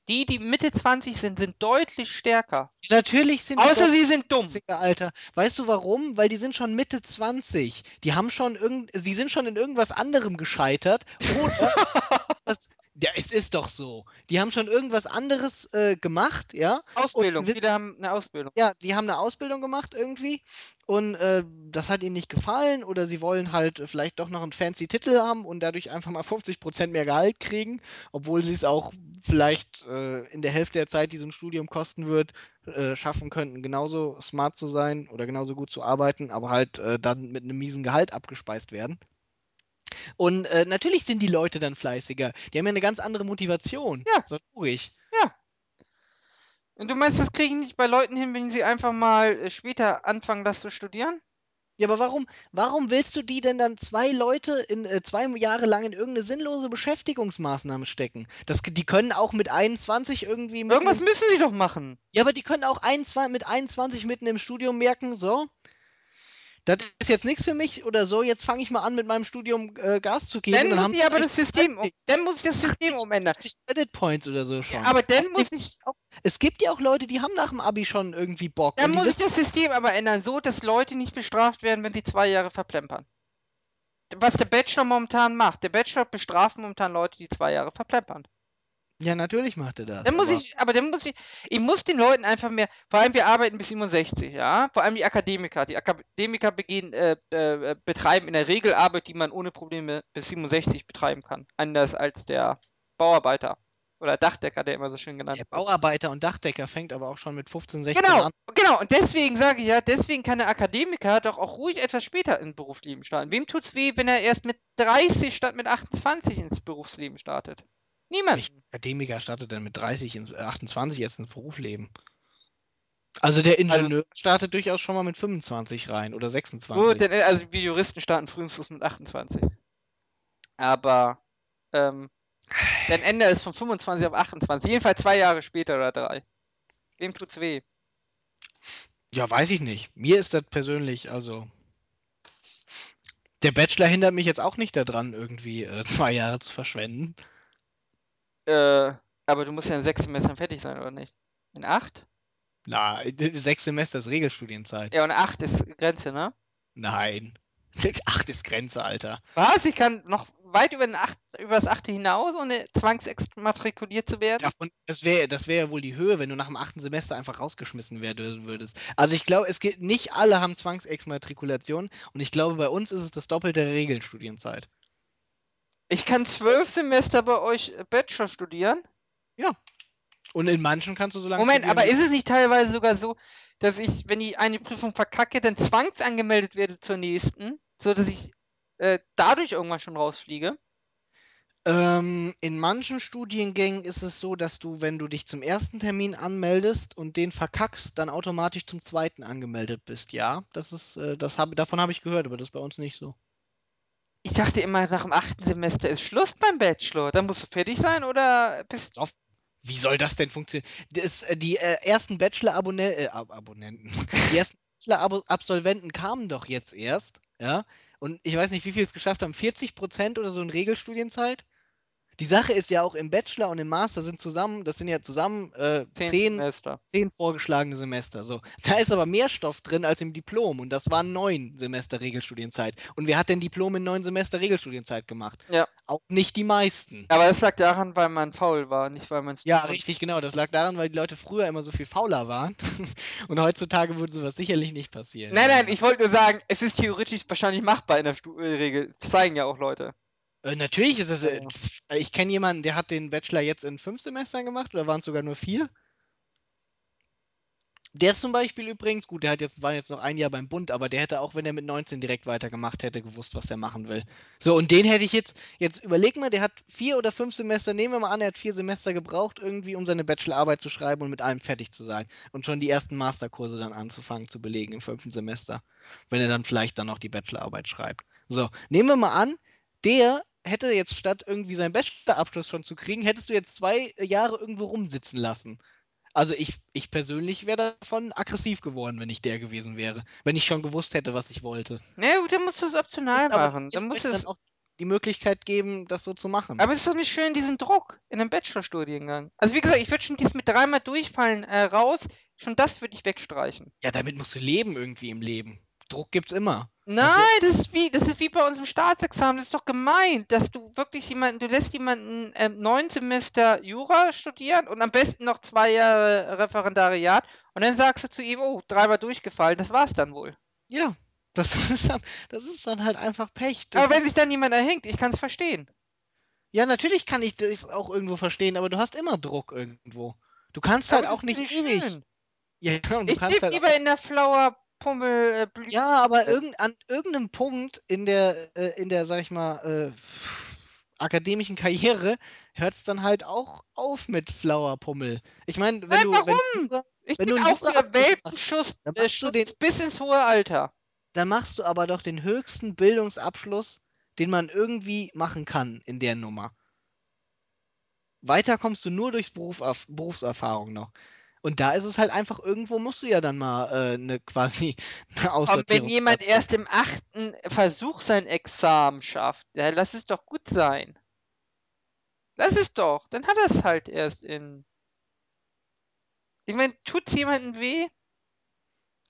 die, die Mitte 20 sind, sind deutlich stärker. Natürlich sind die Außer doch sie sind dumm. 20er, Alter. Weißt du warum? Weil die sind schon Mitte 20. Die haben schon irgend, sie sind schon in irgendwas anderem gescheitert. Oder was, ja, es ist doch so. Die haben schon irgendwas anderes äh, gemacht, ja. Ausbildung. wissen- Viele haben eine Ausbildung. Ja, die haben eine Ausbildung gemacht irgendwie und äh, das hat ihnen nicht gefallen oder sie wollen halt vielleicht doch noch einen fancy Titel haben und dadurch einfach mal 50% mehr Gehalt kriegen, obwohl sie es auch vielleicht äh, in der Hälfte der Zeit, die so ein Studium kosten wird, äh, schaffen könnten, genauso smart zu sein oder genauso gut zu arbeiten, aber halt äh, dann mit einem miesen Gehalt abgespeist werden. Und äh, natürlich sind die Leute dann fleißiger. Die haben ja eine ganz andere Motivation. Ja. So ruhig. Ja. Und du meinst, das kriegen nicht bei Leuten hin, wenn sie einfach mal äh, später anfangen, das zu studieren? Ja, aber warum, warum willst du die denn dann zwei Leute in äh, zwei Jahre lang in irgendeine sinnlose Beschäftigungsmaßnahme stecken? Das, die können auch mit 21 irgendwie mit Irgendwas müssen sie doch machen. Ja, aber die können auch 21, mit 21 mitten im Studium merken, so, das ist jetzt nichts für mich oder so, jetzt fange ich mal an mit meinem Studium äh, Gas zu geben. Dann dann muss ich aber das System, um, 30, dann muss ich das System umändern. 50 Credit Points oder so schon. Ja, aber dann muss ich, auch- Es gibt ja auch Leute, die haben nach dem Abi schon irgendwie Bock. dann muss ich das System aber ändern, so dass Leute nicht bestraft werden, wenn sie zwei Jahre verplempern. Was der Bachelor momentan macht. Der Bachelor bestraft momentan Leute, die zwei Jahre verplempern. Ja, natürlich macht er das. Dann muss aber- ich, aber dann muss ich, ich muss den Leuten einfach mehr, vor allem wir arbeiten bis 67, ja, vor allem die Akademiker. Die Akademiker begehen, äh, äh, betreiben in der Regel Arbeit, die man ohne Probleme bis 67 betreiben kann. Anders als der Bauarbeiter oder Dachdecker, der immer so schön genannt Der wird. Bauarbeiter und Dachdecker fängt aber auch schon mit 15, 16 Genau, an. genau. Und deswegen sage ich ja, deswegen kann der Akademiker doch auch ruhig etwas später ins Berufsleben starten. Wem tut's weh, wenn er erst mit 30 statt mit 28 ins Berufsleben startet? Niemand. Akademiker startet denn mit 30, ins, äh, 28 jetzt ins Berufsleben? Also der Ingenieur startet durchaus schon mal mit 25 rein oder 26. Gut, denn, äh, also wir Juristen starten frühestens mit 28. Aber ähm, dann Ende ist von 25 auf 28. Jedenfalls zwei Jahre später oder drei. Wem tut's weh? Ja, weiß ich nicht. Mir ist das persönlich, also. Der Bachelor hindert mich jetzt auch nicht daran, irgendwie äh, zwei Jahre zu verschwenden. Äh, aber du musst ja in sechs Semestern fertig sein, oder nicht? In acht? Na, sechs Semester ist Regelstudienzeit. Ja, und acht ist Grenze, ne? Nein. Acht ist Grenze, Alter. Was? Ich kann noch weit über, acht, über das achte hinaus, ohne zwangsexmatrikuliert zu werden? Davon, das wäre das wär ja wohl die Höhe, wenn du nach dem achten Semester einfach rausgeschmissen werden würdest. Also ich glaube, es geht, nicht alle haben Zwangsexmatrikulation und ich glaube, bei uns ist es das Doppelte der Regelstudienzeit. Ich kann zwölf Semester bei euch äh, Bachelor studieren. Und in manchen kannst du so lange Moment, aber ist es nicht teilweise sogar so, dass ich, wenn ich eine Prüfung verkacke, dann zwangsangemeldet werde zur nächsten, so dass ich äh, dadurch irgendwann schon rausfliege? Ähm, in manchen Studiengängen ist es so, dass du, wenn du dich zum ersten Termin anmeldest und den verkackst, dann automatisch zum zweiten angemeldet bist. Ja, das ist, äh, das hab, davon habe ich gehört, aber das ist bei uns nicht so. Ich dachte immer, nach dem achten Semester ist Schluss beim Bachelor. Dann musst du fertig sein oder bist. Soft. Wie soll das denn funktionieren? Das, äh, die äh, ersten Bachelor-Abonnenten, äh, Ab Abonnenten, die ersten Bachelor-Absolventen kamen doch jetzt erst, ja? Und ich weiß nicht, wie viel es geschafft haben, 40 Prozent oder so in Regelstudienzeit? Die Sache ist ja auch im Bachelor und im Master sind zusammen, das sind ja zusammen äh, Zehn zehn, Semester. zehn vorgeschlagene Semester. So. Da ist aber mehr Stoff drin als im Diplom und das waren neun Semester Regelstudienzeit. Und wer hat denn Diplom in neun Semester Regelstudienzeit gemacht? Ja. Auch nicht die meisten. Aber das lag daran, weil man faul war, nicht weil man es Ja, richtig, genau. Das lag daran, weil die Leute früher immer so viel fauler waren. Und heutzutage würde sowas sicherlich nicht passieren. Nein, nein, ich wollte nur sagen, es ist theoretisch wahrscheinlich machbar in der äh, Regel. Das zeigen ja auch Leute. Äh, natürlich ist es. Äh, Ja. pf, ich kenne jemanden, der hat den Bachelor jetzt in fünf Semestern gemacht oder waren es sogar nur vier? Der zum Beispiel übrigens, gut, der hat jetzt, war jetzt noch ein Jahr beim Bund, aber der hätte auch, wenn er mit 19 direkt weitergemacht hätte, gewusst, was er machen will. So, und den hätte ich jetzt, jetzt überleg mal, der hat vier oder fünf Semester, nehmen wir mal an, er hat vier Semester gebraucht, irgendwie, um seine Bachelorarbeit zu schreiben und mit allem fertig zu sein. Und schon die ersten Masterkurse dann anzufangen zu belegen im fünften Semester. Wenn er dann vielleicht dann noch die Bachelorarbeit schreibt. So, nehmen wir mal an, der hätte jetzt statt irgendwie seinen Bachelorabschluss schon zu kriegen, hättest du jetzt zwei Jahre irgendwo rumsitzen lassen. Also ich, ich persönlich wäre davon aggressiv geworden, wenn ich der gewesen wäre. Wenn ich schon gewusst hätte, was ich wollte. Na ja, gut, dann musst du es optional aber machen. Dann musst du auch die Möglichkeit geben, das so zu machen. Aber es ist doch nicht schön, diesen Druck in einem Bachelorstudiengang. Also wie gesagt, ich würde schon dies mit dreimal durchfallen äh, raus. Schon das würde ich wegstreichen. ja, damit musst du leben irgendwie im Leben. Druck gibt's immer. Nein, das ist wie, das ist wie bei uns im Staatsexamen. Das ist doch gemein, dass du wirklich jemanden, du lässt jemanden ähm, neun Semester Jura studieren und am besten noch zwei Jahre Referendariat und dann sagst du zu ihm, oh, dreimal durchgefallen, das war's dann wohl. Ja, das ist dann, das ist dann halt einfach Pech. Das Aber wenn ist, sich dann jemand erhängt, ich kann es verstehen. ja, natürlich kann ich das auch irgendwo verstehen, aber du hast immer Druck irgendwo. Du kannst halt Aber auch das ist nicht ewig. schön. Ja, und du Ich kannst lebe halt auch lieber in der Flower Pummel äh. Ja, aber irgend, an irgendeinem Punkt in der, äh, in der, sag ich mal, äh, akademischen Karriere hört es dann halt auch auf mit Flowerpummel. Ich meine, wenn Nein, du, wenn, warum? Jura- Ich wenn bin du einen auch machst, Welpenschuss dann äh, du den- bis ins hohe Alter. dann machst du aber doch den höchsten Bildungsabschluss, den man irgendwie machen kann in der Nummer. Weiter kommst du nur durchs Beruf, Berufserfahrung noch. Und da ist es halt einfach, irgendwo musst du ja dann mal äh, eine quasi eine Und wenn jemand erst im achten Versuch sein Examen schafft, ja, lass es doch gut sein. Lass es doch, dann hat er es halt erst in. Ich meine, tut's jemandem weh?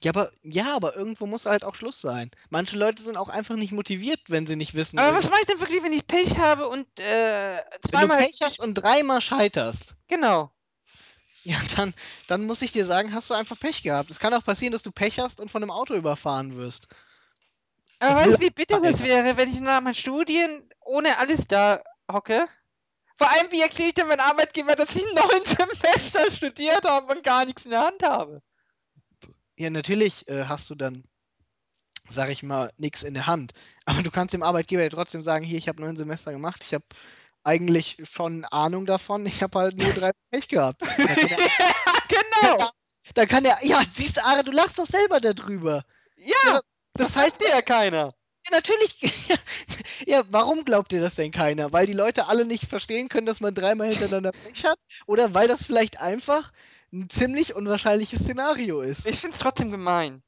Ja, aber ja, aber irgendwo muss halt auch Schluss sein. Manche Leute sind auch einfach nicht motiviert, wenn sie nicht wissen. Aber äh, was mache ich denn wirklich, wenn ich Pech habe und äh, wenn du zweimal. Pech hast und dreimal scheiterst, Genau. Ja, dann, dann muss ich dir sagen, hast du einfach Pech gehabt. Es kann auch passieren, dass du Pech hast und von einem Auto überfahren wirst. Aber weißt du, wie bitter das wäre, wenn ich nach meinen Studien ohne alles da hocke? Vor allem, wie erkläre ich denn meinem Arbeitgeber, dass ich neun Semester studiert habe und gar nichts in der Hand habe? Ja, natürlich äh, hast du dann, sag ich mal, nichts in der Hand. Aber du kannst dem Arbeitgeber ja trotzdem sagen, hier, ich habe neun Semester gemacht, ich habe eigentlich schon Ahnung davon, ich habe halt nur drei Pech gehabt. Er, genau. dann kann er, ja, siehst du, Ara, du lachst doch selber darüber. Ja, Ja, das was heißt weiß ja keiner. Ja, natürlich. Ja, warum glaubt ihr das denn keiner? Weil die Leute alle nicht verstehen können, dass man dreimal hintereinander Pech hat? Oder weil das vielleicht einfach ein ziemlich unwahrscheinliches Szenario ist? Ich finde es trotzdem gemein.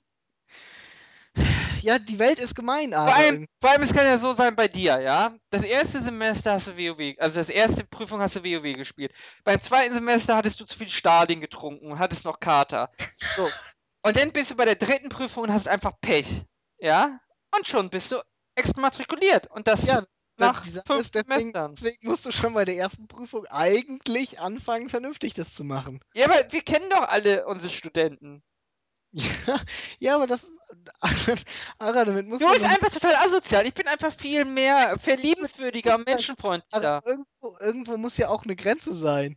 Ja, die Welt ist gemein, Vor aber allem, irgendwie. vor allem, es kann ja so sein bei dir, ja? Das erste Semester hast du WoW, also das erste Prüfung hast du WoW gespielt. Beim zweiten Semester hattest du zu viel Stadien getrunken und hattest noch Kater. So. Und dann bist du bei der dritten Prüfung und hast einfach Pech. Ja? Und schon bist du exmatrikuliert. Und das Ja, nach fünf ist, deswegen, deswegen musst du schon bei der ersten Prüfung eigentlich anfangen, vernünftig das zu machen. Ja, aber wir kennen doch alle unsere Studenten. Ja, ja aber das. Ara, damit muss Du man. bist einfach total asozial. Ich bin einfach viel mehr verliebenswürdiger und menschenfreundlicher. Irgendwo, irgendwo muss ja auch eine Grenze sein.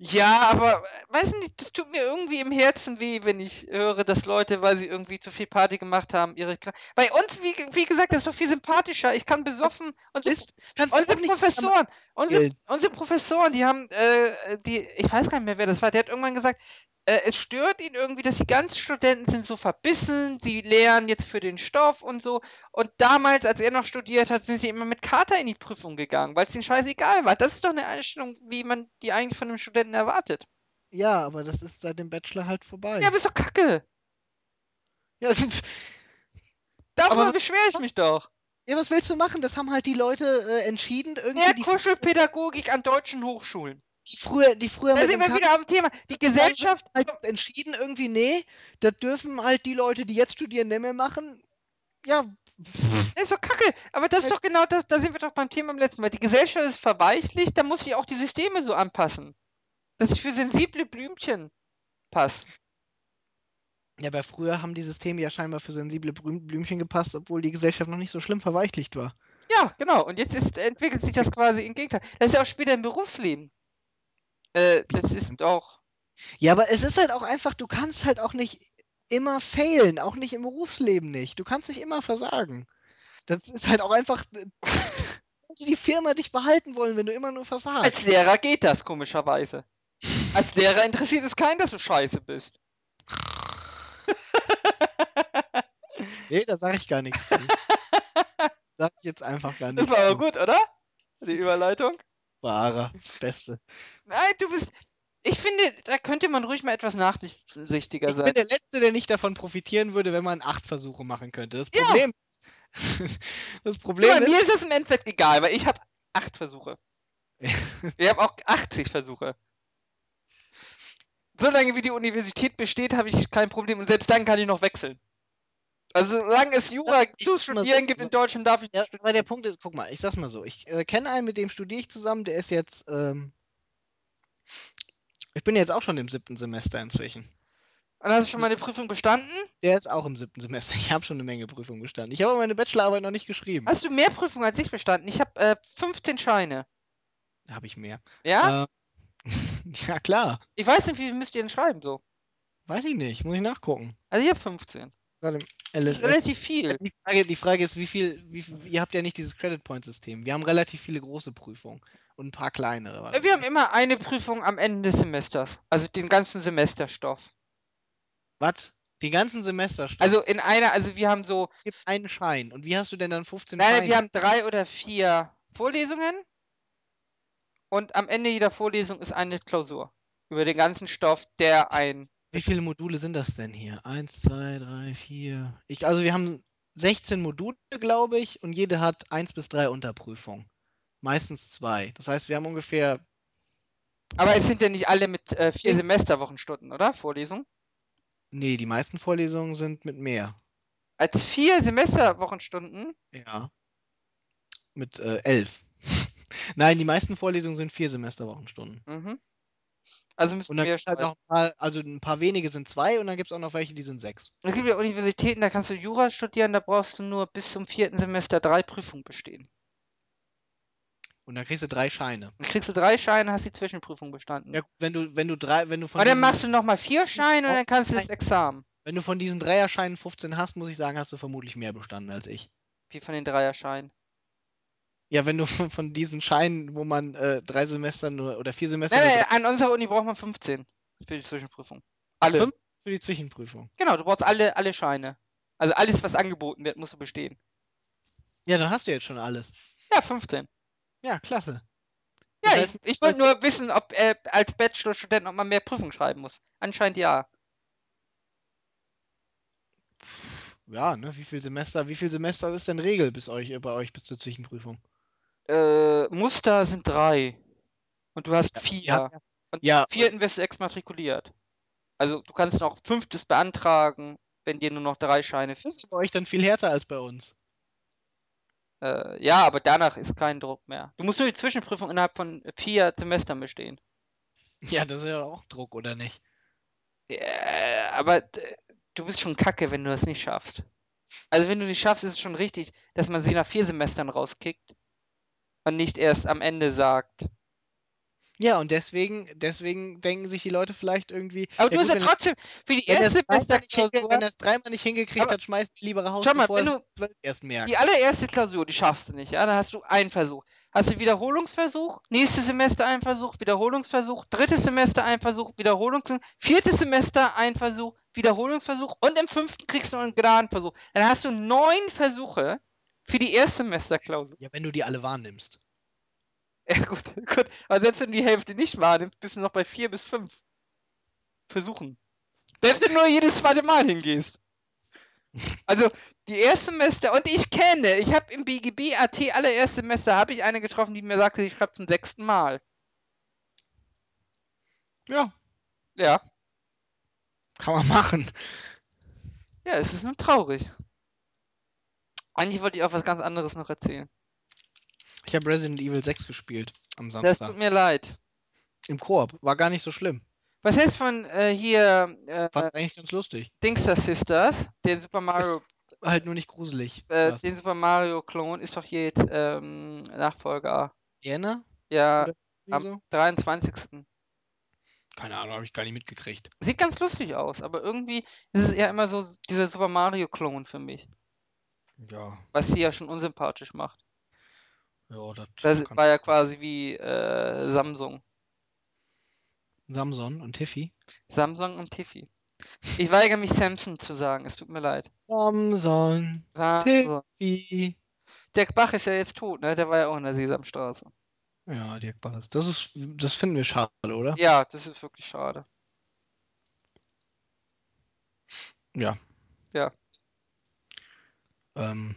Ja, aber weiß nicht, das tut mir irgendwie im Herzen weh, wenn ich höre, dass Leute, weil sie irgendwie zu viel Party gemacht haben, ihre Kla Bei uns, wie, wie gesagt, das ist doch viel sympathischer. Ich kann besoffen, unsere, Ist, du auch nicht Professoren, unsere, unsere Professoren, die haben, äh, die, ich weiß gar nicht mehr, wer das war, der hat irgendwann gesagt, äh, es stört ihn irgendwie, dass die ganzen Studenten sind so verbissen, sie lernen jetzt für den Stoff und so. Und damals, als er noch studiert hat, sind sie immer mit Kater in die Prüfung gegangen, weil es ihnen scheißegal war. Das ist doch eine Einstellung, wie man die eigentlich von einem Studenten erwartet. Ja, aber das ist seit dem Bachelor halt vorbei. Ja, aber ist doch kacke. Ja, Darüber beschwere ich mich doch. Ja, was willst du machen? Das haben halt die Leute äh, entschieden, irgendwie Mehr die Kuschelpädagogik an deutschen Hochschulen. die früher, die früher Da mit sind wir wieder am Thema. Die Gesellschaft. halt entschieden, irgendwie, nee, das dürfen halt die Leute, die jetzt studieren, nicht mehr machen. Ja, Das ist doch kacke. Aber das ist doch genau das. Da sind wir doch beim Thema im letzten Mal. Die Gesellschaft ist verweichlicht, da muss ich auch die Systeme so anpassen. Dass ich für sensible Blümchen passe. Ja, aber früher haben die Systeme ja scheinbar für sensible Blüm- Blümchen gepasst, obwohl die Gesellschaft noch nicht so schlimm verweichlicht war. Ja, genau. Und jetzt ist, entwickelt sich das quasi im Gegenteil. Das ist ja auch später im Berufsleben. Äh, das ist auch. Ja, aber es ist halt auch einfach, du kannst halt auch nicht immer failen, auch nicht im Berufsleben nicht. Du kannst nicht immer versagen. Das ist halt auch einfach, äh, die Firma dich behalten wollen, wenn du immer nur versagst. Als Lehrer geht das, komischerweise. Als Lehrer interessiert es keinen, dass du scheiße bist. Nee, da sage ich gar nichts zu. Sag ich jetzt einfach gar Das nichts war aber gut, oder? Die Überleitung. Wahrer. Beste. Nein, du bist. Ich finde, da könnte man ruhig mal etwas nachsichtiger Ich bin sein. der Letzte, der nicht davon profitieren würde, wenn man acht Versuche machen könnte. Das Ja. Problem, das Guck Problem mal, ist, mir ist es im Endeffekt egal, weil ich habe acht Versuche. Ich habe auch 80 Versuche. Solange wie die Universität besteht, habe ich kein Problem. Und selbst dann kann ich noch wechseln. Also solange es Jura Ich zu mal so, studieren gibt in Deutschland, darf ich ja, studieren. weil der Punkt ist, guck mal, ich sag's mal so, ich äh, kenne einen, mit dem studiere ich zusammen, der ist jetzt, ähm, ich bin jetzt auch schon im siebten Semester inzwischen. Und hast du schon mal eine Prüfung bestanden? Der ist auch im siebten Semester. Ich habe schon eine Menge Prüfungen bestanden. Ich habe aber meine Bachelorarbeit noch nicht geschrieben. Hast du mehr Prüfungen als ich bestanden? Ich habe äh, 15 Scheine. Habe ich mehr. Ja? Äh, ja, klar. Ich weiß nicht, wie viel müsst ihr denn schreiben so? Weiß ich nicht. Muss ich nachgucken. Also ich habe 15. Relativ viel. Die Frage, die Frage ist, wie viel, wie viel, ihr habt ja nicht dieses Credit Point System. Wir haben relativ viele große Prüfungen und ein paar kleinere. Wir haben immer eine Prüfung am Ende des Semesters. Also den ganzen Semesterstoff. Was? Den ganzen Semesterstoff Also in einer, also wir haben so, gibt einen Schein. Und wie hast du denn dann 15 nein, Scheine? wir haben drei oder vier Vorlesungen. Und am Ende jeder Vorlesung ist eine Klausur. Über den ganzen Stoff, der ein. Wie viele Module sind das denn hier? Eins, zwei, drei, vier. Ich, also wir haben 16 Module, glaube ich, und jede hat eins bis drei Unterprüfungen. Meistens zwei. Das heißt, wir haben ungefähr. Aber es sind ja nicht alle mit äh, vier. Semesterwochenstunden, oder? Vorlesungen? Nee, die meisten Vorlesungen sind mit mehr. Als vier Semesterwochenstunden? Ja. Mit äh, elf. Nein, die meisten Vorlesungen sind vier Semesterwochenstunden. Mhm. Also müssten Und dann wir halt noch ein paar, also ein paar wenige sind zwei und dann gibt es auch noch welche, die sind sechs. Es gibt ja Universitäten, da kannst du Jura studieren, da brauchst du nur bis zum vierten Semester drei Prüfungen bestehen. Und dann kriegst du drei Scheine. Dann kriegst du drei Scheine, hast die Zwischenprüfung bestanden. Ja, wenn du, wenn du drei, wenn du von und dann machst du nochmal vier Scheine und dann kannst du das. Examen. wenn du von diesen Dreierscheinen 15 hast, muss ich sagen, hast du vermutlich mehr bestanden als ich. Wie von den Dreierscheinen. Ja, wenn du von diesen Scheinen, wo man äh, drei Semester nur, oder vier Semester Nein, nein, an unserer Uni braucht man 15 für die Zwischenprüfung. Alle. Fünf? für die Zwischenprüfung. Genau, du brauchst alle, alle Scheine. Also alles, was angeboten wird, musst du bestehen. Ja, dann hast du jetzt schon alles. Ja, 15. Ja, klasse. Ja, Das heißt, ich, ich wollte nur wissen, ob äh, als Bachelorstudent noch mal mehr Prüfungen schreiben muss. Anscheinend ja. Ja, ne, wie viel Semester, wie viel Semester ist denn Regel bis euch, bei euch bis zur Zwischenprüfung? Äh, Muster sind drei. Und du hast vier. ja. Und Ja, vierten wirst du exmatrikuliert. Also du kannst noch fünftes beantragen, wenn dir nur noch drei Scheine Das fehlen. ist bei euch dann viel härter als bei uns. Äh, ja, aber danach ist kein Druck mehr. Du musst nur die Zwischenprüfung innerhalb von vier Semestern bestehen. Ja, das ist ja auch Druck, oder nicht? Ja, aber du bist schon kacke, wenn du das nicht schaffst. Also wenn du nicht schaffst, ist es schon richtig, dass man sie nach vier Semestern rauskickt und nicht erst am Ende sagt. Ja, und deswegen, deswegen denken sich die Leute vielleicht irgendwie. Aber ja du hast ja trotzdem für die er erste dreimal nicht, hinge- Semesterklausur. wenn er es dreimal nicht hingekriegt Aber- hat, schmeißt die lieber raus, Schau mal, bevor wenn du- erst merkt. Die allererste Klausur, die schaffst du nicht, ja? Da hast du einen Versuch. Hast du Wiederholungsversuch, nächstes Semester ein Versuch, Wiederholungsversuch, drittes Semester ein Versuch, Wiederholungsversuch, viertes Semester ein Versuch, Wiederholungsversuch und im fünften kriegst du einen Gnadenversuch. Dann hast du neun Versuche für die Erstsemesterklausur. Ja, wenn du die alle wahrnimmst. Ja, gut, gut. Aber selbst wenn du die Hälfte nicht wahrnimmst, bist du noch bei vier bis fünf Versuchen. Selbst wenn du nur jedes zweite Mal hingehst. Also, die Erstsemester, und ich kenne, ich habe im BGB AT alle Erstsemester, habe ich eine getroffen, die mir sagte, sie schreibt zum sechsten Mal. Ja, Ja. kann man machen. Ja, es ist nur traurig. Eigentlich wollte ich auch was ganz anderes noch erzählen. Ich habe Resident Evil 6 gespielt am Das Samstag. tut mir leid. Im Koop. War gar nicht so schlimm. Was du von äh, hier äh, Fand's eigentlich ganz lustig. Dingster Sisters? Den Super Mario, Ist halt nur nicht gruselig. äh, den Super Mario Klon ist doch hier jetzt ähm, Nachfolger. Jänner? Ja, Oder am so? 23. Keine Ahnung, habe ich gar nicht mitgekriegt. Sieht ganz lustig aus, aber irgendwie ist es eher immer so dieser Super Mario Klon für mich, Ja, was sie ja schon unsympathisch macht. ja, das, Das war ja quasi wie äh, Samsung. Samson und Tiffy. Samsung und Tiffy. Ich weigere mich Samsung zu sagen, es tut mir leid. Samson, Samsung. Tiffy. Dirk Bach ist ja jetzt tot, ne? Der war ja auch in der Sesamstraße. Ja, Dirk Barres. Das ist, das finden wir schade, oder? Ja, das ist wirklich schade. Ja. Ja. Ähm,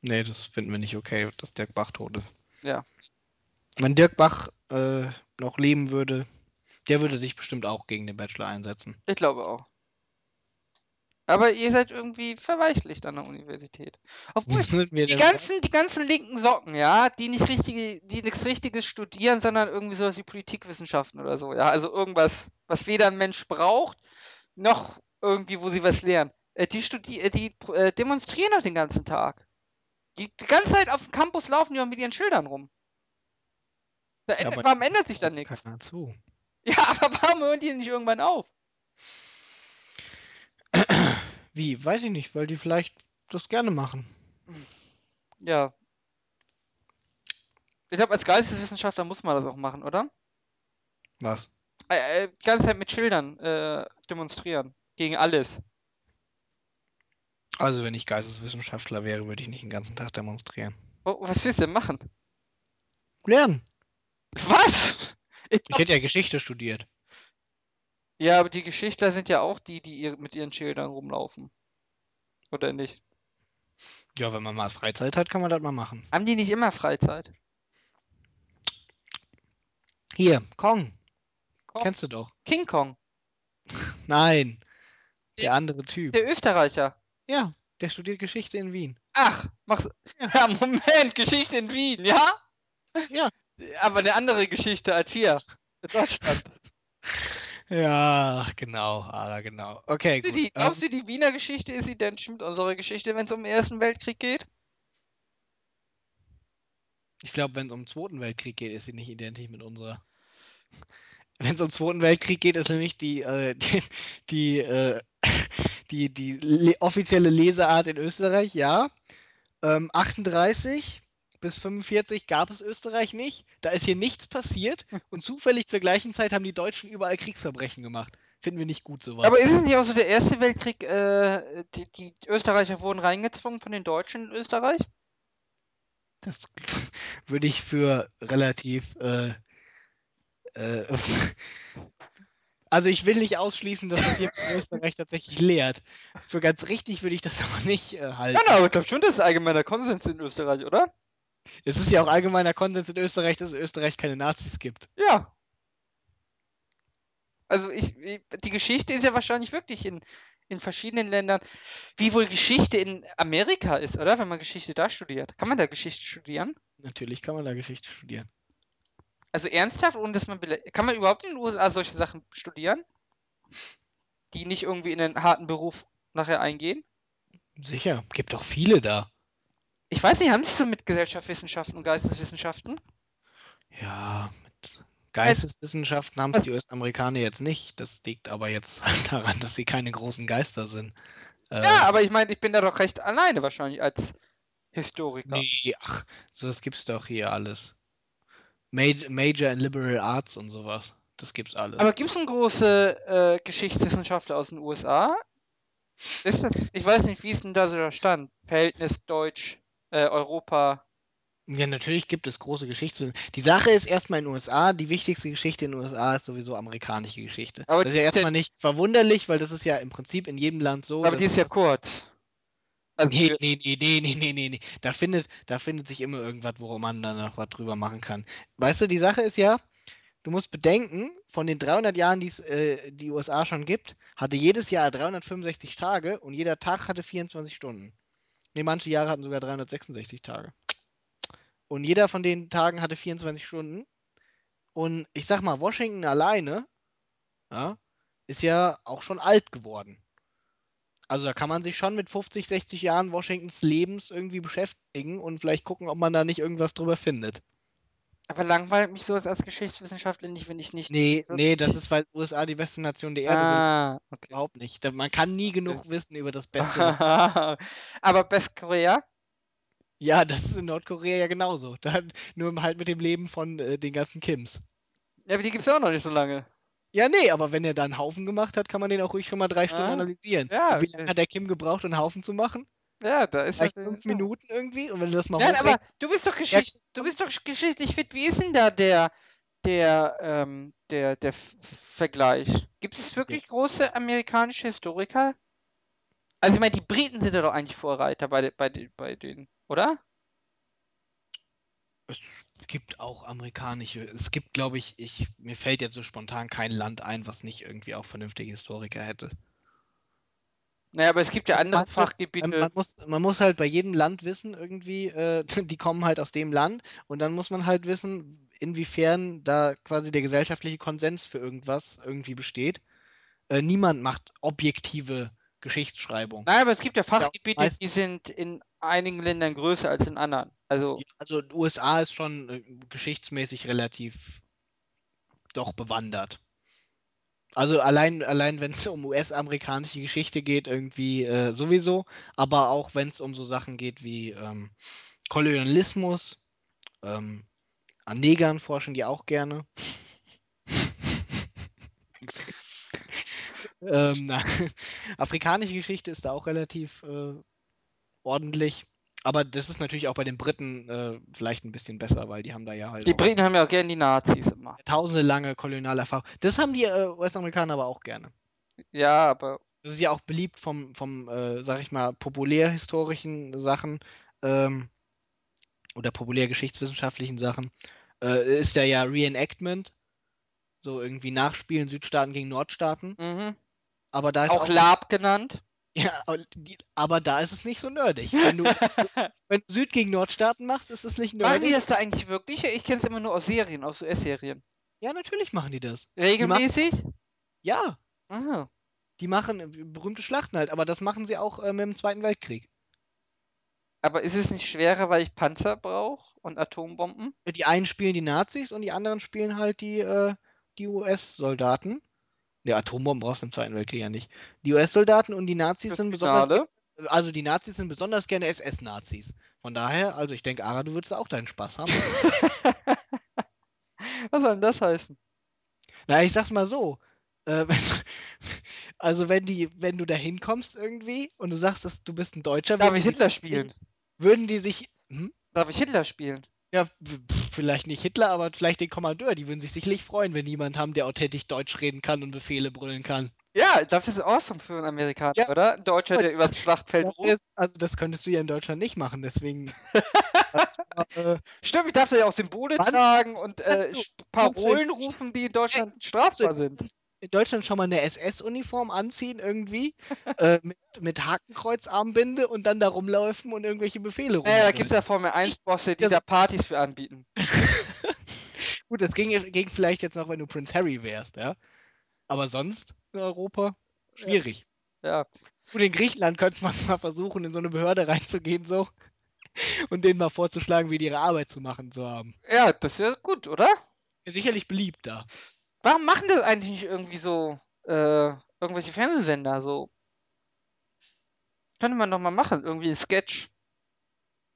nee, das finden wir nicht okay, dass Dirk Bach tot ist. Ja. Wenn Dirk Bach äh, noch leben würde, der würde sich bestimmt auch gegen den Bachelor einsetzen. Ich glaube auch. Aber ihr seid irgendwie verweichlicht an der Universität. Obwohl, die ganzen, die ganzen linken Socken, ja, die nicht richtige, die nichts Richtiges studieren, sondern irgendwie sowas wie Politikwissenschaften oder so, ja. Also irgendwas, was weder ein Mensch braucht, noch irgendwie, wo sie was lernen. Äh, die studi äh, die äh, demonstrieren doch den ganzen Tag. Die, die ganze Zeit auf dem Campus laufen die mit ihren Schildern rum. Da Ja, ändert, warum ändert sich da nichts? Keiner zu. Ja, aber warum hören die nicht irgendwann auf? Wie? Weiß ich nicht, weil die vielleicht das gerne machen. Ja. Ich glaube, als Geisteswissenschaftler muss man das auch machen, oder? Was? Äh, die ganze Zeit mit Schildern äh, demonstrieren. Gegen alles. Also, wenn ich Geisteswissenschaftler wäre, würde ich nicht den ganzen Tag demonstrieren. Oh, was willst du denn machen? Lernen. Was? Ich Ich hätte ja Geschichte studiert. ja, aber die Geschichtler sind ja auch die, die ihr, mit ihren Schildern rumlaufen. Oder nicht? Ja, wenn man mal Freizeit hat, kann man das mal machen. Haben die nicht immer Freizeit? Hier, Kong. Kong. Kennst du doch. King Kong, Nein. Die- Der andere Typ. der Österreicher. Ja, der studiert Geschichte in Wien. Ach, mach's. Ja. Ja, Moment, Geschichte in Wien, ja? Ja. Aber eine andere Geschichte als hier. In Deutschland. Ja, genau, aber genau. Okay, Glaubst gut. die, Ähm, glaubst du, die Wiener Geschichte ist identisch mit unserer Geschichte, wenn es um den Ersten Weltkrieg geht? ich glaube, wenn es um den Zweiten Weltkrieg geht, ist sie nicht identisch mit unserer. Wenn es um den Zweiten Weltkrieg geht, ist nämlich die, äh, die, die, äh, die, die le offizielle Leseart in Österreich, ja. Ähm, 38 bis 45 gab es Österreich nicht. Da ist hier nichts passiert. Und zufällig zur gleichen Zeit haben die Deutschen überall Kriegsverbrechen gemacht. Finden wir nicht gut, sowas. Aber ist es nicht auch so, der Erste Weltkrieg, äh, die, die Österreicher wurden reingezwungen von den Deutschen in Österreich? Das würde ich für relativ. Äh, äh, also ich will nicht ausschließen, dass das jemand in Österreich tatsächlich lehrt. Für ganz richtig würde ich das aber nicht äh, halten. Ja, aber ich glaube schon, das ist allgemeiner Konsens in Österreich, oder? Es ist ja auch allgemeiner Konsens in Österreich, dass es in Österreich keine Nazis gibt. Ja. Also ich, ich, die Geschichte ist ja wahrscheinlich wirklich in, in verschiedenen Ländern, wie wohl Geschichte in Amerika ist, oder? Wenn man Geschichte da studiert. Kann man da Geschichte studieren? Natürlich kann man da Geschichte studieren. Also ernsthaft, ohne dass man kann man überhaupt in den USA solche Sachen studieren, die nicht irgendwie in einen harten Beruf nachher eingehen? Sicher, gibt doch viele da. Ich weiß nicht, haben Sie so mit Gesellschaftswissenschaften und Geisteswissenschaften? Ja, mit Geisteswissenschaften haben es die US-Amerikaner jetzt nicht. Das liegt aber jetzt halt daran, dass sie keine großen Geister sind. Ja, Äh, aber ich meine, ich bin da doch recht alleine wahrscheinlich als Historiker. nee, ach, sowas gibt's doch hier alles. Ma- Major in Liberal Arts und sowas. Das gibt's alles. Aber gibt es einen große äh, Geschichtswissenschaftler aus den USA? Ist das, ich weiß nicht, wie ist denn da so der Stand? Verhältnis Deutsch, äh, Europa. Ja, natürlich gibt es große Geschichtswissenschaftler. Die Sache ist erstmal in den USA, die wichtigste Geschichte in den USA ist sowieso amerikanische Geschichte. Aber das ist ja erstmal nicht verwunderlich, weil das ist ja im Prinzip in jedem Land so. aber die ist ja kurz. Nee, nee, nee, nee, nee, nee, nee, nee. Da findet, da findet sich immer irgendwas, worum man dann noch was drüber machen kann. Weißt du, die Sache ist ja, du musst bedenken, von den 300 Jahren, die es äh, die USA schon gibt, hatte jedes Jahr 365 Tage und jeder Tag hatte 24 Stunden. Nee, manche Jahre hatten sogar 366 Tage. Und jeder von den Tagen hatte 24 Stunden. Und ich sag mal, Washington alleine ja, ist ja auch schon alt geworden. Also da kann man sich schon mit 50, 60 Jahren Washingtons Lebens irgendwie beschäftigen und vielleicht gucken, ob man da nicht irgendwas drüber findet. aber langweilt mich sowas als Geschichtswissenschaftler nicht, wenn ich nicht. Nee, nee, das ist, weil USA die beste Nation der Erde sind. Ah, okay. Überhaupt nicht. Man kann nie genug wissen über das Beste. Aber Westkorea? ja, das ist in Nordkorea ja genauso. Da, nur halt mit dem Leben von äh, den ganzen Kims. Ja, aber die gibt es ja auch noch nicht so lange. Ja, nee, aber wenn er da einen Haufen gemacht hat, kann man den auch ruhig schon mal drei Stunden Ah, analysieren. ja, wie lange hat der Kim gebraucht, einen Haufen zu machen? Ja, da ist Vielleicht fünf Minuten irgendwie? Und wenn du das mal Nein, aber du bist doch Geschicht, du bist doch geschichtlich fit. Wie ist denn da der, der, ähm, der, der Vergleich? Gibt es wirklich große amerikanische Historiker? Also ich meine, die Briten sind ja doch eigentlich Vorreiter bei, bei, bei denen, oder? Es gibt auch amerikanische. Es gibt, glaube ich, ich, mir fällt jetzt so spontan kein Land ein, was nicht irgendwie auch vernünftige Historiker hätte. Naja, aber es gibt ja andere Manche- Fachgebiete. Ähm, Man muss, man muss halt bei jedem Land wissen, irgendwie, äh, die kommen halt aus dem Land und dann muss man halt wissen, inwiefern da quasi der gesellschaftliche Konsens für irgendwas irgendwie besteht. Äh, niemand macht objektive Geschichtsschreibung. Nein, aber es gibt ja Fachgebiete, die sind in einigen Ländern größer als in anderen. Also, Ja, Also USA ist schon äh, geschichtsmäßig relativ doch bewandert. Also allein, allein wenn es um US-amerikanische Geschichte geht, irgendwie äh, sowieso, aber auch wenn es um so Sachen geht wie ähm, Kolonialismus, ähm, an Negern forschen die auch gerne. ähm, na, afrikanische Geschichte ist da auch relativ äh, ordentlich. Aber das ist natürlich auch bei den Briten äh, vielleicht ein bisschen besser, weil die haben da ja halt die Briten haben ja auch gerne die Nazis immer. tausende lange Kolonialerfahrung. Das haben die äh, US-Amerikaner aber auch gerne. Ja, aber Das ist ja auch beliebt vom, vom äh, sag ich mal, populärhistorischen Sachen ähm, oder populärgeschichtswissenschaftlichen Sachen. Äh, ist ja ja Reenactment. So irgendwie Nachspielen Südstaaten gegen Nordstaaten. mhm. Aber da ist auch auch, Lab genannt. Ja, aber die, aber da ist es nicht so nerdig. Wenn du, wenn du Süd gegen Nordstaaten machst, ist es nicht Machen die nerdig. das da eigentlich wirklich? Ich kenne es immer nur aus Serien, aus US-Serien. Ja, natürlich machen die das. Regelmäßig? Ja, Aha. die machen äh, berühmte Schlachten halt, aber das machen sie auch äh, mit dem Zweiten Weltkrieg. Aber ist es nicht schwerer, weil ich Panzer brauche und Atombomben? Die einen spielen die Nazis und die anderen spielen halt die, äh, die US-Soldaten. Der Atombomben brauchst du im Zweiten Weltkrieg ja nicht. Die US-Soldaten und die Nazis sind besonders Finale? also die Nazis sind besonders gerne SS-Nazis. Von daher, also ich denke, Ara, du würdest auch deinen Spaß haben. Was soll denn das heißen? Na, ich sag's mal so. Äh, also wenn die, wenn du da hinkommst irgendwie und du sagst, dass du bist ein Deutscher, Darf würden ich die sich- Hitler spielen? würden die sich. Hm? Darf ich Hitler spielen? Ja, pf, vielleicht nicht Hitler, aber vielleicht den Kommandeur. Die würden sich sicherlich freuen, wenn jemand haben, der authentisch Deutsch reden kann und Befehle brüllen kann. Ja, das ist awesome für einen Amerikaner, Ja. oder? Ein Deutscher, der übers Schlachtfeld ruft. also das könntest du ja in Deutschland nicht machen, deswegen. äh, Stimmt, ich darf ja auch Symbole Wann- tragen und äh, Parolen rufen, die in Deutschland strafbar in sind. In Deutschland schon mal eine SS-Uniform anziehen irgendwie, äh, mit, mit Hakenkreuzarmbinde und dann da rumlaufen und irgendwelche Befehle Naja, da gibt es ja Formel 1-Bosse, die da Partys für anbieten. Gut, das ging, ging vielleicht jetzt noch, wenn du Prince Harry wärst, ja. Aber sonst in Europa schwierig. Ja. Gut, in Griechenland könnte man mal versuchen, in so eine Behörde reinzugehen so und denen mal vorzuschlagen, wie die ihre Arbeit zu machen zu haben. Ja, das wäre gut, oder? sicherlich beliebt da. Warum machen das eigentlich nicht irgendwie so äh, irgendwelche Fernsehsender so? Könnte man doch mal machen, irgendwie ein Sketch.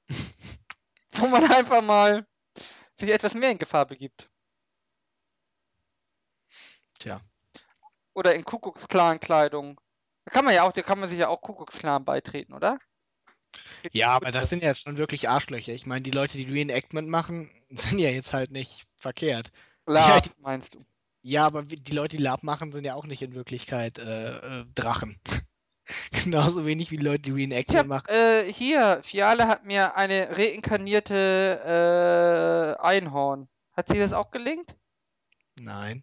wo man einfach mal sich etwas mehr in Gefahr begibt. Tja. Oder in Kuckucksklan-Kleidung. Da kann man ja auch, da kann man sich ja auch Kuckucksklan beitreten, oder? Ja, aber das sind ja jetzt schon wirklich Arschlöcher. Ich meine, die Leute, die Reenactment machen, sind ja jetzt halt nicht verkehrt. Lab, die- meinst du? Ja, aber die Leute, die Lab machen, sind ja auch nicht in Wirklichkeit äh, äh, Drachen. Genauso wenig wie die Leute, die Reenactment machen. äh, hier, Fiale hat mir eine reinkarnierte äh, Einhorn. Hat sie das auch gelingt? Nein,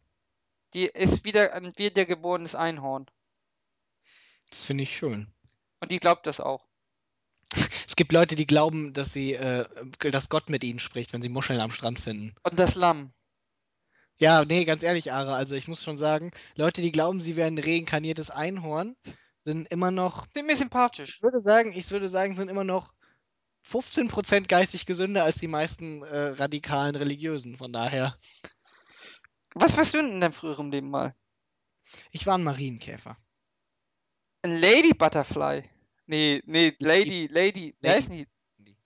Die ist wieder ein wiedergeborenes Einhorn. das finde ich schön. Und die glaubt das auch. Es gibt Leute, die glauben, dass sie, äh, dass Gott mit ihnen spricht, wenn sie Muscheln am Strand finden. Und das Lamm. Ja, nee, ganz ehrlich, Ara, also ich muss schon sagen, Leute, die glauben, sie wären ein reinkarniertes Einhorn, sind immer noch, Sind mir sympathisch. ich würde sagen, ich würde sagen, sind immer noch 15% geistig gesünder als die meisten äh, radikalen Religiösen. Von daher, Was warst du denn in deinem früheren Leben mal? ich war ein Marienkäfer. Ein Lady Butterfly. Nee, nee, Lady, Lady, Lady- heißt die?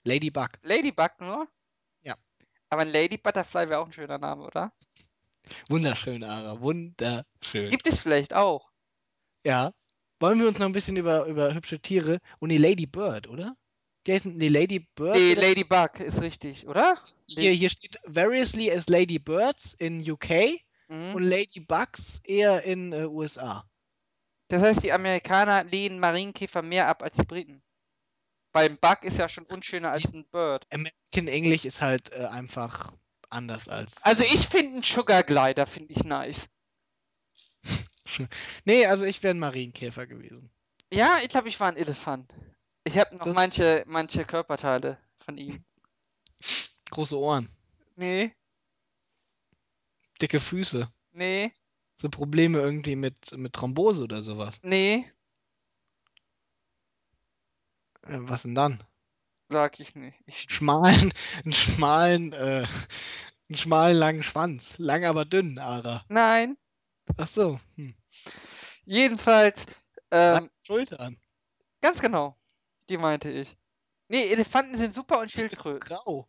Ladybug. Ladybug nur? Ja. Aber ein Lady Butterfly wäre auch ein schöner Name, oder? Wunderschön, Ara, wunderschön. Gibt es vielleicht auch. Ja. Wollen wir uns noch ein bisschen über, über hübsche Tiere und die Lady Bird, oder? Heißen die Lady Bird? Nee, oder? Ladybug ist richtig, oder? Hier, hier steht variously as Lady Birds in UK Mhm. und Ladybugs eher in äh, USA. Das heißt, die Amerikaner lehnen Marienkäfer mehr ab als die Briten. Weil ein Bug ist ja schon unschöner als ein Bird. American English ist halt äh, einfach anders als. Also ich finde einen Sugar Glider finde ich nice. Nee, also ich wäre ein Marienkäfer gewesen. Ja, ich glaube, ich war ein Elefant. Ich habe noch Das- manche, manche Körperteile von ihm. Große Ohren, Nee, dicke Füße. nee, So Probleme irgendwie mit, mit Thrombose oder sowas. nee, Äh, was denn dann? Sag ich nicht. Ich, Schmalen, einen schmalen, äh, einen schmalen langen Schwanz. Lang aber dünn, Ara. nein, Ach so. Hm. jedenfalls, ähm, Schultern. ganz genau, die meinte ich. Nee, Elefanten sind super und Schildkröten. grau.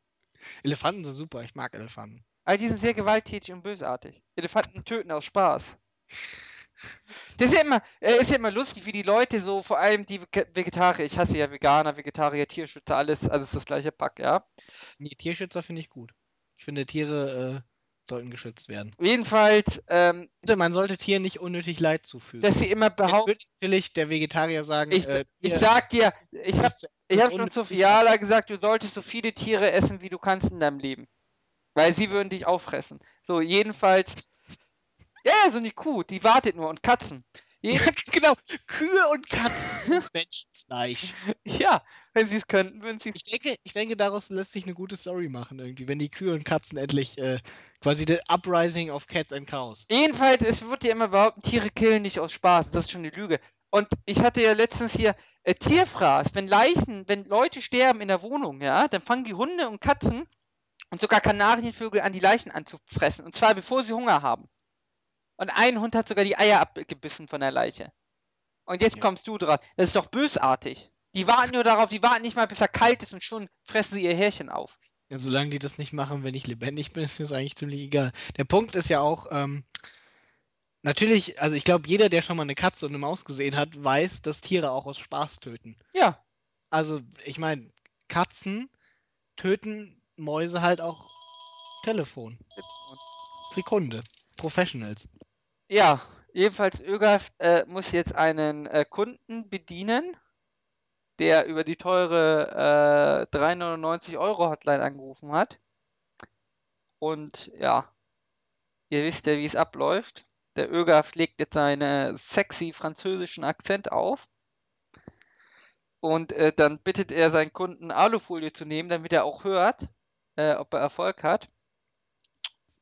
Elefanten sind super. Ich mag Elefanten. Aber die sind sehr gewalttätig und bösartig. Elefanten töten aus Spaß. Das ist ja immer, äh, ist ja immer lustig, wie die Leute so, vor allem die Ve- Vegetarier, ich hasse ja Veganer, Vegetarier, Tierschützer, alles, alles das gleiche Pack, ja. Nee, Tierschützer finde ich gut. Ich finde, Tiere äh, sollten geschützt werden. Jedenfalls, ähm, Also, man sollte Tieren nicht unnötig Leid zufügen. dass sie immer behaupten, würde natürlich der Vegetarier sagen, ich, äh, ich sag dir, ich hab, das ich hab schon zu Fiala gesagt, du solltest so viele Tiere essen, wie du kannst in deinem Leben. Weil sie würden dich auffressen. So, jedenfalls, ja, ja, so eine Kuh, die wartet nur und Katzen. Ganz genau. Kühe und Katzen Menschenfleisch. ja, wenn sie es könnten, würden sie es Ich denke, ich denke, daraus lässt sich eine gute Story machen, irgendwie, wenn die Kühe und Katzen endlich äh, quasi the Uprising of Cats and Cows. Jedenfalls, es wird ja immer behaupten, Tiere killen nicht aus Spaß. Das ist schon eine Lüge. Und ich hatte ja letztens hier äh, Tierfraß. Wenn Leichen, wenn Leute sterben in der Wohnung, ja, dann fangen die Hunde und Katzen und sogar Kanarienvögel an, die Leichen anzufressen. Und zwar bevor sie Hunger haben. Und ein Hund hat sogar die Eier abgebissen von der Leiche. Und jetzt Ja. kommst du dran. Das ist doch bösartig. Die warten nur darauf, die warten nicht mal, bis er kalt ist und schon fressen sie ihr Härchen auf. Ja, solange die das nicht machen, wenn ich lebendig bin, ist mir das eigentlich ziemlich egal. Der Punkt ist ja auch, ähm, natürlich, also ich glaube, jeder, der schon mal eine Katze und eine Maus gesehen hat, weiß, dass Tiere auch aus Spaß töten. Ja, Also, ich meine, Katzen töten Mäuse halt auch Telefon. Sekunde. Professionals. Ja, jedenfalls Ögaf äh, muss jetzt einen äh, Kunden bedienen, der über die teure äh, 3,99 Euro Hotline angerufen hat. Und ja, ihr wisst ja, wie es abläuft. Der Ögaf legt jetzt seinen sexy französischen Akzent auf. Und äh, dann bittet er seinen Kunden Alufolie zu nehmen, damit er auch hört, äh, ob er Erfolg hat.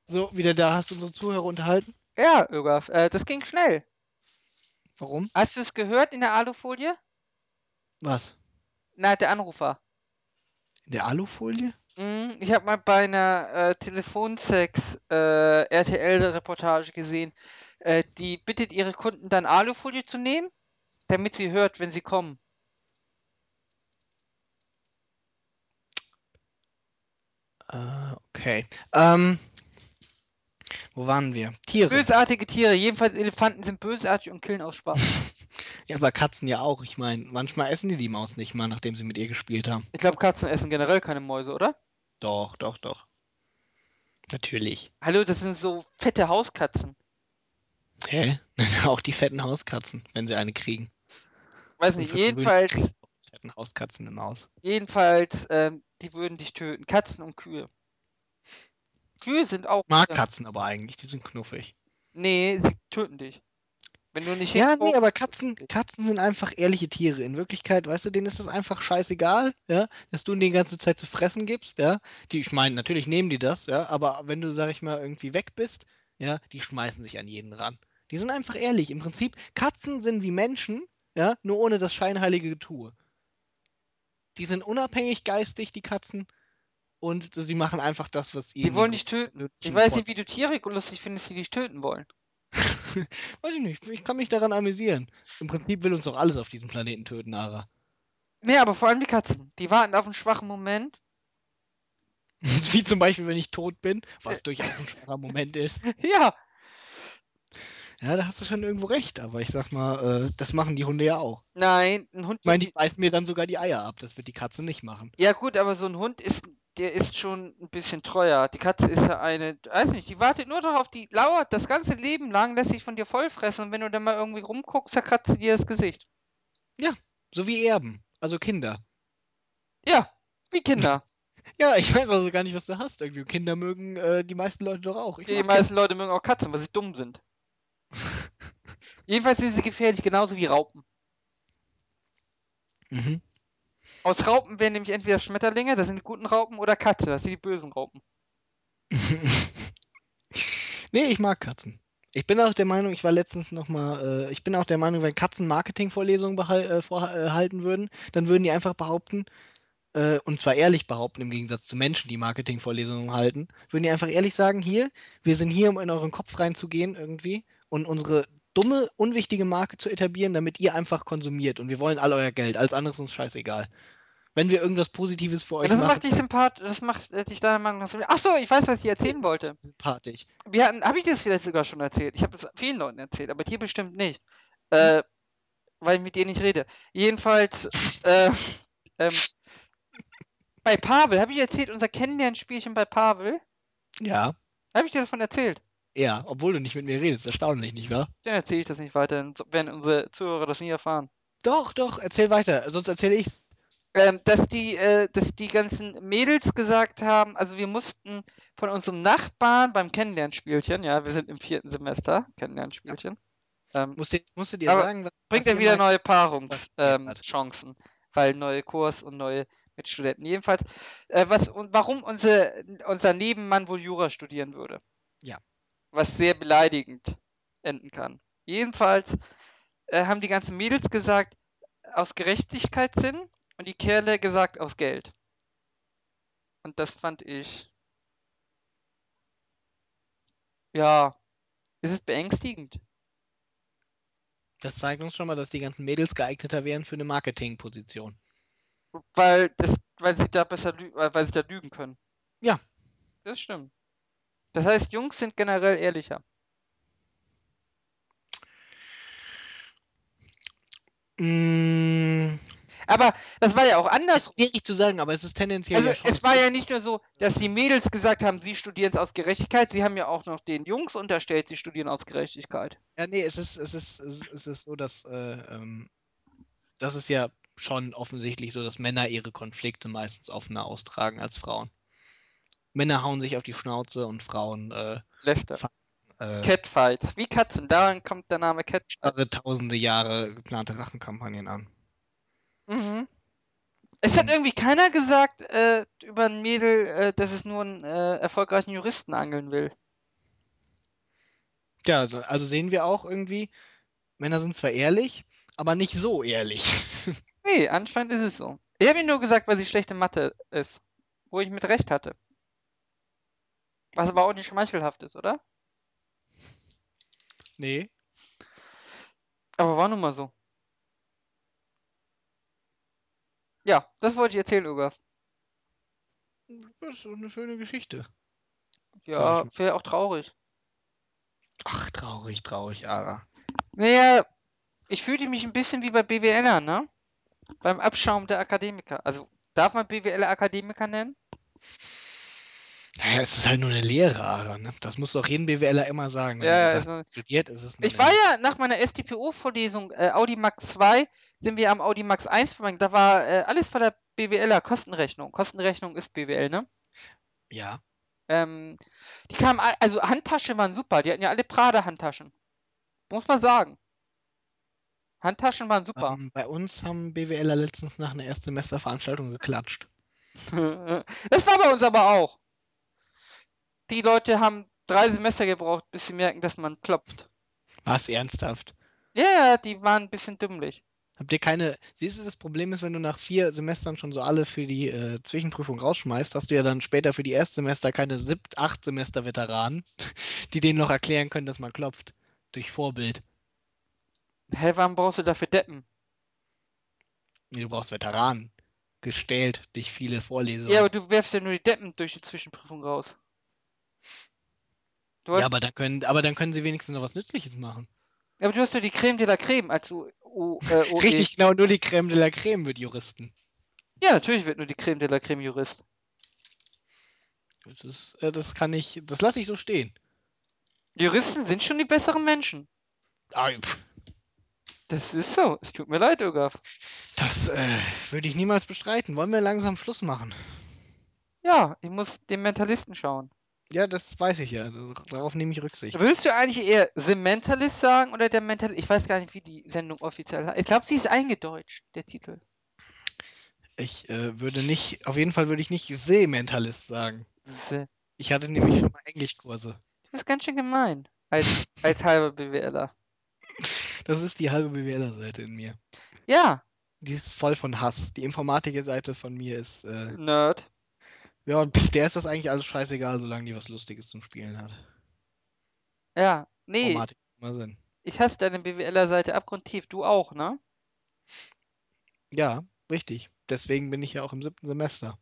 So, wieder da hast du unsere Zuhörer unterhalten. Ja, Ögaf, äh, das ging schnell. Warum? Hast du es gehört in der Alufolie? Was? Na, der Anrufer. In der Alufolie? Mhm, ich habe mal bei einer äh, Telefonsex äh, RTL-Reportage gesehen. Äh, die bittet ihre Kunden dann Alufolie zu nehmen, damit sie hört, wenn sie kommen. Äh, okay. Ähm, wo waren wir? Tiere. Bösartige Tiere, jedenfalls Elefanten sind bösartig und killen aus Spaß. Ja, aber Katzen ja auch. Ich meine, manchmal essen die die Maus nicht mal, nachdem sie mit ihr gespielt haben. Ich glaube, Katzen essen generell keine Mäuse, oder? Doch, doch, doch. Natürlich. Hallo, das sind so fette Hauskatzen. Hä? Auch die fetten Hauskatzen, wenn sie eine kriegen. Weiß nicht, jedenfalls, fetten Hauskatzen eine Maus. jedenfalls, ähm, die würden dich töten. Katzen und Kühe. Kühe sind auch. Mag Katzen aber eigentlich, die sind knuffig. nee, sie töten dich. Wenn du nicht Ja, nee, aber Katzen, Katzen sind einfach ehrliche Tiere. In Wirklichkeit, weißt du, denen ist das einfach scheißegal, ja, dass du ihnen die ganze Zeit zu fressen gibst, ja. Die, ich meine, natürlich nehmen die das, ja, aber wenn du, sag ich mal, irgendwie weg bist, ja, die schmeißen sich an jeden ran. Die sind einfach ehrlich. Im Prinzip, Katzen sind wie Menschen, ja, nur ohne das scheinheilige Getue. Die sind unabhängig geistig, die Katzen, und sie machen einfach das, was Die ihnen wollen den dich töten. Ich weiß nicht, wie du Tiere lustig findest, die dich töten wollen. Weiß ich nicht, ich kann mich daran amüsieren. Im Prinzip will uns doch alles auf diesem Planeten töten, Ara. Nee, aber vor allem die Katzen. Die warten auf einen schwachen Moment. Wie zum Beispiel, wenn ich tot bin, Äh, was durchaus ein schwacher Moment ist. ja, Ja, da hast du schon irgendwo recht, aber ich sag mal, äh, das machen die Hunde ja auch. nein, ein Hund Ich meine, die die. beißen mir dann sogar die Eier ab. Das wird die Katze nicht machen. Ja, gut, aber so ein Hund ist. Der ist schon ein bisschen treuer. Die Katze ist ja eine. Weiß nicht, die wartet nur darauf, die lauert das ganze Leben lang, lässt sich von dir vollfressen und wenn du dann mal irgendwie rumguckst, zerkratzt sie dir das Gesicht. Ja, so wie Erben, also Kinder. Ja, wie Kinder. Ja, ich weiß also gar nicht, was du hast. Irgendwie Kinder mögen äh, die meisten Leute doch auch. Ich Die mag Kinder. meisten Leute mögen auch Katzen, weil sie dumm sind. Jedenfalls sind sie gefährlich, genauso wie Raupen. Mhm. Aus Raupen werden nämlich entweder Schmetterlinge, das sind die guten Raupen, oder Katze, das sind die bösen Raupen. nee, ich mag Katzen. Ich bin auch der Meinung, ich war letztens noch mal, äh, ich bin auch der Meinung, wenn Katzen Marketingvorlesungen äh, vorhalten würden, dann würden die einfach behaupten, äh, und zwar ehrlich behaupten, im Gegensatz zu Menschen, die Marketingvorlesungen halten, würden die einfach ehrlich sagen, hier, wir sind hier, um in euren Kopf reinzugehen irgendwie und unsere dumme, unwichtige Marke zu etablieren, damit ihr einfach konsumiert und wir wollen all euer Geld, alles andere ist uns scheißegal. Wenn wir irgendwas Positives für Ja, euch das machen, macht dich sympathisch, das macht äh, dich deiner Meinung nach so. Ach so, ich weiß, was ich erzählen wollte. ist sympathisch. Habe ich dir das vielleicht sogar schon erzählt? Ich habe es vielen Leuten erzählt, aber dir bestimmt nicht. Hm? Äh, weil ich mit dir nicht rede. Jedenfalls, äh, ähm, bei Pavel, habe ich erzählt, unser Kennenlernspielchen bei Pavel? Ja, Habe ich dir davon erzählt? Ja, obwohl du nicht mit mir redest, erstaunlich, nicht wahr? Dann erzähle ich das nicht weiter, dann werden unsere Zuhörer das nie erfahren. Doch, doch, erzähl weiter, sonst erzähle ich's. Ähm, dass die, äh, dass die ganzen Mädels gesagt haben, also wir mussten von unserem Nachbarn beim Kennenlernspielchen, ja, wir sind im vierten Semester, Kennenlernspielchen, ähm, Musst, musst du dir sagen, was, bringt ja wieder neue. Paarungschancen, weil neue Kurs und neue Mitstudenten. Jedenfalls, äh, was und warum unser, unser Nebenmann wohl Jura studieren würde. Ja. Was sehr beleidigend enden kann. Jedenfalls äh, haben die ganzen Mädels gesagt, aus Gerechtigkeitssinn und die Kerle gesagt aus Geld. Und das fand ich, ja, es ist beängstigend. Das zeigt uns schon mal, dass die ganzen Mädels geeigneter wären für eine Marketingposition. Weil, das, weil sie da besser weil sie da lügen können. Ja. Das stimmt. Das heißt, Jungs sind generell ehrlicher. Mm, Aber das war ja auch ist andersrum. schwierig zu sagen, aber es ist tendenziell Also ja schon. es war ja nicht nur so, dass die Mädels gesagt haben, sie studieren es aus Gerechtigkeit, sie haben ja auch noch den Jungs unterstellt, sie studieren aus Gerechtigkeit. Ja, nee, es ist, es ist, es ist, es ist so, dass äh, ähm, das ist ja schon offensichtlich so, dass Männer ihre Konflikte meistens offener austragen als Frauen. Männer hauen sich auf die Schnauze und Frauen äh, fangen äh, Catfights. Wie Katzen, daran kommt der Name Catfight. starre tausende Jahre geplante Rachenkampagnen an. Mhm. Es hat irgendwie keiner gesagt äh, über ein Mädel, äh, dass es nur einen äh, erfolgreichen Juristen angeln will. ja, also, also sehen wir auch irgendwie, Männer sind zwar ehrlich, aber nicht so ehrlich. Nee, anscheinend ist es so. Ich habe ihm nur gesagt, weil sie schlechte Mathe ist. wo ich mit Recht hatte. Was aber auch nicht schmeichelhaft ist, oder? Nee. Aber war nun mal so. Ja, das wollte ich erzählen, Uga. Das ist eine schöne Geschichte. Ja, wäre auch traurig. Ach, traurig, traurig, Ara. Naja, ich fühlte mich ein bisschen wie bei BWLer, ne? Beim Abschaum der Akademiker. Also, darf man BWLer Akademiker nennen? Naja, es ist halt nur eine Lehre, Ara. Ne? Das muss doch jeden BWLer immer sagen. Ja, nur- hat, studiert, ist es Ich war ja nach meiner STPO-Vorlesung äh, Audi Max 2, sind wir am Audi Max 1 vorbei. Da war äh, alles von der BWLer Kostenrechnung. Kostenrechnung ist BWL, ne? Ja. Ähm, die kamen, also Handtaschen waren super. Die hatten ja alle Prada-Handtaschen. Muss man sagen. Handtaschen waren super. Ähm, bei uns haben BWLer letztens nach einer Erstsemesterveranstaltung geklatscht. das war bei uns aber auch. Die Leute haben drei Semester gebraucht, bis sie merken, dass man klopft. Was ernsthaft? Ja, ja, die waren ein bisschen dümmlich. Habt ihr keine. Siehst du, das Problem ist, wenn du nach vier Semestern schon so alle für die äh, Zwischenprüfung rausschmeißt, hast du ja dann später für die Erstsemester keine siebt, acht Semester Veteranen, die denen noch erklären können, dass man klopft. Durch Vorbild. Hä, warum brauchst du dafür Deppen? Nee, du brauchst Veteranen. Gestellt durch viele Vorlesungen. Ja, aber du werfst ja nur die Deppen durch die Zwischenprüfung raus. Ja, aber dann können, aber dann können sie wenigstens noch was Nützliches machen. aber du hast ja die Creme de la Creme als U, U, äh, OE. Richtig, genau, nur die Creme de la Creme wird Juristen. Ja, natürlich wird nur die Creme de la Creme Jurist. Das, ist, äh, das kann ich, das lasse ich so stehen. Juristen sind schon die besseren Menschen. Ah, pff, Das ist so. Es tut mir leid, Ögaf. Das äh, würde ich niemals bestreiten. Wollen wir langsam Schluss machen? Ja, ich muss den Mentalisten schauen. Ja, das weiß ich ja. Darauf nehme ich Rücksicht. Würdest du eigentlich eher The Mentalist sagen oder der Mentalist? Ich weiß gar nicht, wie die Sendung offiziell heißt. Ich glaube, sie ist eingedeutscht, der Titel. Ich äh, würde nicht, auf jeden Fall würde ich nicht Seementalist sagen. The. Ich hatte nämlich schon mal Englischkurse. Du bist ganz schön gemein. Als, als halber BWLer. Das ist die halbe BWLer-Seite in mir. Ja, Die ist voll von Hass. Die Informatiker-Seite von mir ist, äh, Nerd. Ja, und pff, der ist das eigentlich alles scheißegal, solange die was Lustiges zum Spielen hat. Ja, nee, immer Sinn. ich hasse deine BWLer-Seite abgrundtief. Du auch, ne? Ja, richtig. Deswegen bin ich ja auch im siebten Semester.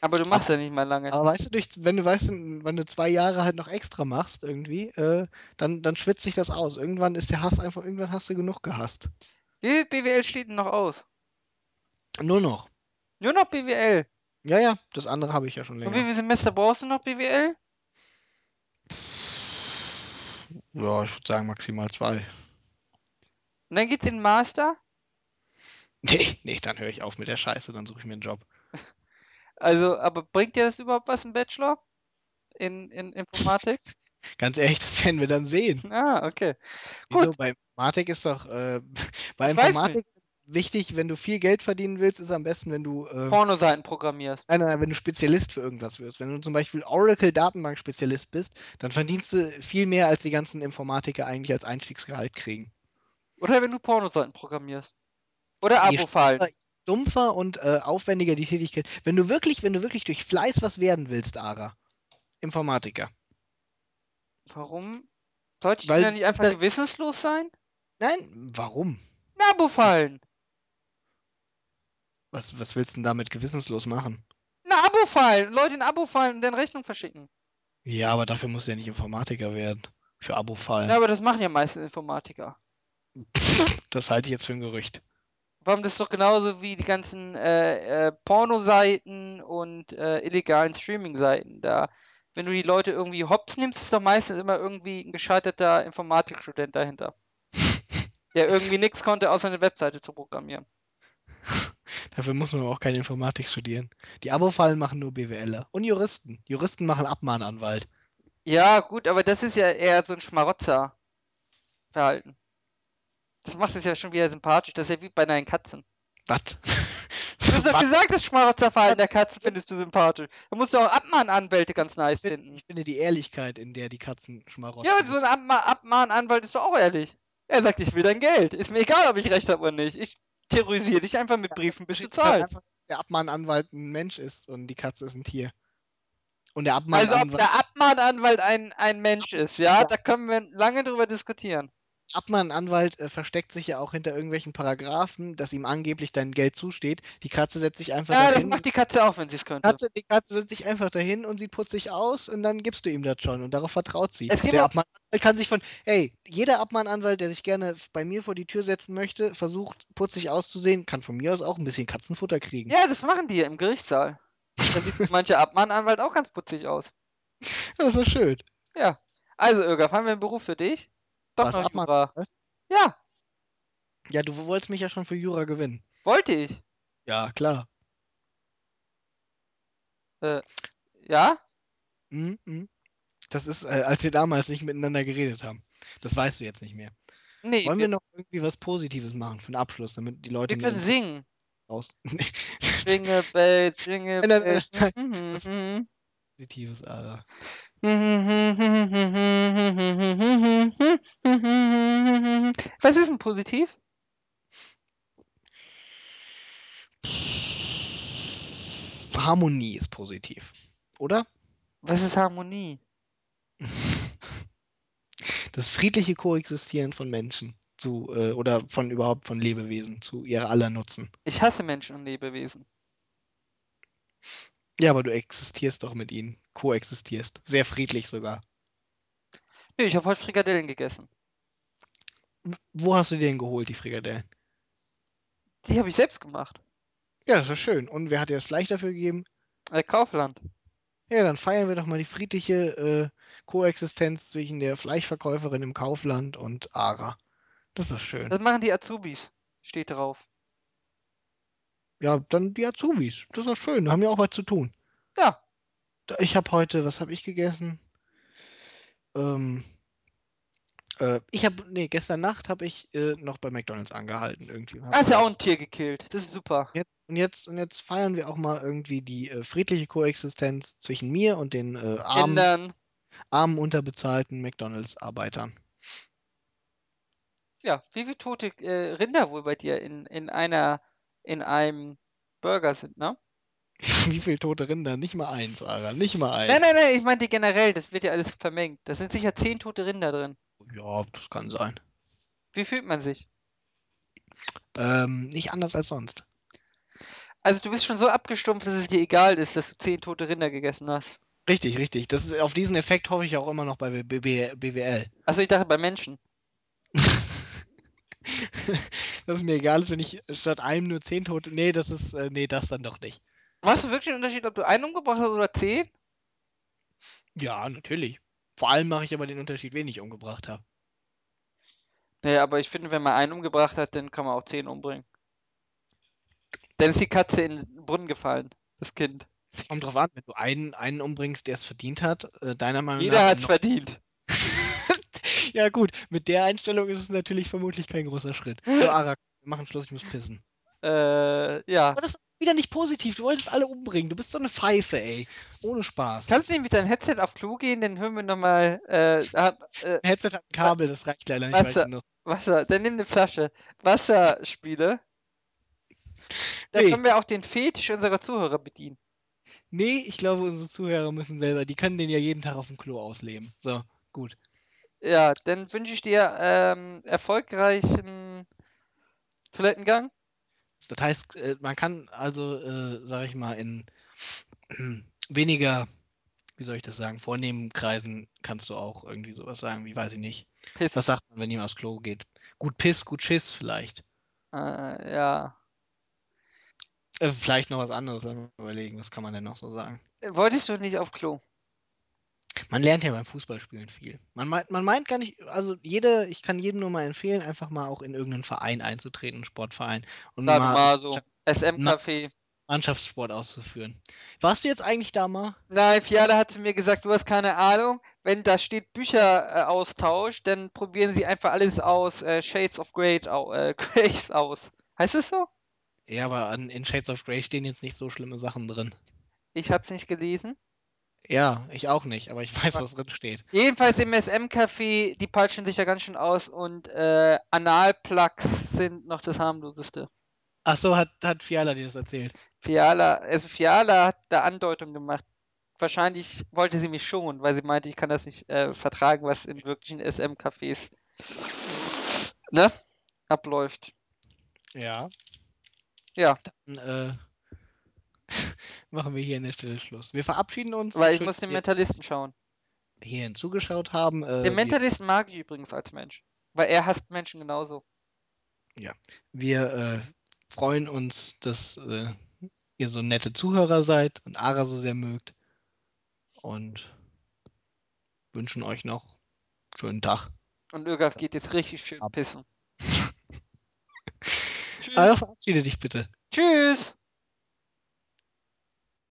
Aber du machst Aber ja nicht mal lange. Aber weißt du, durch, wenn du weißt, wenn du zwei Jahre halt noch extra machst irgendwie, äh, dann, dann schwitzt sich das aus. Irgendwann ist der Hass einfach, irgendwann hast du genug gehasst. Wie BWL steht denn noch aus? Nur noch. Nur noch BWL. Ja, ja, das andere habe ich ja schon Und wie länger. viele Semester brauchst du noch BWL? Ja, ich würde sagen maximal zwei. Und dann geht's in den Master? Nee, nee, dann höre ich auf mit der Scheiße, dann suche ich mir einen Job. Also, aber bringt dir das überhaupt was im Bachelor? In, in Informatik? Ganz ehrlich, das werden wir dann sehen. Ah, okay. Wieso? Bei Informatik ist doch, äh, bei Informatik wichtig, wenn du viel Geld verdienen willst, ist am besten, wenn du, äh, Pornoseiten programmierst. Nein, nein, wenn du Spezialist für irgendwas wirst. Wenn du zum Beispiel Oracle-Datenbank-Spezialist bist, dann verdienst du viel mehr, als die ganzen Informatiker eigentlich als Einstiegsgehalt kriegen. Oder wenn du Pornoseiten programmierst. Oder Je Abo-Fallen. stumpfer- Stumpfer und äh, aufwendiger die Tätigkeit. Wenn du wirklich, wenn du wirklich durch Fleiß was werden willst, Ara, Informatiker. Warum? Sollte ich Weil denn nicht einfach gewissenslos sein? Nein, warum? Ein Abo-Fallen. Was, was willst du denn damit gewissenslos machen? Ein Abo-Fallen. Leute in Abo-Fallen und dann Rechnung verschicken. Ja, aber dafür musst du ja nicht Informatiker werden. Für Abo-Fallen. Ja, aber das machen ja meistens Informatiker. Das halte ich jetzt für ein Gerücht. Warum das ist doch genauso wie die ganzen äh, äh, Pornoseiten und äh, illegalen Streaming-Seiten. Da, wenn du die Leute irgendwie hops nimmst, ist doch meistens immer irgendwie ein gescheiterter Informatikstudent dahinter. Der irgendwie nichts konnte, außer eine Webseite zu programmieren. Dafür muss man aber auch keine Informatik studieren. Die Abo-Fallen machen nur BWLer. Und Juristen. Juristen machen Abmahnanwalt. Ja, gut, aber das ist ja eher so ein Schmarotzer-Verhalten. Das macht es ja schon wieder sympathisch. Das ist ja wie bei deinen Katzen. Was? Du hast doch gesagt, das Schmarotzerverhalten der Katzen findest du sympathisch. Da musst du auch Abmahnanwälte ganz nice finden. Ich finde die Ehrlichkeit, in der die Katzen schmarotzen. Ja, so ein Abma Abmahnanwalt ist doch auch ehrlich. Er sagt, ich will dein Geld. Ist mir egal, ob ich recht habe oder nicht. Ich terrorisiere dich einfach mit Briefen, bis du zahlst. der Abmahnanwalt ein Mensch ist und die Katze ist ein Tier. Und der Also ob Abmahnanwalt, der Abmahnanwalt ein, ein Mensch ist, ja, Ja. da können wir lange drüber diskutieren. Abmahnanwalt äh, versteckt sich ja auch hinter irgendwelchen Paragraphen, dass ihm angeblich dein Geld zusteht. Die Katze setzt sich einfach Ja, das dahin. macht die Katze auch, wenn sie es könnte. Katze, die Katze setzt sich einfach dahin und sie putzt sich aus und dann gibst du ihm das schon und darauf vertraut sie. Der auch- Abmahnanwalt kann sich von, hey, jeder Abmahnanwalt, der sich gerne bei mir vor die Tür setzen möchte, versucht putzig auszusehen, kann von mir aus auch ein bisschen Katzenfutter kriegen. Ja, das machen die ja im Gerichtssaal. Da sieht mancher Abmahnanwalt auch ganz putzig aus. Das ist so schön. Ja. Also, Irga, haben wir einen Beruf für dich? Doch Was, noch Jura. Ja, Ja, du wolltest mich ja schon für Jura gewinnen. wollte ich. Ja, klar. Ja? Mhm, mhm. Das ist, äh, als wir damals nicht miteinander geredet haben. Das weißt du jetzt nicht mehr. Nee, Wollen wir wir, noch irgendwie was Positives machen für den Abschluss, damit die Leute wir können singen. raus. Jingle Bells, Jingle nein, Mhm, mhm. Positives, Ara. Was ist denn positiv? Harmonie ist positiv. Oder? Was ist Harmonie? Das friedliche Koexistieren von Menschen zu, äh, oder von überhaupt von Lebewesen zu ihrer aller Nutzen. Ich hasse Menschen und Lebewesen. Ja, aber du existierst doch mit ihnen. Koexistierst. Sehr friedlich sogar. Nee, ich habe heute Frikadellen gegessen. Wo hast du die denn geholt, die Frikadellen? Die habe ich selbst gemacht. Ja, das ist schön. Und wer hat dir das Fleisch dafür gegeben? Äh, Kaufland. Ja, dann feiern wir doch mal die friedliche äh, Koexistenz zwischen der Fleischverkäuferin im Kaufland und Ara. Das ist doch schön. Das machen die Azubis. Steht drauf. Ja, dann die Azubis. Das ist doch schön. Da haben ja auch was zu tun. Ja. Ich habe heute, was habe ich gegessen? Ähm, äh, ich habe, nee, gestern Nacht habe ich äh, noch bei McDonalds angehalten irgendwie. Hab Er hat ja auch ein Tier gekillt. Das ist super. Jetzt, und, jetzt, und jetzt feiern wir auch mal irgendwie die äh, friedliche Koexistenz zwischen mir und den äh, armen, Kindern. armen, unterbezahlten McDonalds-Arbeitern. Ja, wie viele tote äh, Rinder wohl bei dir in, in einer, in einem Burger sind, ne? Wie viele tote Rinder? Nicht mal eins, Ara. Nicht mal eins. Nein, nein, nein, ich meinte generell, das wird ja alles vermengt. Da sind sicher zehn tote Rinder drin. Ja, das kann sein. Wie fühlt man sich? Ähm, nicht anders als sonst. Also du bist schon so abgestumpft, dass es dir egal ist, dass du zehn tote Rinder gegessen hast. Richtig, richtig. Das ist, auf diesen Effekt hoffe ich auch immer noch bei BWL. Also ich dachte bei Menschen. dass es mir egal ist, wenn ich statt einem nur zehn Tote. Nee, das ist. Äh, nee, das dann doch nicht. Machst du wirklich einen Unterschied, ob du einen umgebracht hast oder zehn? Ja, natürlich. Vor allem mache ich aber den Unterschied, wen ich umgebracht habe. Nee, aber ich finde, wenn man einen umgebracht hat, dann kann man auch zehn umbringen. Dann ist die Katze in den Brunnen gefallen, das Kind. Kommt drauf an, wenn du einen, einen umbringst, der es verdient hat, äh, deiner Meinung Jeder nach. hat's verdient. ja, gut, mit der Einstellung ist es natürlich vermutlich kein großer Schritt. So, Ara, wir machen Schluss, ich muss pissen. Äh, ja. Aber das wieder nicht positiv. Du wolltest alle umbringen. Du bist so eine Pfeife, ey. Ohne Spaß. Kannst du nicht mit deinem Headset auf Klo gehen, dann hören wir nochmal, äh, äh, Headset hat ein Kabel, das reicht leider nicht Warte. weit genug. Wasser, dann nimm eine Flasche Wasserspiele. Dann Nee. können wir auch den Fetisch unserer Zuhörer bedienen. Nee, ich glaube, unsere Zuhörer müssen selber, die können den ja jeden Tag auf dem Klo ausleben. So, gut. Ja, dann wünsche ich dir ähm, erfolgreichen Toilettengang. Das heißt, äh, man kann also, äh, sag ich mal, in weniger, wie soll ich das sagen, vornehmen Kreisen kannst du auch irgendwie sowas sagen, wie weiß ich nicht. Piss. Was sagt man, wenn jemand aufs Klo geht? Gut Piss, gut Schiss vielleicht. Äh, ja. Äh, vielleicht noch was anderes, überlegen, was kann man denn noch so sagen? Wolltest du nicht auf Klo? Man lernt ja beim Fußballspielen viel. Man meint, man meint gar nicht, also jede, ich kann jedem nur mal empfehlen, einfach mal auch in irgendeinen Verein einzutreten, einen Sportverein. Und Sag mal mal so. SM-Café. Mannschaftssport auszuführen. Warst du jetzt eigentlich da mal? Nein, Fiala hat zu mir gesagt, du hast keine Ahnung. Wenn da steht Bücheraustausch, dann probieren sie einfach alles aus äh, Shades of Grey äh, Grays aus. Heißt es so? Ja, aber in Shades of Grey stehen jetzt nicht so schlimme Sachen drin. Ich hab's nicht gelesen. Ja, ich auch nicht, aber ich weiß, was drin steht. Jedenfalls im SM-Café, die peitschen sich ja ganz schön aus und äh, Analplugs sind noch das harmloseste. Ach so, hat, hat Fiala dir das erzählt? Fiala, also Fiala hat da Andeutung gemacht. Wahrscheinlich wollte sie mich schonen, weil sie meinte, ich kann das nicht äh, vertragen, was in wirklichen SM-Cafés ne, abläuft. Ja. Ja, Dann äh, machen wir hier an der Stelle Schluss. Wir verabschieden uns. weil ich Schön, muss den Mentalisten schauen. hierhin zugeschaut haben. Äh, Den Mentalisten mag ich übrigens als Mensch. Weil er hasst Menschen genauso. wir äh, freuen uns, dass äh, ihr so nette Zuhörer seid und Ara so sehr mögt. Und wünschen euch noch einen schönen Tag. Und Ögaf geht jetzt richtig schön Ab. pissen. Ara, verabschiede dich bitte. Tschüss!